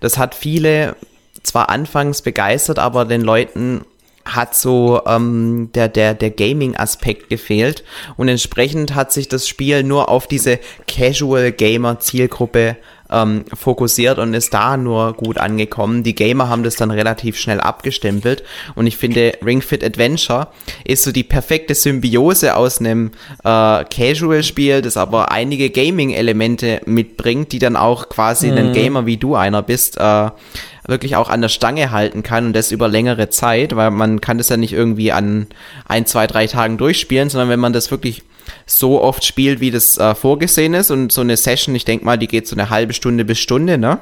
das hat viele zwar anfangs begeistert, aber den Leuten hat so ähm, der, der, der Gaming-Aspekt gefehlt. Und entsprechend hat sich das Spiel nur auf diese Casual-Gamer-Zielgruppe ähm, fokussiert und ist da nur gut angekommen. Die Gamer haben das dann relativ schnell abgestempelt und ich finde Ring Fit Adventure ist so die perfekte Symbiose aus einem äh, Casual-Spiel, das aber einige Gaming-Elemente mitbringt, die dann auch quasi mhm. einen Gamer wie du einer bist, äh, wirklich auch an der Stange halten kann und das über längere Zeit, weil man kann das ja nicht irgendwie an ein, zwei, drei Tagen durchspielen, sondern wenn man das wirklich so oft spielt, wie das äh, vorgesehen ist. Und so eine Session, ich denke mal, die geht so eine halbe Stunde bis Stunde, ne?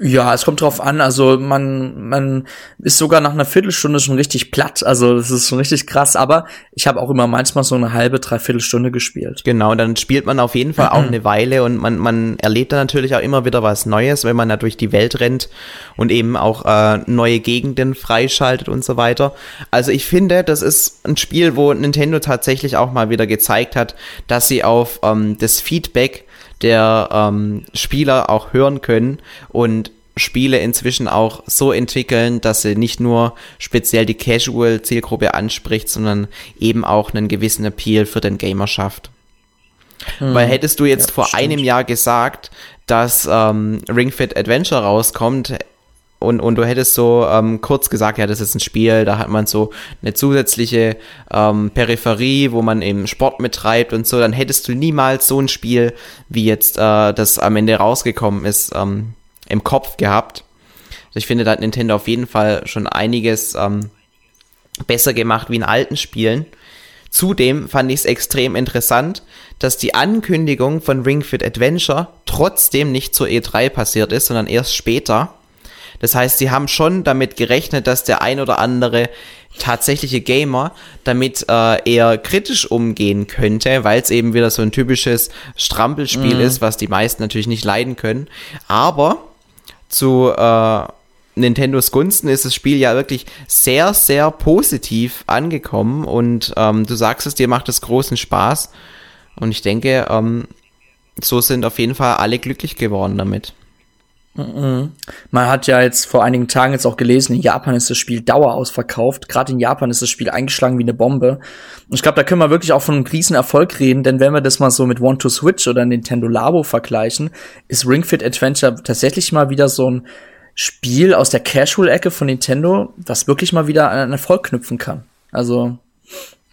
Ja, es kommt drauf an. Also man, man ist sogar nach einer Viertelstunde schon richtig platt. Also das ist schon richtig krass. Aber ich habe auch immer manchmal so eine halbe, dreiviertel Stunde gespielt. Genau, dann spielt man auf jeden Fall auch eine Weile und man, man erlebt dann natürlich auch immer wieder was Neues, wenn man da durch die Welt rennt und eben auch äh, neue Gegenden freischaltet und so weiter. Also ich finde, das ist ein Spiel, wo Nintendo tatsächlich auch mal wieder gezeigt hat, dass sie auf ähm, das Feedback der ähm, Spieler auch hören können und Spiele inzwischen auch so entwickeln, dass sie nicht nur speziell die Casual-Zielgruppe anspricht, sondern eben auch einen gewissen Appeal für den Gamer schafft. Hm. Weil hättest du jetzt ja, vor stimmt. einem Jahr gesagt, dass ähm, Ring Fit Adventure rauskommt, und, und du hättest so ähm, kurz gesagt, ja, das ist ein Spiel, da hat man so eine zusätzliche ähm, Peripherie, wo man eben Sport mittreibt und so, dann hättest du niemals so ein Spiel, wie jetzt äh, das am Ende rausgekommen ist, ähm, im Kopf gehabt. Also ich finde, da hat Nintendo auf jeden Fall schon einiges ähm, besser gemacht wie in alten Spielen. Zudem fand ich es extrem interessant, dass die Ankündigung von Ring Fit Adventure trotzdem nicht zur E3 passiert ist, sondern erst später. Das heißt, sie haben schon damit gerechnet, dass der ein oder andere tatsächliche Gamer damit äh, eher kritisch umgehen könnte, weil es eben wieder so ein typisches Strampelspiel mhm. ist, was die meisten natürlich nicht leiden können. Aber zu äh, Nintendos Gunsten ist das Spiel ja wirklich sehr, sehr positiv angekommen und ähm, du sagst es, dir macht es großen Spaß und ich denke, ähm, so sind auf jeden Fall alle glücklich geworden damit. Man hat ja jetzt vor einigen Tagen jetzt auch gelesen, in Japan ist das Spiel dauerausverkauft. Gerade in Japan ist das Spiel eingeschlagen wie eine Bombe. Und ich glaube, da können wir wirklich auch von einem Riesenerfolg reden, denn wenn wir das mal so mit One to Switch oder Nintendo Labo vergleichen, ist Ring Fit Adventure tatsächlich mal wieder so ein Spiel aus der Casual-Ecke von Nintendo, das wirklich mal wieder an einen Erfolg knüpfen kann. Also,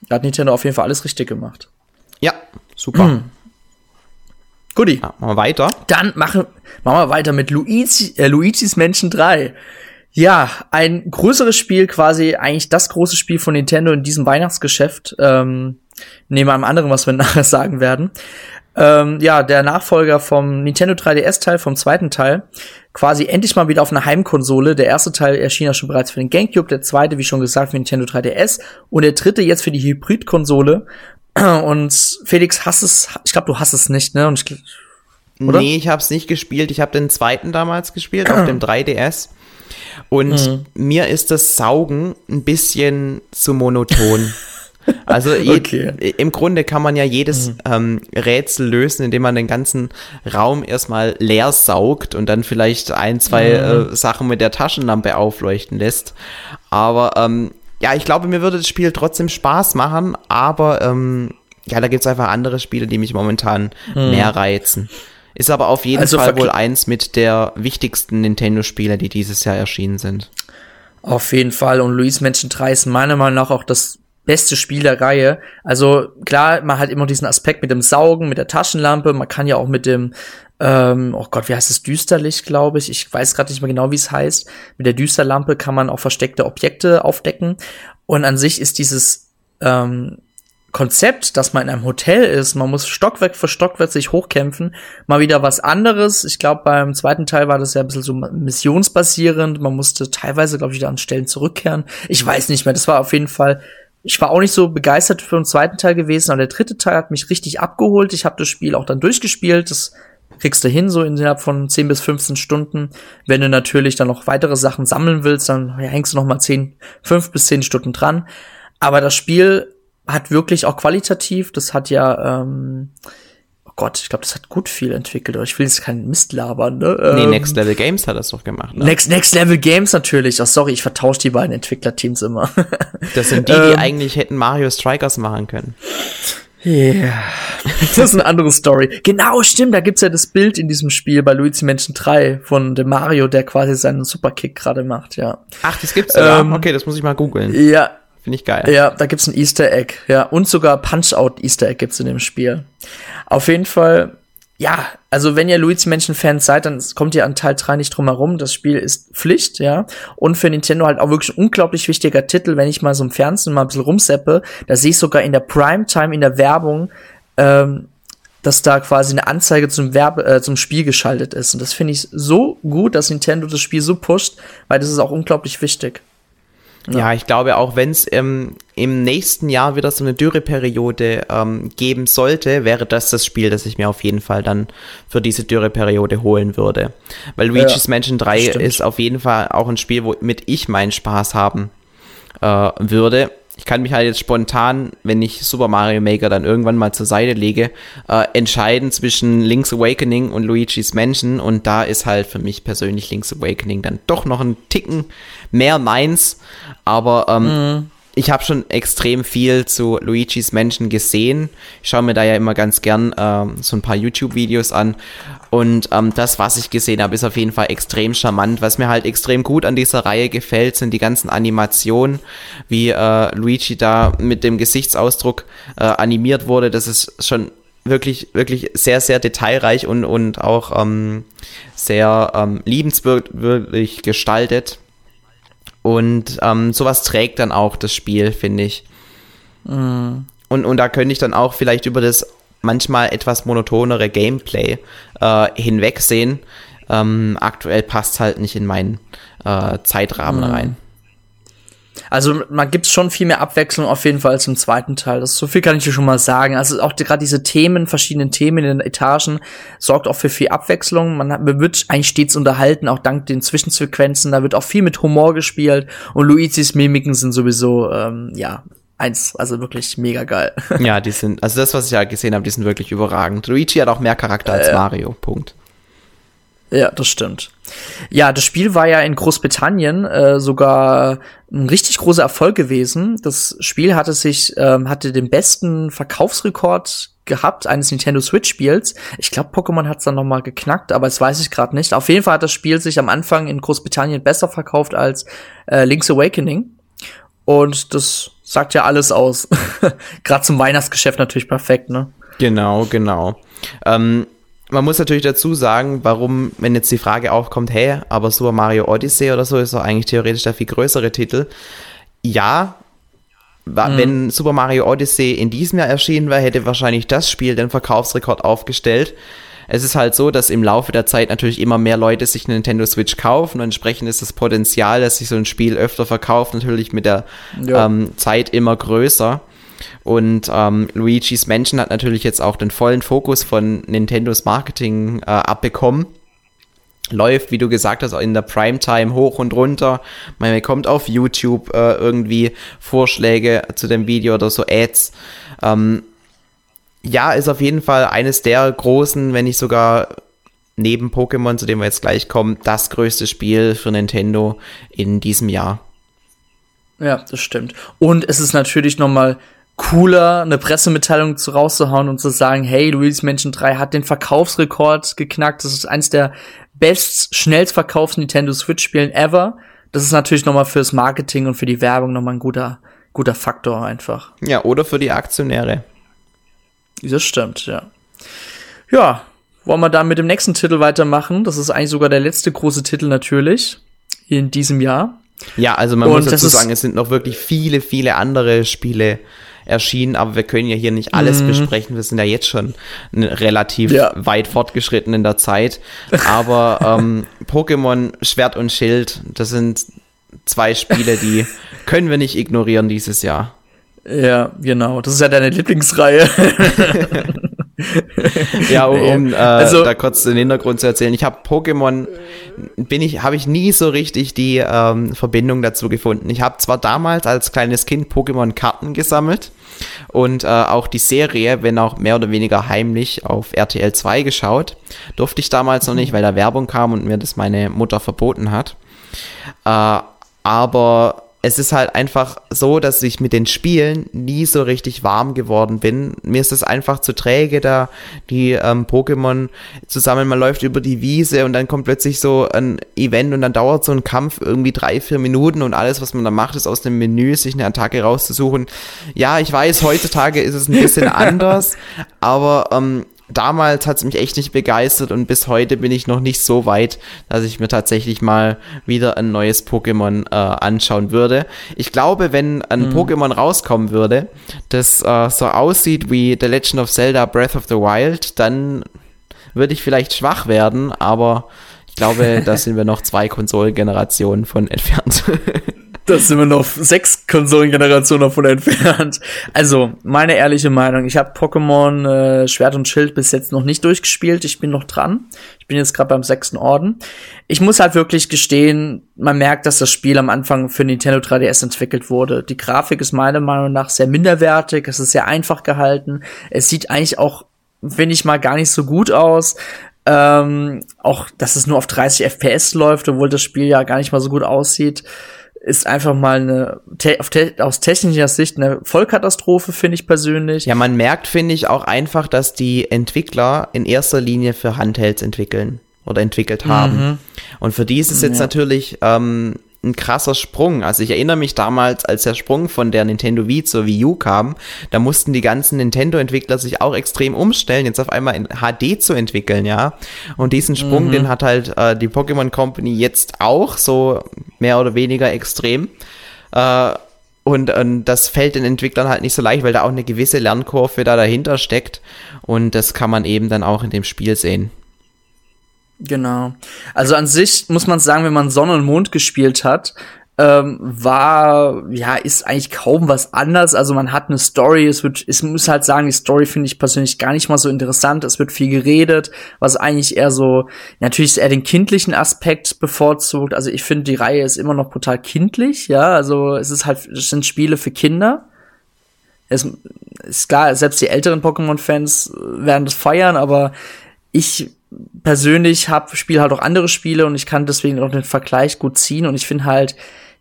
da hat Nintendo auf jeden Fall alles richtig gemacht. Ja, super. Guti. Ja, machen wir weiter. Dann machen, machen wir weiter mit Luigi, äh, Luigi's Mansion 3. Ja, ein größeres Spiel, quasi eigentlich das große Spiel von Nintendo in diesem Weihnachtsgeschäft. Ähm, neben einem anderen, was wir nachher sagen werden. Ähm, ja, der Nachfolger vom Nintendo 3DS-Teil, vom zweiten Teil, quasi endlich mal wieder auf einer Heimkonsole. Der erste Teil erschien ja schon bereits für den GameCube, der zweite, wie schon gesagt, für Nintendo 3DS und der dritte jetzt für die Hybrid-Konsole. Und Felix hasst es, ich glaube, du hast es nicht, ne? Und ich, oder? Nee, ich habe es nicht gespielt. Ich habe den zweiten damals gespielt auf dem 3DS. Und mhm. mir ist das Saugen ein bisschen zu monoton. Also okay. im Grunde kann man ja jedes mhm. ähm, Rätsel lösen, indem man den ganzen Raum erstmal leer saugt und dann vielleicht ein, zwei mhm. äh, Sachen mit der Taschenlampe aufleuchten lässt. Aber ähm, ja, ich glaube, mir würde das Spiel trotzdem Spaß machen, aber ähm, ja, da gibt es einfach andere Spiele, die mich momentan mhm. mehr reizen. Ist aber auf jeden also Fall wohl eins mit der wichtigsten Nintendo-Spiele, die dieses Jahr erschienen sind. Auf jeden Fall. Und Luis Mansion 3 ist meiner Meinung nach auch das beste Spiel der Reihe. Also klar, man hat immer diesen Aspekt mit dem Saugen, mit der Taschenlampe. Man kann ja auch mit dem, ähm, oh Gott, wie heißt es, Düsterlicht, glaube ich. Ich weiß gerade nicht mehr genau, wie es heißt. Mit der Düsterlampe kann man auch versteckte Objekte aufdecken. Und an sich ist dieses ähm, Konzept, dass man in einem Hotel ist, man muss Stockwerk für Stockwerk sich hochkämpfen, mal wieder was anderes. Ich glaube, beim zweiten Teil war das ja ein bisschen so missionsbasierend. Man musste teilweise, glaube ich, wieder an Stellen zurückkehren. Ich weiß nicht mehr. Das war auf jeden Fall. Ich war auch nicht so begeistert für den zweiten Teil gewesen, aber der dritte Teil hat mich richtig abgeholt. Ich habe das Spiel auch dann durchgespielt. Das kriegst du hin, so innerhalb von 10 bis 15 Stunden. Wenn du natürlich dann noch weitere Sachen sammeln willst, dann hängst du noch mal 10, 5 bis 10 Stunden dran. Aber das Spiel hat wirklich auch qualitativ, das hat ja, ähm, oh Gott, ich glaube, das hat gut viel entwickelt, aber ich will jetzt keinen Mist labern, ne? Nee, ähm, Next Level Games hat das doch gemacht, ne? Next, Next Level Games natürlich. Ach, sorry, ich vertausche die beiden Entwicklerteams immer. das sind die, die ähm, eigentlich hätten Mario Strikers machen können. Ja, yeah. das ist eine andere Story. Genau, stimmt, da gibt's ja das Bild in diesem Spiel bei Luigi Mansion 3 von dem Mario, der quasi seinen Superkick gerade macht, ja. Ach, das gibt's ja. Ähm, okay, das muss ich mal googeln. Ja, Finde ich geil. Ja, da gibt's ein Easter Egg. Ja, und sogar Punch-Out Easter Egg gibt's in dem Spiel. Auf jeden Fall, ja, also wenn ihr Luigi Mansion Fans seid, dann kommt ihr an Teil 3 nicht drum herum. Das Spiel ist Pflicht, ja. Und für Nintendo halt auch wirklich ein unglaublich wichtiger Titel. Wenn ich mal so im Fernsehen mal ein bisschen rumseppe, da sehe ich sogar in der Primetime in der Werbung, ähm, dass da quasi eine Anzeige zum Werbe, äh, zum Spiel geschaltet ist. Und das finde ich so gut, dass Nintendo das Spiel so pusht, weil das ist auch unglaublich wichtig. Ja, ja ich glaube, auch wenn es ähm, im nächsten Jahr wieder so eine Dürreperiode ähm, geben sollte, wäre das das Spiel, das ich mir auf jeden Fall dann für diese Dürreperiode holen würde. Weil Luigi's ja, Mansion 3 ist auf jeden Fall auch ein Spiel, womit ich meinen Spaß haben äh, würde ich kann mich halt jetzt spontan, wenn ich Super Mario Maker dann irgendwann mal zur Seite lege, äh, entscheiden zwischen Link's Awakening und Luigi's Mansion. Und da ist halt für mich persönlich Link's Awakening dann doch noch ein Ticken mehr meins, aber ähm, mhm ich habe schon extrem viel zu Luigi's Mansion gesehen. Ich schaue mir da ja immer ganz gern ähm, so ein paar YouTube-Videos an. Und ähm, das, was ich gesehen habe, ist auf jeden Fall extrem charmant. Was mir halt extrem gut an dieser Reihe gefällt, sind die ganzen Animationen, wie äh, Luigi da mit dem Gesichtsausdruck äh, animiert wurde. Das ist schon wirklich, wirklich sehr, sehr detailreich und, und auch ähm, sehr ähm, liebenswürdig gestaltet. Und ähm, sowas trägt dann auch das Spiel, finde ich. Mhm. Und, und da könnte ich dann auch vielleicht über das manchmal etwas monotonere Gameplay äh, hinwegsehen. Ähm, aktuell passt halt nicht in meinen äh, Zeitrahmen mhm. rein. Also man gibt schon viel mehr Abwechslung auf jeden Fall als im zweiten Teil. Das so viel kann ich dir schon mal sagen. Also auch die, gerade diese Themen, verschiedenen Themen in den Etagen sorgt auch für viel Abwechslung. Man, hat, man wird eigentlich stets unterhalten, auch dank den Zwischensequenzen. Da wird auch viel mit Humor gespielt und Luigis Mimiken sind sowieso ähm, ja eins, also wirklich mega geil. Ja, die sind, also das, was ich ja halt gesehen habe, die sind wirklich überragend. Luigi hat auch mehr Charakter als äh, Mario. Punkt. Ja, das stimmt. Ja, das Spiel war ja in Großbritannien äh, sogar ein richtig großer Erfolg gewesen. Das Spiel hatte sich ähm, hatte den besten Verkaufsrekord gehabt eines Nintendo Switch Spiels. Ich glaube, Pokémon hat es dann noch mal geknackt, aber das weiß ich gerade nicht. Auf jeden Fall hat das Spiel sich am Anfang in Großbritannien besser verkauft als äh, Link's Awakening. Und das sagt ja alles aus. gerade zum Weihnachtsgeschäft natürlich perfekt, ne? Genau, genau. Ähm, man muss natürlich dazu sagen, warum, wenn jetzt die Frage aufkommt, hey, aber Super Mario Odyssey oder so ist doch eigentlich theoretisch der viel größere Titel. Ja, mhm. wenn Super Mario Odyssey in diesem Jahr erschienen wäre, hätte wahrscheinlich das Spiel den Verkaufsrekord aufgestellt. Es ist halt so, dass im Laufe der Zeit natürlich immer mehr Leute sich eine Nintendo Switch kaufen und entsprechend ist das Potenzial, dass sich so ein Spiel öfter verkauft, natürlich mit der ja. ähm, Zeit immer größer. Und ähm, Luigi's Mansion hat natürlich jetzt auch den vollen Fokus von Nintendos Marketing äh, abbekommen. läuft, wie du gesagt hast, in der Primetime hoch und runter. Man bekommt auf YouTube äh, irgendwie Vorschläge zu dem Video oder so Ads. Ähm, ja, ist auf jeden Fall eines der großen, wenn nicht sogar neben Pokémon, zu dem wir jetzt gleich kommen, das größte Spiel für Nintendo in diesem Jahr. Ja, das stimmt. Und es ist natürlich nochmal cooler, eine Pressemitteilung zu rauszuhauen und zu sagen, hey, Luigi's Mansion 3 hat den Verkaufsrekord geknackt. Das ist eins der best schnellst verkauften Nintendo Switch Spielen ever. Das ist natürlich nochmal fürs Marketing und für die Werbung nochmal ein guter, guter Faktor einfach. Ja, oder für die Aktionäre. Das stimmt, ja. Ja, wollen wir dann mit dem nächsten Titel weitermachen? Das ist eigentlich sogar der letzte große Titel natürlich in diesem Jahr. Ja, also man und muss dazu sagen, es sind noch wirklich viele, viele andere Spiele erschienen, aber wir können ja hier nicht alles mhm. besprechen. Wir sind ja jetzt schon relativ ja. weit fortgeschritten in der Zeit. Aber ähm, Pokémon Schwert und Schild, das sind zwei Spiele, die können wir nicht ignorieren dieses Jahr. Ja, genau. Das ist ja deine Lieblingsreihe. ja, um, um äh, also, da kurz den Hintergrund zu erzählen. Ich habe Pokémon, bin ich, habe ich nie so richtig die ähm, Verbindung dazu gefunden. Ich habe zwar damals als kleines Kind Pokémon-Karten gesammelt und äh, auch die Serie, wenn auch mehr oder weniger heimlich auf RTL 2 geschaut. Durfte ich damals noch nicht, weil da Werbung kam und mir das meine Mutter verboten hat. Äh, aber es ist halt einfach so, dass ich mit den Spielen nie so richtig warm geworden bin. Mir ist es einfach zu träge, da die ähm, Pokémon zusammen, man läuft über die Wiese und dann kommt plötzlich so ein Event und dann dauert so ein Kampf irgendwie drei, vier Minuten und alles, was man da macht, ist aus dem Menü sich eine Attacke rauszusuchen. Ja, ich weiß, heutzutage ist es ein bisschen anders, aber ähm, damals hat es mich echt nicht begeistert und bis heute bin ich noch nicht so weit, dass ich mir tatsächlich mal wieder ein neues Pokémon äh, anschauen würde. Ich glaube, wenn ein mhm. Pokémon rauskommen würde, das äh, so aussieht wie The Legend of Zelda Breath of the Wild, dann würde ich vielleicht schwach werden, aber ich glaube, da sind wir noch zwei Konsolengenerationen von entfernt. Da sind wir noch sechs Konsolengenerationen davon entfernt. Also, meine ehrliche Meinung, ich habe Pokémon äh, Schwert und Schild bis jetzt noch nicht durchgespielt. Ich bin noch dran. Ich bin jetzt gerade beim sechsten Orden. Ich muss halt wirklich gestehen, man merkt, dass das Spiel am Anfang für Nintendo 3DS entwickelt wurde. Die Grafik ist meiner Meinung nach sehr minderwertig, es ist sehr einfach gehalten. Es sieht eigentlich auch, finde ich mal, gar nicht so gut aus. Ähm, auch, dass es nur auf 30 FPS läuft, obwohl das Spiel ja gar nicht mal so gut aussieht ist einfach mal eine te aus technischer Sicht eine Vollkatastrophe, finde ich persönlich. Ja, man merkt, finde ich, auch einfach, dass die Entwickler in erster Linie für Handhelds entwickeln oder entwickelt haben. Mhm. Und für die ist es jetzt ja. natürlich ähm, ein krasser Sprung. Also ich erinnere mich damals, als der Sprung von der Nintendo Wii zur Wii U kam, da mussten die ganzen Nintendo-Entwickler sich auch extrem umstellen, jetzt auf einmal in HD zu entwickeln, ja. Und diesen Sprung, mhm. den hat halt äh, die Pokémon Company jetzt auch, so mehr oder weniger extrem. Äh, und, und das fällt den Entwicklern halt nicht so leicht, weil da auch eine gewisse Lernkurve da dahinter steckt. Und das kann man eben dann auch in dem Spiel sehen. Genau. Also an sich muss man sagen, wenn man Sonne und Mond gespielt hat, ähm, war, ja, ist eigentlich kaum was anders. Also man hat eine Story, es wird, ich muss halt sagen, die Story finde ich persönlich gar nicht mal so interessant. Es wird viel geredet, was eigentlich eher so, natürlich eher den kindlichen Aspekt bevorzugt. Also ich finde, die Reihe ist immer noch brutal kindlich, ja. Also es ist halt, es sind Spiele für Kinder. Es ist klar, selbst die älteren Pokémon-Fans werden das feiern, aber ich persönlich habe spiele halt auch andere Spiele und ich kann deswegen auch den Vergleich gut ziehen und ich finde halt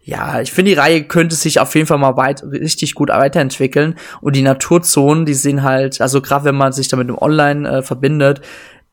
ja, ich finde die Reihe könnte sich auf jeden Fall mal weit richtig gut weiterentwickeln und die Naturzonen, die sehen halt, also gerade wenn man sich damit im Online äh, verbindet,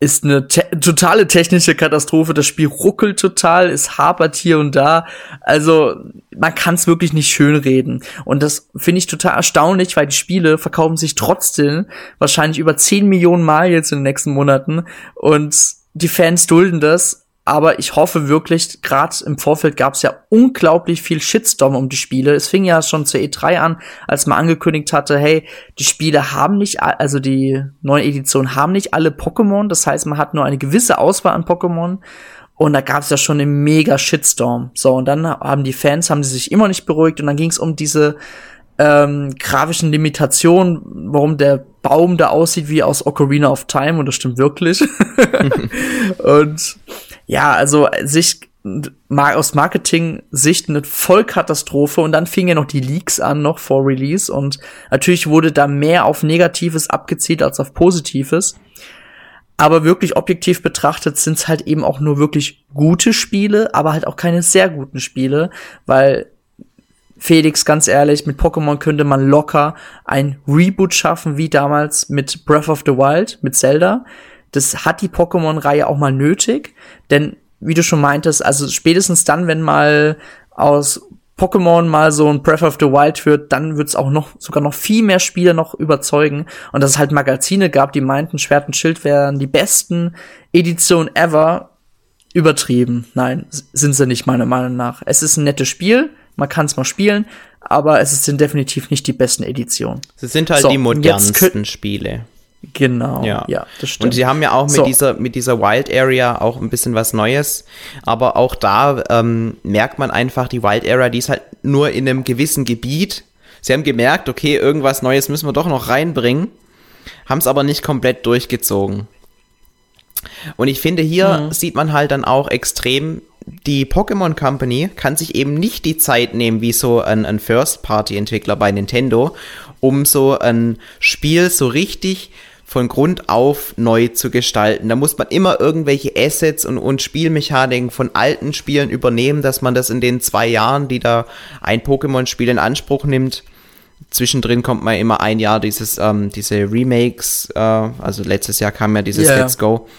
ist eine te totale technische Katastrophe. Das Spiel ruckelt total, es hapert hier und da. Also man kann es wirklich nicht schönreden. Und das finde ich total erstaunlich, weil die Spiele verkaufen sich trotzdem wahrscheinlich über 10 Millionen Mal jetzt in den nächsten Monaten. Und die Fans dulden das aber ich hoffe wirklich, gerade im Vorfeld gab es ja unglaublich viel Shitstorm um die Spiele. Es fing ja schon zur E3 an, als man angekündigt hatte, hey, die Spiele haben nicht, also die neue Edition haben nicht alle Pokémon. Das heißt, man hat nur eine gewisse Auswahl an Pokémon. Und da gab es ja schon einen mega Shitstorm. So, und dann haben die Fans, haben sie sich immer nicht beruhigt. Und dann ging es um diese ähm, grafischen Limitationen, warum der Baum da aussieht wie aus Ocarina of Time. Und das stimmt wirklich. und ja, also sich aus Marketing-Sicht eine Vollkatastrophe und dann fingen ja noch die Leaks an, noch vor Release und natürlich wurde da mehr auf Negatives abgezielt als auf Positives. Aber wirklich objektiv betrachtet sind es halt eben auch nur wirklich gute Spiele, aber halt auch keine sehr guten Spiele, weil Felix, ganz ehrlich, mit Pokémon könnte man locker ein Reboot schaffen, wie damals mit Breath of the Wild, mit Zelda. Das hat die Pokémon-Reihe auch mal nötig, denn wie du schon meintest, also spätestens dann, wenn mal aus Pokémon mal so ein Breath of the Wild wird, dann wird's auch noch sogar noch viel mehr Spiele noch überzeugen und dass es halt Magazine gab, die meinten, Schwert und Schild wären die besten Editionen ever. Übertrieben. Nein, sind sie nicht meiner Meinung nach. Es ist ein nettes Spiel, man kann es mal spielen, aber es sind definitiv nicht die besten Editionen. Sie sind halt so, die modernsten Spiele. Genau, ja. ja, das stimmt. Und sie haben ja auch mit so. dieser mit dieser Wild Area auch ein bisschen was Neues, aber auch da ähm, merkt man einfach, die Wild Area, die ist halt nur in einem gewissen Gebiet. Sie haben gemerkt, okay, irgendwas Neues müssen wir doch noch reinbringen, haben es aber nicht komplett durchgezogen. Und ich finde, hier mhm. sieht man halt dann auch extrem, die Pokémon Company kann sich eben nicht die Zeit nehmen, wie so ein, ein First-Party-Entwickler bei Nintendo, um so ein Spiel so richtig von Grund auf neu zu gestalten. Da muss man immer irgendwelche Assets und, und Spielmechaniken von alten Spielen übernehmen, dass man das in den zwei Jahren, die da ein Pokémon-Spiel in Anspruch nimmt, zwischendrin kommt man immer ein Jahr dieses, ähm, diese Remakes, äh, also letztes Jahr kam ja dieses yeah. Let's Go.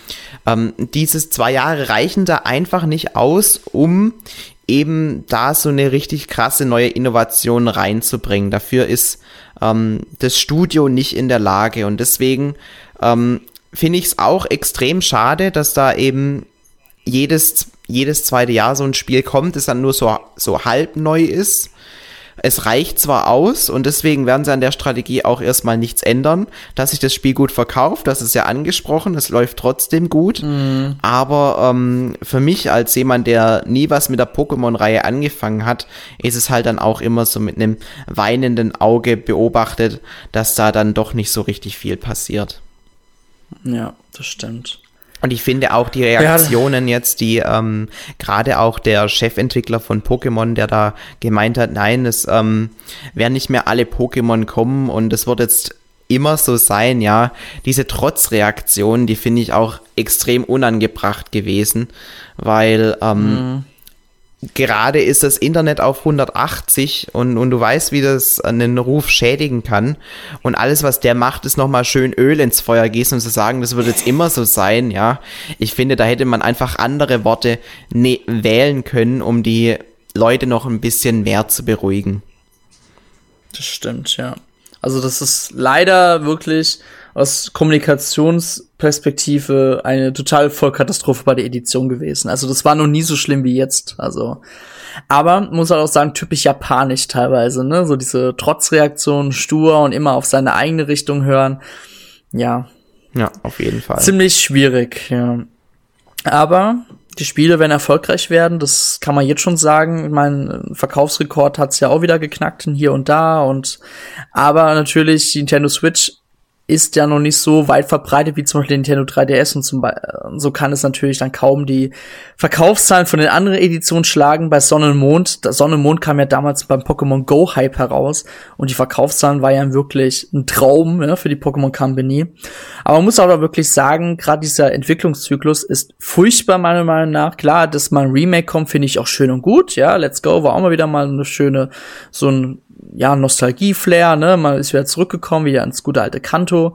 Ähm, dieses zwei Jahre reichen da einfach nicht aus, um eben da so eine richtig krasse neue Innovation reinzubringen. Dafür ist ähm, das Studio nicht in der Lage. Und deswegen ähm, finde ich es auch extrem schade, dass da eben jedes, jedes zweite Jahr so ein Spiel kommt, das dann nur so, so halb neu ist es reicht zwar aus und deswegen werden sie an der Strategie auch erstmal nichts ändern, dass sich das Spiel gut verkauft, das ist ja angesprochen, es läuft trotzdem gut, mhm. aber ähm, für mich als jemand, der nie was mit der Pokémon-Reihe angefangen hat, ist es halt dann auch immer so mit einem weinenden Auge beobachtet, dass da dann doch nicht so richtig viel passiert. Ja, das stimmt. Und ich finde auch die Reaktionen ja. jetzt, die ähm, gerade auch der Chefentwickler von Pokémon, der da gemeint hat, nein, es ähm, werden nicht mehr alle Pokémon kommen und es wird jetzt immer so sein, ja. Diese Trotzreaktion, die finde ich auch extrem unangebracht gewesen, weil ähm, mhm gerade ist das Internet auf 180 und, und du weißt, wie das einen Ruf schädigen kann. Und alles, was der macht, ist nochmal schön Öl ins Feuer gießen und zu sagen, das wird jetzt immer so sein, ja. Ich finde, da hätte man einfach andere Worte ne wählen können, um die Leute noch ein bisschen mehr zu beruhigen. Das stimmt, ja. Also das ist leider wirklich aus Kommunikationsperspektive eine total Vollkatastrophe bei der Edition gewesen. Also das war noch nie so schlimm wie jetzt. Also, aber muss halt auch sagen, typisch japanisch teilweise, ne? So diese Trotzreaktion, stur und immer auf seine eigene Richtung hören. Ja. Ja, auf jeden Fall. Ziemlich schwierig, ja. Aber die Spiele werden erfolgreich werden, das kann man jetzt schon sagen. Mein Verkaufsrekord hat's ja auch wieder geknackt hier und da und aber natürlich die Nintendo Switch ist ja noch nicht so weit verbreitet wie zum Beispiel Nintendo 3DS und zum Beispiel, so kann es natürlich dann kaum die Verkaufszahlen von den anderen Editionen schlagen. Bei Sonne und Mond, Sonne und Mond kam ja damals beim Pokémon Go Hype heraus und die Verkaufszahlen war ja wirklich ein Traum ja, für die Pokémon Company. Aber man muss auch wirklich sagen, gerade dieser Entwicklungszyklus ist furchtbar meiner Meinung nach. Klar, dass mal ein Remake kommt, finde ich auch schön und gut. Ja, Let's Go war auch mal wieder mal eine schöne, so ein ja, Nostalgie-Flair, ne? Man ist wieder zurückgekommen, wieder ins gute alte Kanto.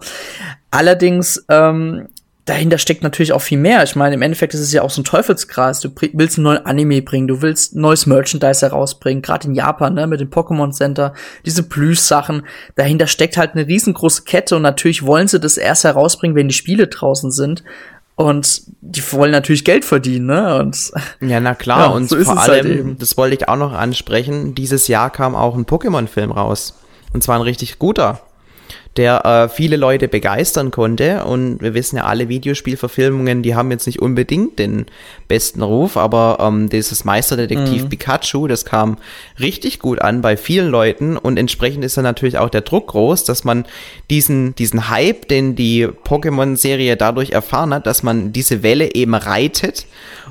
Allerdings, ähm, dahinter steckt natürlich auch viel mehr. Ich meine, im Endeffekt ist es ja auch so ein Teufelskreis. Du willst einen neuen Anime bringen, du willst neues Merchandise herausbringen, gerade in Japan, ne, mit dem Pokémon Center, diese Plüsch-Sachen. Dahinter steckt halt eine riesengroße Kette und natürlich wollen sie das erst herausbringen, wenn die Spiele draußen sind. Und die wollen natürlich Geld verdienen, ne? Und ja, na klar. Ja, und so vor halt allem, halt das wollte ich auch noch ansprechen, dieses Jahr kam auch ein Pokémon-Film raus. Und zwar ein richtig guter der äh, viele Leute begeistern konnte. Und wir wissen ja, alle Videospielverfilmungen, die haben jetzt nicht unbedingt den besten Ruf, aber ähm, dieses Meisterdetektiv mhm. Pikachu, das kam richtig gut an bei vielen Leuten und entsprechend ist dann natürlich auch der Druck groß, dass man diesen, diesen Hype, den die Pokémon-Serie dadurch erfahren hat, dass man diese Welle eben reitet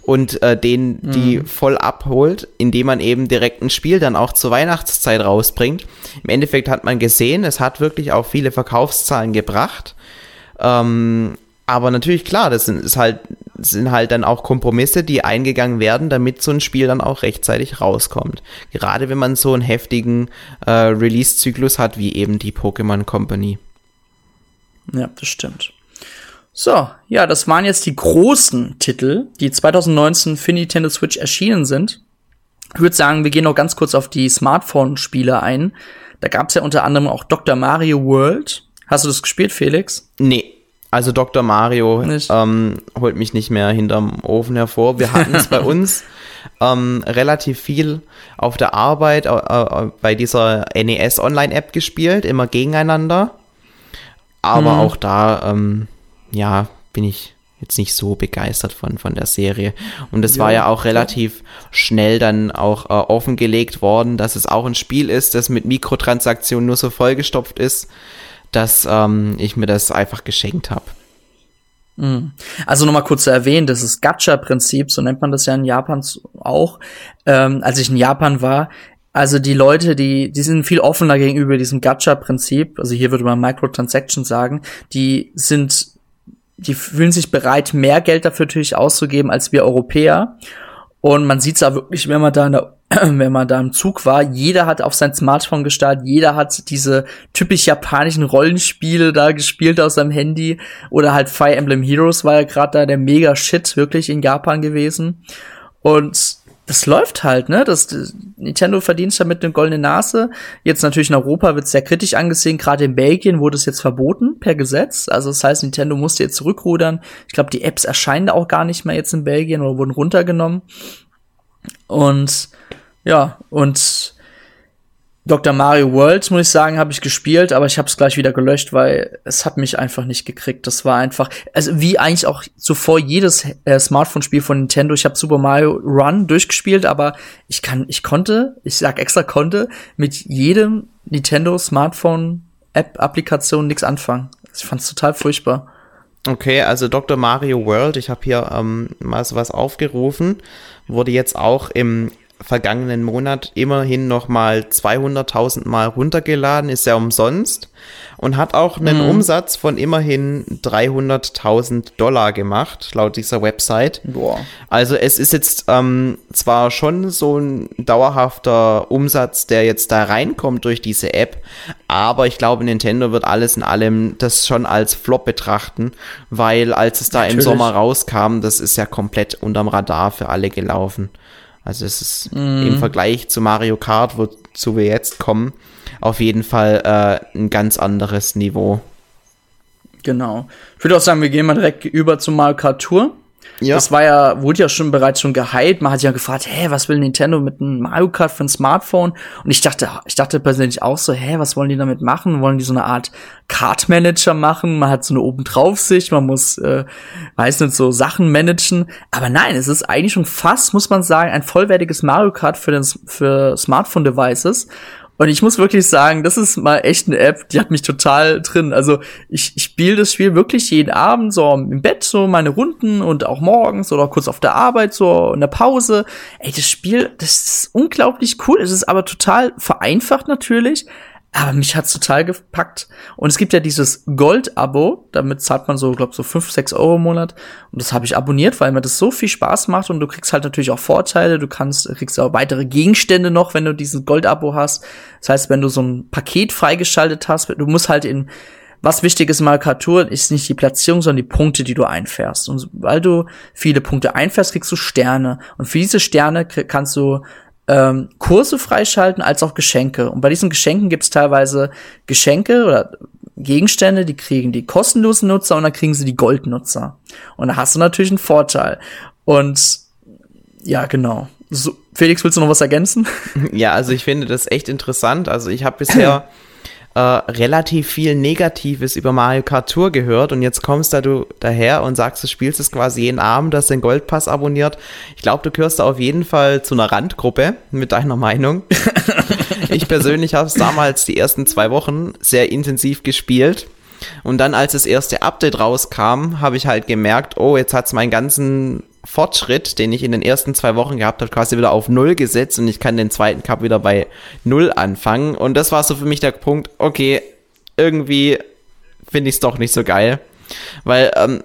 und äh, den die mhm. voll abholt, indem man eben direkt ein Spiel dann auch zur Weihnachtszeit rausbringt. Im Endeffekt hat man gesehen, es hat wirklich auch viele Verkaufszahlen gebracht. Ähm, aber natürlich klar, das sind, ist halt, sind halt dann auch Kompromisse, die eingegangen werden, damit so ein Spiel dann auch rechtzeitig rauskommt. Gerade wenn man so einen heftigen äh, Release-Zyklus hat, wie eben die Pokémon Company. Ja, das stimmt. So, ja, das waren jetzt die großen Titel, die 2019 für Nintendo Switch erschienen sind. Ich würde sagen, wir gehen noch ganz kurz auf die Smartphone-Spiele ein. Da gab es ja unter anderem auch Dr. Mario World. Hast du das gespielt, Felix? Nee, also Dr. Mario ähm, holt mich nicht mehr hinterm Ofen hervor. Wir hatten es bei uns ähm, relativ viel auf der Arbeit äh, bei dieser NES Online-App gespielt, immer gegeneinander. Aber hm. auch da, ähm, ja, bin ich jetzt nicht so begeistert von, von der Serie. Und es ja, war ja auch relativ schnell dann auch äh, offengelegt worden, dass es auch ein Spiel ist, das mit Mikrotransaktionen nur so vollgestopft ist dass ähm, ich mir das einfach geschenkt habe. Mhm. Also nochmal kurz zu erwähnen, das ist Gacha-Prinzip, so nennt man das ja in Japan auch. Ähm, als ich in Japan war, also die Leute, die, die sind viel offener gegenüber diesem Gacha-Prinzip. Also hier würde man Microtransactions sagen. Die sind, die fühlen sich bereit, mehr Geld dafür natürlich auszugeben als wir Europäer. Und man sieht es da wirklich, wenn man da in der wenn man da im Zug war, jeder hat auf sein Smartphone gestartet, jeder hat diese typisch japanischen Rollenspiele da gespielt aus seinem Handy. Oder halt Fire Emblem Heroes war ja gerade da der mega Shit wirklich in Japan gewesen. Und das läuft halt, ne? Das, das Nintendo verdient damit eine goldene Nase. Jetzt natürlich in Europa wird sehr kritisch angesehen. Gerade in Belgien wurde es jetzt verboten per Gesetz. Also das heißt, Nintendo musste jetzt zurückrudern. Ich glaube, die Apps erscheinen auch gar nicht mehr jetzt in Belgien oder wurden runtergenommen. Und ja, und Dr. Mario World, muss ich sagen, habe ich gespielt, aber ich habe es gleich wieder gelöscht, weil es hat mich einfach nicht gekriegt. Das war einfach, also wie eigentlich auch zuvor jedes äh, Smartphone-Spiel von Nintendo. Ich habe Super Mario Run durchgespielt, aber ich kann, ich konnte, ich sag extra konnte, mit jedem Nintendo Smartphone-App-Applikation nichts anfangen. Ich fand's total furchtbar. Okay, also Dr. Mario World, ich habe hier ähm, mal sowas aufgerufen, wurde jetzt auch im vergangenen Monat immerhin nochmal 200.000 Mal runtergeladen, ist ja umsonst und hat auch einen mhm. Umsatz von immerhin 300.000 Dollar gemacht, laut dieser Website. Boah. Also es ist jetzt ähm, zwar schon so ein dauerhafter Umsatz, der jetzt da reinkommt durch diese App, aber ich glaube, Nintendo wird alles in allem das schon als Flop betrachten, weil als es da Natürlich. im Sommer rauskam, das ist ja komplett unterm Radar für alle gelaufen. Also es ist mm. im Vergleich zu Mario Kart, wozu wir jetzt kommen, auf jeden Fall äh, ein ganz anderes Niveau. Genau. Ich würde auch sagen, wir gehen mal direkt über zu Mario Kart Tour. Ja. Das war ja, wurde ja schon bereits schon gehypt. Man hat ja gefragt, hä, was will Nintendo mit einem Mario Kart für ein Smartphone? Und ich dachte, ich dachte persönlich auch so, hä, was wollen die damit machen? Wollen die so eine Art Kart Manager machen? Man hat so eine Obendraufsicht, man muss, äh, weiß nicht, so Sachen managen. Aber nein, es ist eigentlich schon fast, muss man sagen, ein vollwertiges Mario Kart für, den, für Smartphone Devices. Und ich muss wirklich sagen, das ist mal echt eine App, die hat mich total drin. Also ich, ich spiele das Spiel wirklich jeden Abend so im Bett, so meine Runden und auch morgens oder kurz auf der Arbeit, so in der Pause. Ey, das Spiel, das ist unglaublich cool. Es ist aber total vereinfacht natürlich. Aber mich hat's total gepackt. Und es gibt ja dieses Gold-Abo, damit zahlt man so, glaub so fünf, sechs Euro im Monat. Und das habe ich abonniert, weil mir das so viel Spaß macht und du kriegst halt natürlich auch Vorteile. Du kannst, kriegst auch weitere Gegenstände noch, wenn du dieses Gold-Abo hast. Das heißt, wenn du so ein Paket freigeschaltet hast, du musst halt in, was wichtig ist mal Tour, ist nicht die Platzierung, sondern die Punkte, die du einfährst. Und weil du viele Punkte einfährst, kriegst du Sterne. Und für diese Sterne kannst du ähm, Kurse freischalten als auch Geschenke. Und bei diesen Geschenken gibt es teilweise Geschenke oder Gegenstände, die kriegen die kostenlosen Nutzer und dann kriegen sie die Goldnutzer. Und da hast du natürlich einen Vorteil. Und ja, genau. So, Felix, willst du noch was ergänzen? Ja, also ich finde das echt interessant. Also ich habe bisher äh, relativ viel Negatives über Mario Kart Tour gehört und jetzt kommst da du daher und sagst, du spielst es quasi jeden Abend, hast den Goldpass abonniert. Ich glaube, du gehörst da auf jeden Fall zu einer Randgruppe mit deiner Meinung. ich persönlich habe es damals die ersten zwei Wochen sehr intensiv gespielt. Und dann, als das erste Update rauskam, habe ich halt gemerkt, oh, jetzt hat es meinen ganzen Fortschritt, den ich in den ersten zwei Wochen gehabt habe, quasi wieder auf Null gesetzt und ich kann den zweiten Cup wieder bei Null anfangen. Und das war so für mich der Punkt, okay, irgendwie finde ich es doch nicht so geil. Weil ähm,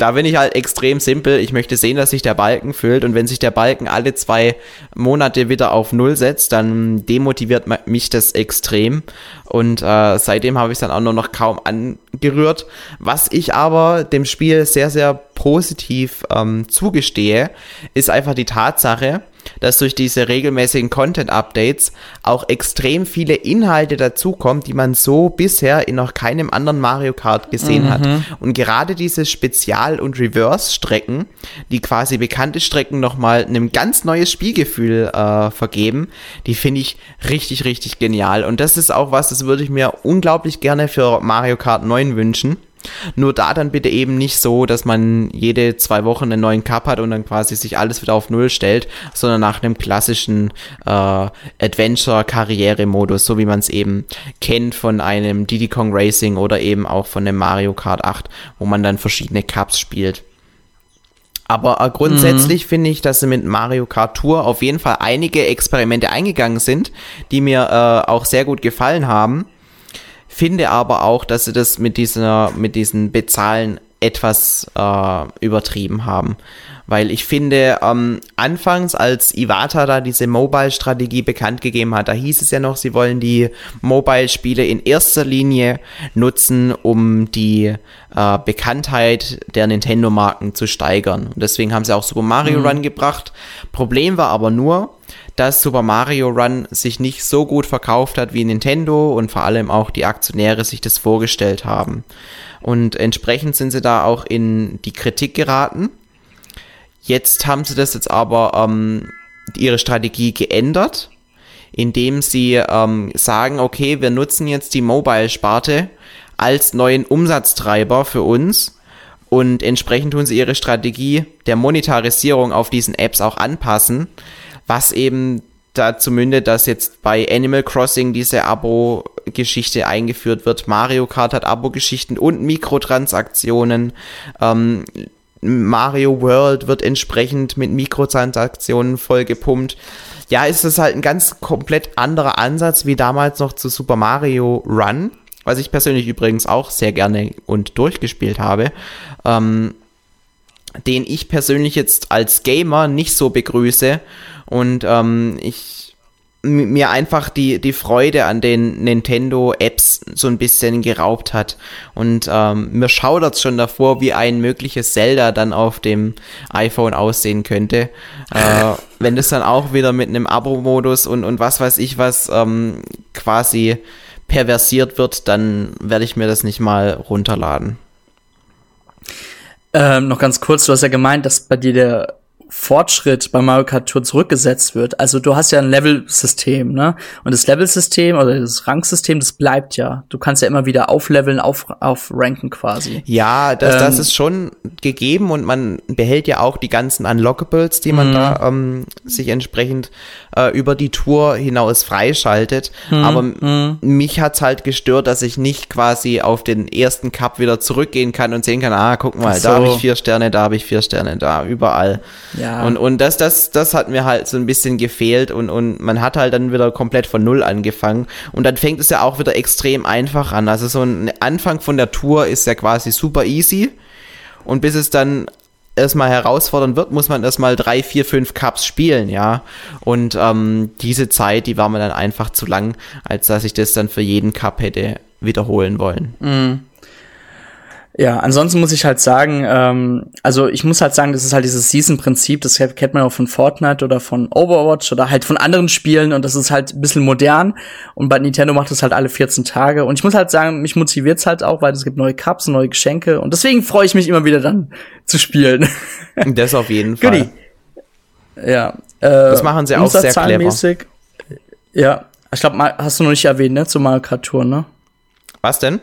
da bin ich halt extrem simpel. Ich möchte sehen, dass sich der Balken füllt und wenn sich der Balken alle zwei Monate wieder auf Null setzt, dann demotiviert mich das extrem und äh, seitdem habe ich es dann auch nur noch kaum angerührt. Was ich aber dem Spiel sehr, sehr positiv ähm, zugestehe, ist einfach die Tatsache, dass durch diese regelmäßigen Content-Updates auch extrem viele Inhalte dazukommen, die man so bisher in noch keinem anderen Mario Kart gesehen mhm. hat. Und gerade diese Spezial- und Reverse-Strecken, die quasi bekannte Strecken nochmal einem ganz neues Spielgefühl äh, vergeben, die finde ich richtig, richtig genial. Und das ist auch was, das würde ich mir unglaublich gerne für Mario Kart 9 wünschen nur da dann bitte eben nicht so, dass man jede zwei Wochen einen neuen Cup hat und dann quasi sich alles wieder auf Null stellt, sondern nach einem klassischen äh, Adventure-Karriere-Modus, so wie man es eben kennt von einem Diddy Kong Racing oder eben auch von einem Mario Kart 8, wo man dann verschiedene Cups spielt. Aber äh, grundsätzlich mhm. finde ich, dass sie mit Mario Kart Tour auf jeden Fall einige Experimente eingegangen sind, die mir äh, auch sehr gut gefallen haben finde aber auch, dass sie das mit dieser, mit diesen Bezahlen etwas äh, übertrieben haben. Weil ich finde, ähm, anfangs, als Iwata da diese Mobile-Strategie bekannt gegeben hat, da hieß es ja noch, sie wollen die Mobile-Spiele in erster Linie nutzen, um die äh, Bekanntheit der Nintendo-Marken zu steigern. Und deswegen haben sie auch Super Mario mhm. Run gebracht. Problem war aber nur, dass Super Mario Run sich nicht so gut verkauft hat, wie Nintendo und vor allem auch die Aktionäre sich das vorgestellt haben. Und entsprechend sind sie da auch in die Kritik geraten. Jetzt haben sie das jetzt aber ähm, ihre Strategie geändert, indem sie ähm, sagen, okay, wir nutzen jetzt die Mobile-Sparte als neuen Umsatztreiber für uns und entsprechend tun sie ihre Strategie der Monetarisierung auf diesen Apps auch anpassen, was eben dazu mündet, dass jetzt bei Animal Crossing diese Abo-Geschichte eingeführt wird. Mario Kart hat Abo-Geschichten und Mikrotransaktionen. Ähm, Mario World wird entsprechend mit Mikrotransaktionen vollgepumpt. Ja, ist es halt ein ganz komplett anderer Ansatz wie damals noch zu Super Mario Run, was ich persönlich übrigens auch sehr gerne und durchgespielt habe. Ähm, den ich persönlich jetzt als Gamer nicht so begrüße und ähm, ich mir einfach die, die Freude an den Nintendo-Apps so ein bisschen geraubt hat. Und ähm, mir schaudert schon davor, wie ein mögliches Zelda dann auf dem iPhone aussehen könnte. Äh, wenn das dann auch wieder mit einem Abo-Modus und, und was weiß ich was ähm, quasi perversiert wird, dann werde ich mir das nicht mal runterladen. Ähm, noch ganz kurz, du hast ja gemeint, dass bei dir der Fortschritt bei Mario Kart Tour zurückgesetzt wird. Also du hast ja ein Level-System, ne? Und das Level-System oder das Ranksystem, das bleibt ja. Du kannst ja immer wieder aufleveln, auf, aufranken quasi. Ja, das, ähm, das ist schon gegeben und man behält ja auch die ganzen Unlockables, die man mhm. da ähm, sich entsprechend äh, über die Tour hinaus freischaltet. Mhm. Aber mhm. mich hat's halt gestört, dass ich nicht quasi auf den ersten Cup wieder zurückgehen kann und sehen kann, ah, guck mal, so. da habe ich vier Sterne, da habe ich vier Sterne, da, überall. Ja. Und, und das, das, das hat mir halt so ein bisschen gefehlt und, und man hat halt dann wieder komplett von Null angefangen. Und dann fängt es ja auch wieder extrem einfach an. Also so ein Anfang von der Tour ist ja quasi super easy. Und bis es dann erstmal herausfordern wird, muss man erstmal drei, vier, fünf Cups spielen, ja. Und ähm, diese Zeit, die war mir dann einfach zu lang, als dass ich das dann für jeden Cup hätte wiederholen wollen. Mhm. Ja, ansonsten muss ich halt sagen, ähm, also ich muss halt sagen, das ist halt dieses Season-Prinzip, das kennt man auch von Fortnite oder von Overwatch oder halt von anderen Spielen und das ist halt ein bisschen modern und bei Nintendo macht das halt alle 14 Tage und ich muss halt sagen, mich motiviert's halt auch, weil es gibt neue Cups, neue Geschenke und deswegen freue ich mich immer wieder dann zu spielen. Das auf jeden Fall. Goodie. Ja. Äh, das machen sie auch sehr clever. Ja, ich glaube, hast du noch nicht erwähnt, ne, zu Mario Kart Tour, ne? Was denn?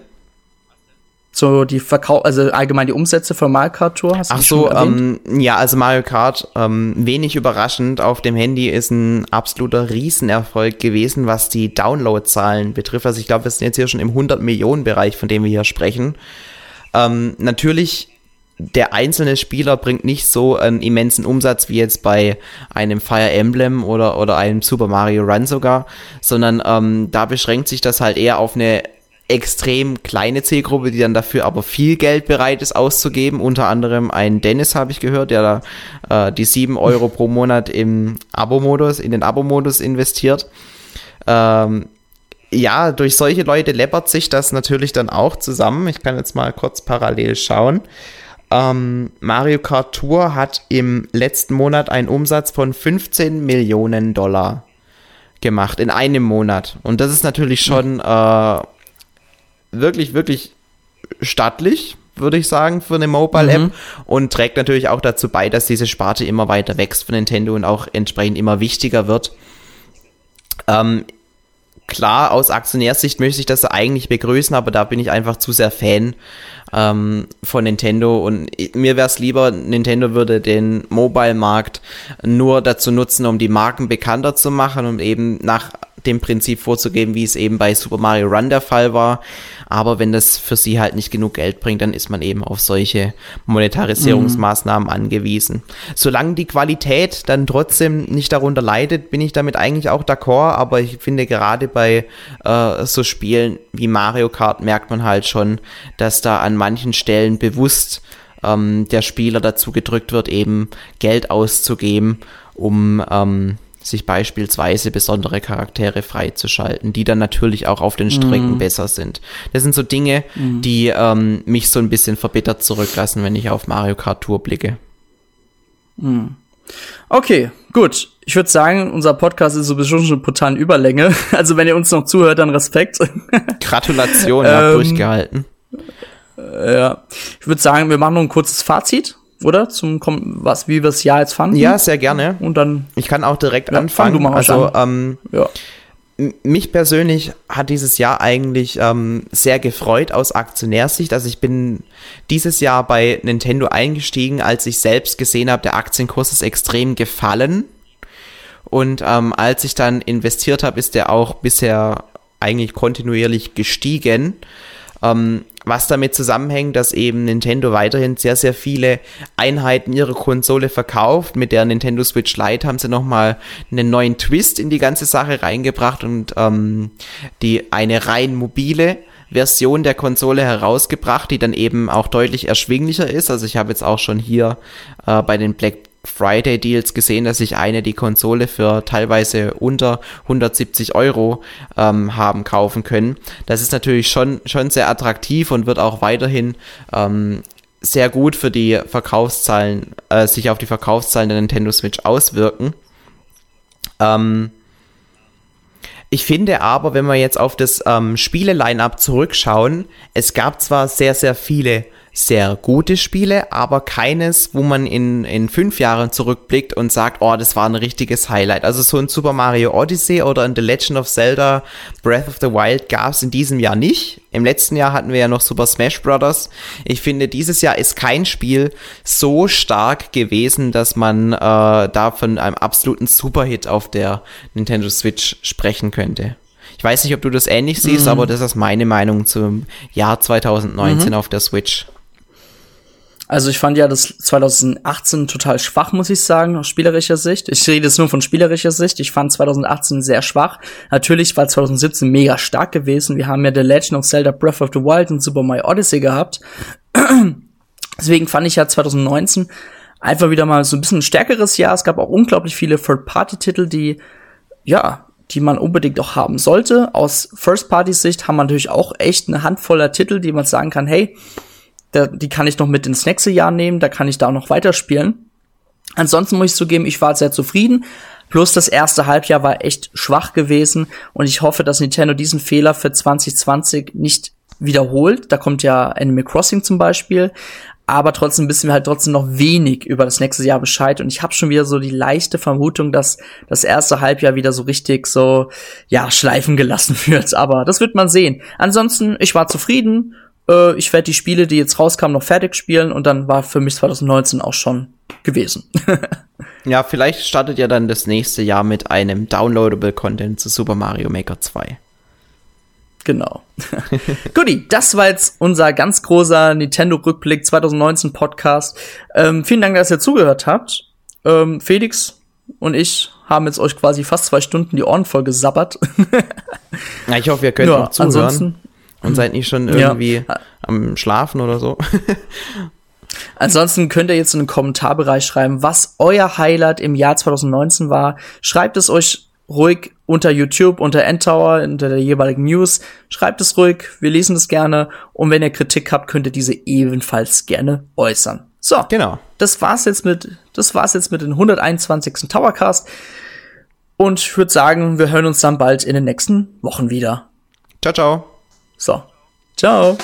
So die Verkauf, also allgemein die Umsätze von Mario Kart Tour? Hast Ach so, ähm, ja, also Mario Kart, ähm, wenig überraschend, auf dem Handy ist ein absoluter Riesenerfolg gewesen, was die Downloadzahlen betrifft. Also ich glaube, wir sind jetzt hier schon im 100 Millionen Bereich, von dem wir hier sprechen. Ähm, natürlich der einzelne Spieler bringt nicht so einen immensen Umsatz wie jetzt bei einem Fire Emblem oder, oder einem Super Mario Run sogar, sondern ähm, da beschränkt sich das halt eher auf eine extrem kleine Zielgruppe, die dann dafür aber viel Geld bereit ist auszugeben. Unter anderem ein Dennis habe ich gehört, der da äh, die sieben Euro pro Monat im Abo-Modus, in den Abo-Modus investiert. Ähm, ja, durch solche Leute läppert sich das natürlich dann auch zusammen. Ich kann jetzt mal kurz parallel schauen. Ähm, Mario Kart Tour hat im letzten Monat einen Umsatz von 15 Millionen Dollar gemacht in einem Monat. Und das ist natürlich schon äh, wirklich, wirklich stattlich, würde ich sagen, für eine Mobile-App mhm. und trägt natürlich auch dazu bei, dass diese Sparte immer weiter wächst für Nintendo und auch entsprechend immer wichtiger wird. Ähm, klar, aus Aktionärssicht möchte ich das eigentlich begrüßen, aber da bin ich einfach zu sehr Fan ähm, von Nintendo und mir wäre es lieber, Nintendo würde den Mobile-Markt nur dazu nutzen, um die Marken bekannter zu machen und eben nach dem Prinzip vorzugeben, wie es eben bei Super Mario Run der Fall war. Aber wenn das für sie halt nicht genug Geld bringt, dann ist man eben auf solche Monetarisierungsmaßnahmen mhm. angewiesen. Solange die Qualität dann trotzdem nicht darunter leidet, bin ich damit eigentlich auch d'accord. Aber ich finde gerade bei äh, so Spielen wie Mario Kart merkt man halt schon, dass da an manchen Stellen bewusst ähm, der Spieler dazu gedrückt wird, eben Geld auszugeben, um ähm, sich beispielsweise besondere Charaktere freizuschalten, die dann natürlich auch auf den Strecken mm. besser sind. Das sind so Dinge, mm. die ähm, mich so ein bisschen verbittert zurücklassen, wenn ich auf Mario Kart Tour blicke. Mm. Okay, gut. Ich würde sagen, unser Podcast ist sowieso schon eine brutalen Überlänge. Also wenn ihr uns noch zuhört, dann Respekt. Gratulation, ihr habt ähm, durchgehalten. Äh, ja. Ich würde sagen, wir machen noch ein kurzes Fazit oder? Zum was, wie wir das Jahr jetzt fanden? Ja, sehr gerne. Und dann. Ich kann auch direkt ja, anfangen. Fang du mal also, an. ähm, ja. Mich persönlich hat dieses Jahr eigentlich ähm, sehr gefreut aus Aktionärsicht. Also ich bin dieses Jahr bei Nintendo eingestiegen, als ich selbst gesehen habe, der Aktienkurs ist extrem gefallen. Und ähm, als ich dann investiert habe, ist der auch bisher eigentlich kontinuierlich gestiegen. Ähm, was damit zusammenhängt, dass eben Nintendo weiterhin sehr, sehr viele Einheiten ihrer Konsole verkauft. Mit der Nintendo Switch Lite haben sie nochmal einen neuen Twist in die ganze Sache reingebracht und ähm, die eine rein mobile Version der Konsole herausgebracht, die dann eben auch deutlich erschwinglicher ist. Also ich habe jetzt auch schon hier äh, bei den Black Friday Deals gesehen, dass sich eine die Konsole für teilweise unter 170 Euro ähm, haben kaufen können. Das ist natürlich schon, schon sehr attraktiv und wird auch weiterhin ähm, sehr gut für die Verkaufszahlen, äh, sich auf die Verkaufszahlen der Nintendo Switch auswirken. Ähm, ich finde aber, wenn wir jetzt auf das ähm, Spiele-Line-Up zurückschauen, es gab zwar sehr, sehr viele sehr gute Spiele, aber keines, wo man in, in fünf Jahren zurückblickt und sagt, oh, das war ein richtiges Highlight. Also so ein Super Mario Odyssey oder ein The Legend of Zelda Breath of the Wild gab es in diesem Jahr nicht. Im letzten Jahr hatten wir ja noch Super Smash Bros. Ich finde, dieses Jahr ist kein Spiel so stark gewesen, dass man äh, da von einem absoluten Superhit auf der Nintendo Switch sprechen könnte. Ich weiß nicht, ob du das ähnlich siehst, mhm. aber das ist meine Meinung zum Jahr 2019 mhm. auf der Switch. Also ich fand ja das 2018 total schwach, muss ich sagen, aus spielerischer Sicht. Ich rede jetzt nur von spielerischer Sicht. Ich fand 2018 sehr schwach. Natürlich war 2017 mega stark gewesen. Wir haben ja The Legend of Zelda Breath of the Wild und Super Mario Odyssey gehabt. Deswegen fand ich ja 2019 einfach wieder mal so ein bisschen ein stärkeres Jahr. Es gab auch unglaublich viele Third-Party-Titel, die, ja, die man unbedingt auch haben sollte. Aus First-Party-Sicht haben wir natürlich auch echt eine Handvoller Titel, die man sagen kann, hey, da, die kann ich noch mit ins nächste Jahr nehmen, da kann ich da auch noch weiterspielen. Ansonsten muss ich zugeben, ich war sehr zufrieden. Plus das erste Halbjahr war echt schwach gewesen und ich hoffe, dass Nintendo diesen Fehler für 2020 nicht wiederholt. Da kommt ja Animal Crossing zum Beispiel. Aber trotzdem wissen wir halt trotzdem noch wenig über das nächste Jahr Bescheid. Und ich habe schon wieder so die leichte Vermutung, dass das erste Halbjahr wieder so richtig so, ja, schleifen gelassen wird. Aber das wird man sehen. Ansonsten, ich war zufrieden äh, ich werde die Spiele, die jetzt rauskamen, noch fertig spielen und dann war für mich 2019 auch schon gewesen. ja, vielleicht startet ja dann das nächste Jahr mit einem downloadable Content zu Super Mario Maker 2. Genau. Guti, das war jetzt unser ganz großer Nintendo-Rückblick 2019 Podcast. Ähm, vielen Dank, dass ihr zugehört habt. Ähm, Felix und ich haben jetzt euch quasi fast zwei Stunden die Ohren voll gesabbert. ja, ich hoffe, ihr könnt ja, noch zuhören und seid nicht schon irgendwie ja. am Schlafen oder so. Ansonsten könnt ihr jetzt in den Kommentarbereich schreiben, was euer Highlight im Jahr 2019 war. Schreibt es euch ruhig unter YouTube, unter Endtower, unter der jeweiligen News. Schreibt es ruhig, wir lesen es gerne. Und wenn ihr Kritik habt, könnt ihr diese ebenfalls gerne äußern. So, genau. Das war's jetzt mit, das war's jetzt mit dem 121. Towercast. Und ich würde sagen, wir hören uns dann bald in den nächsten Wochen wieder. Ciao, ciao. So. Ciao.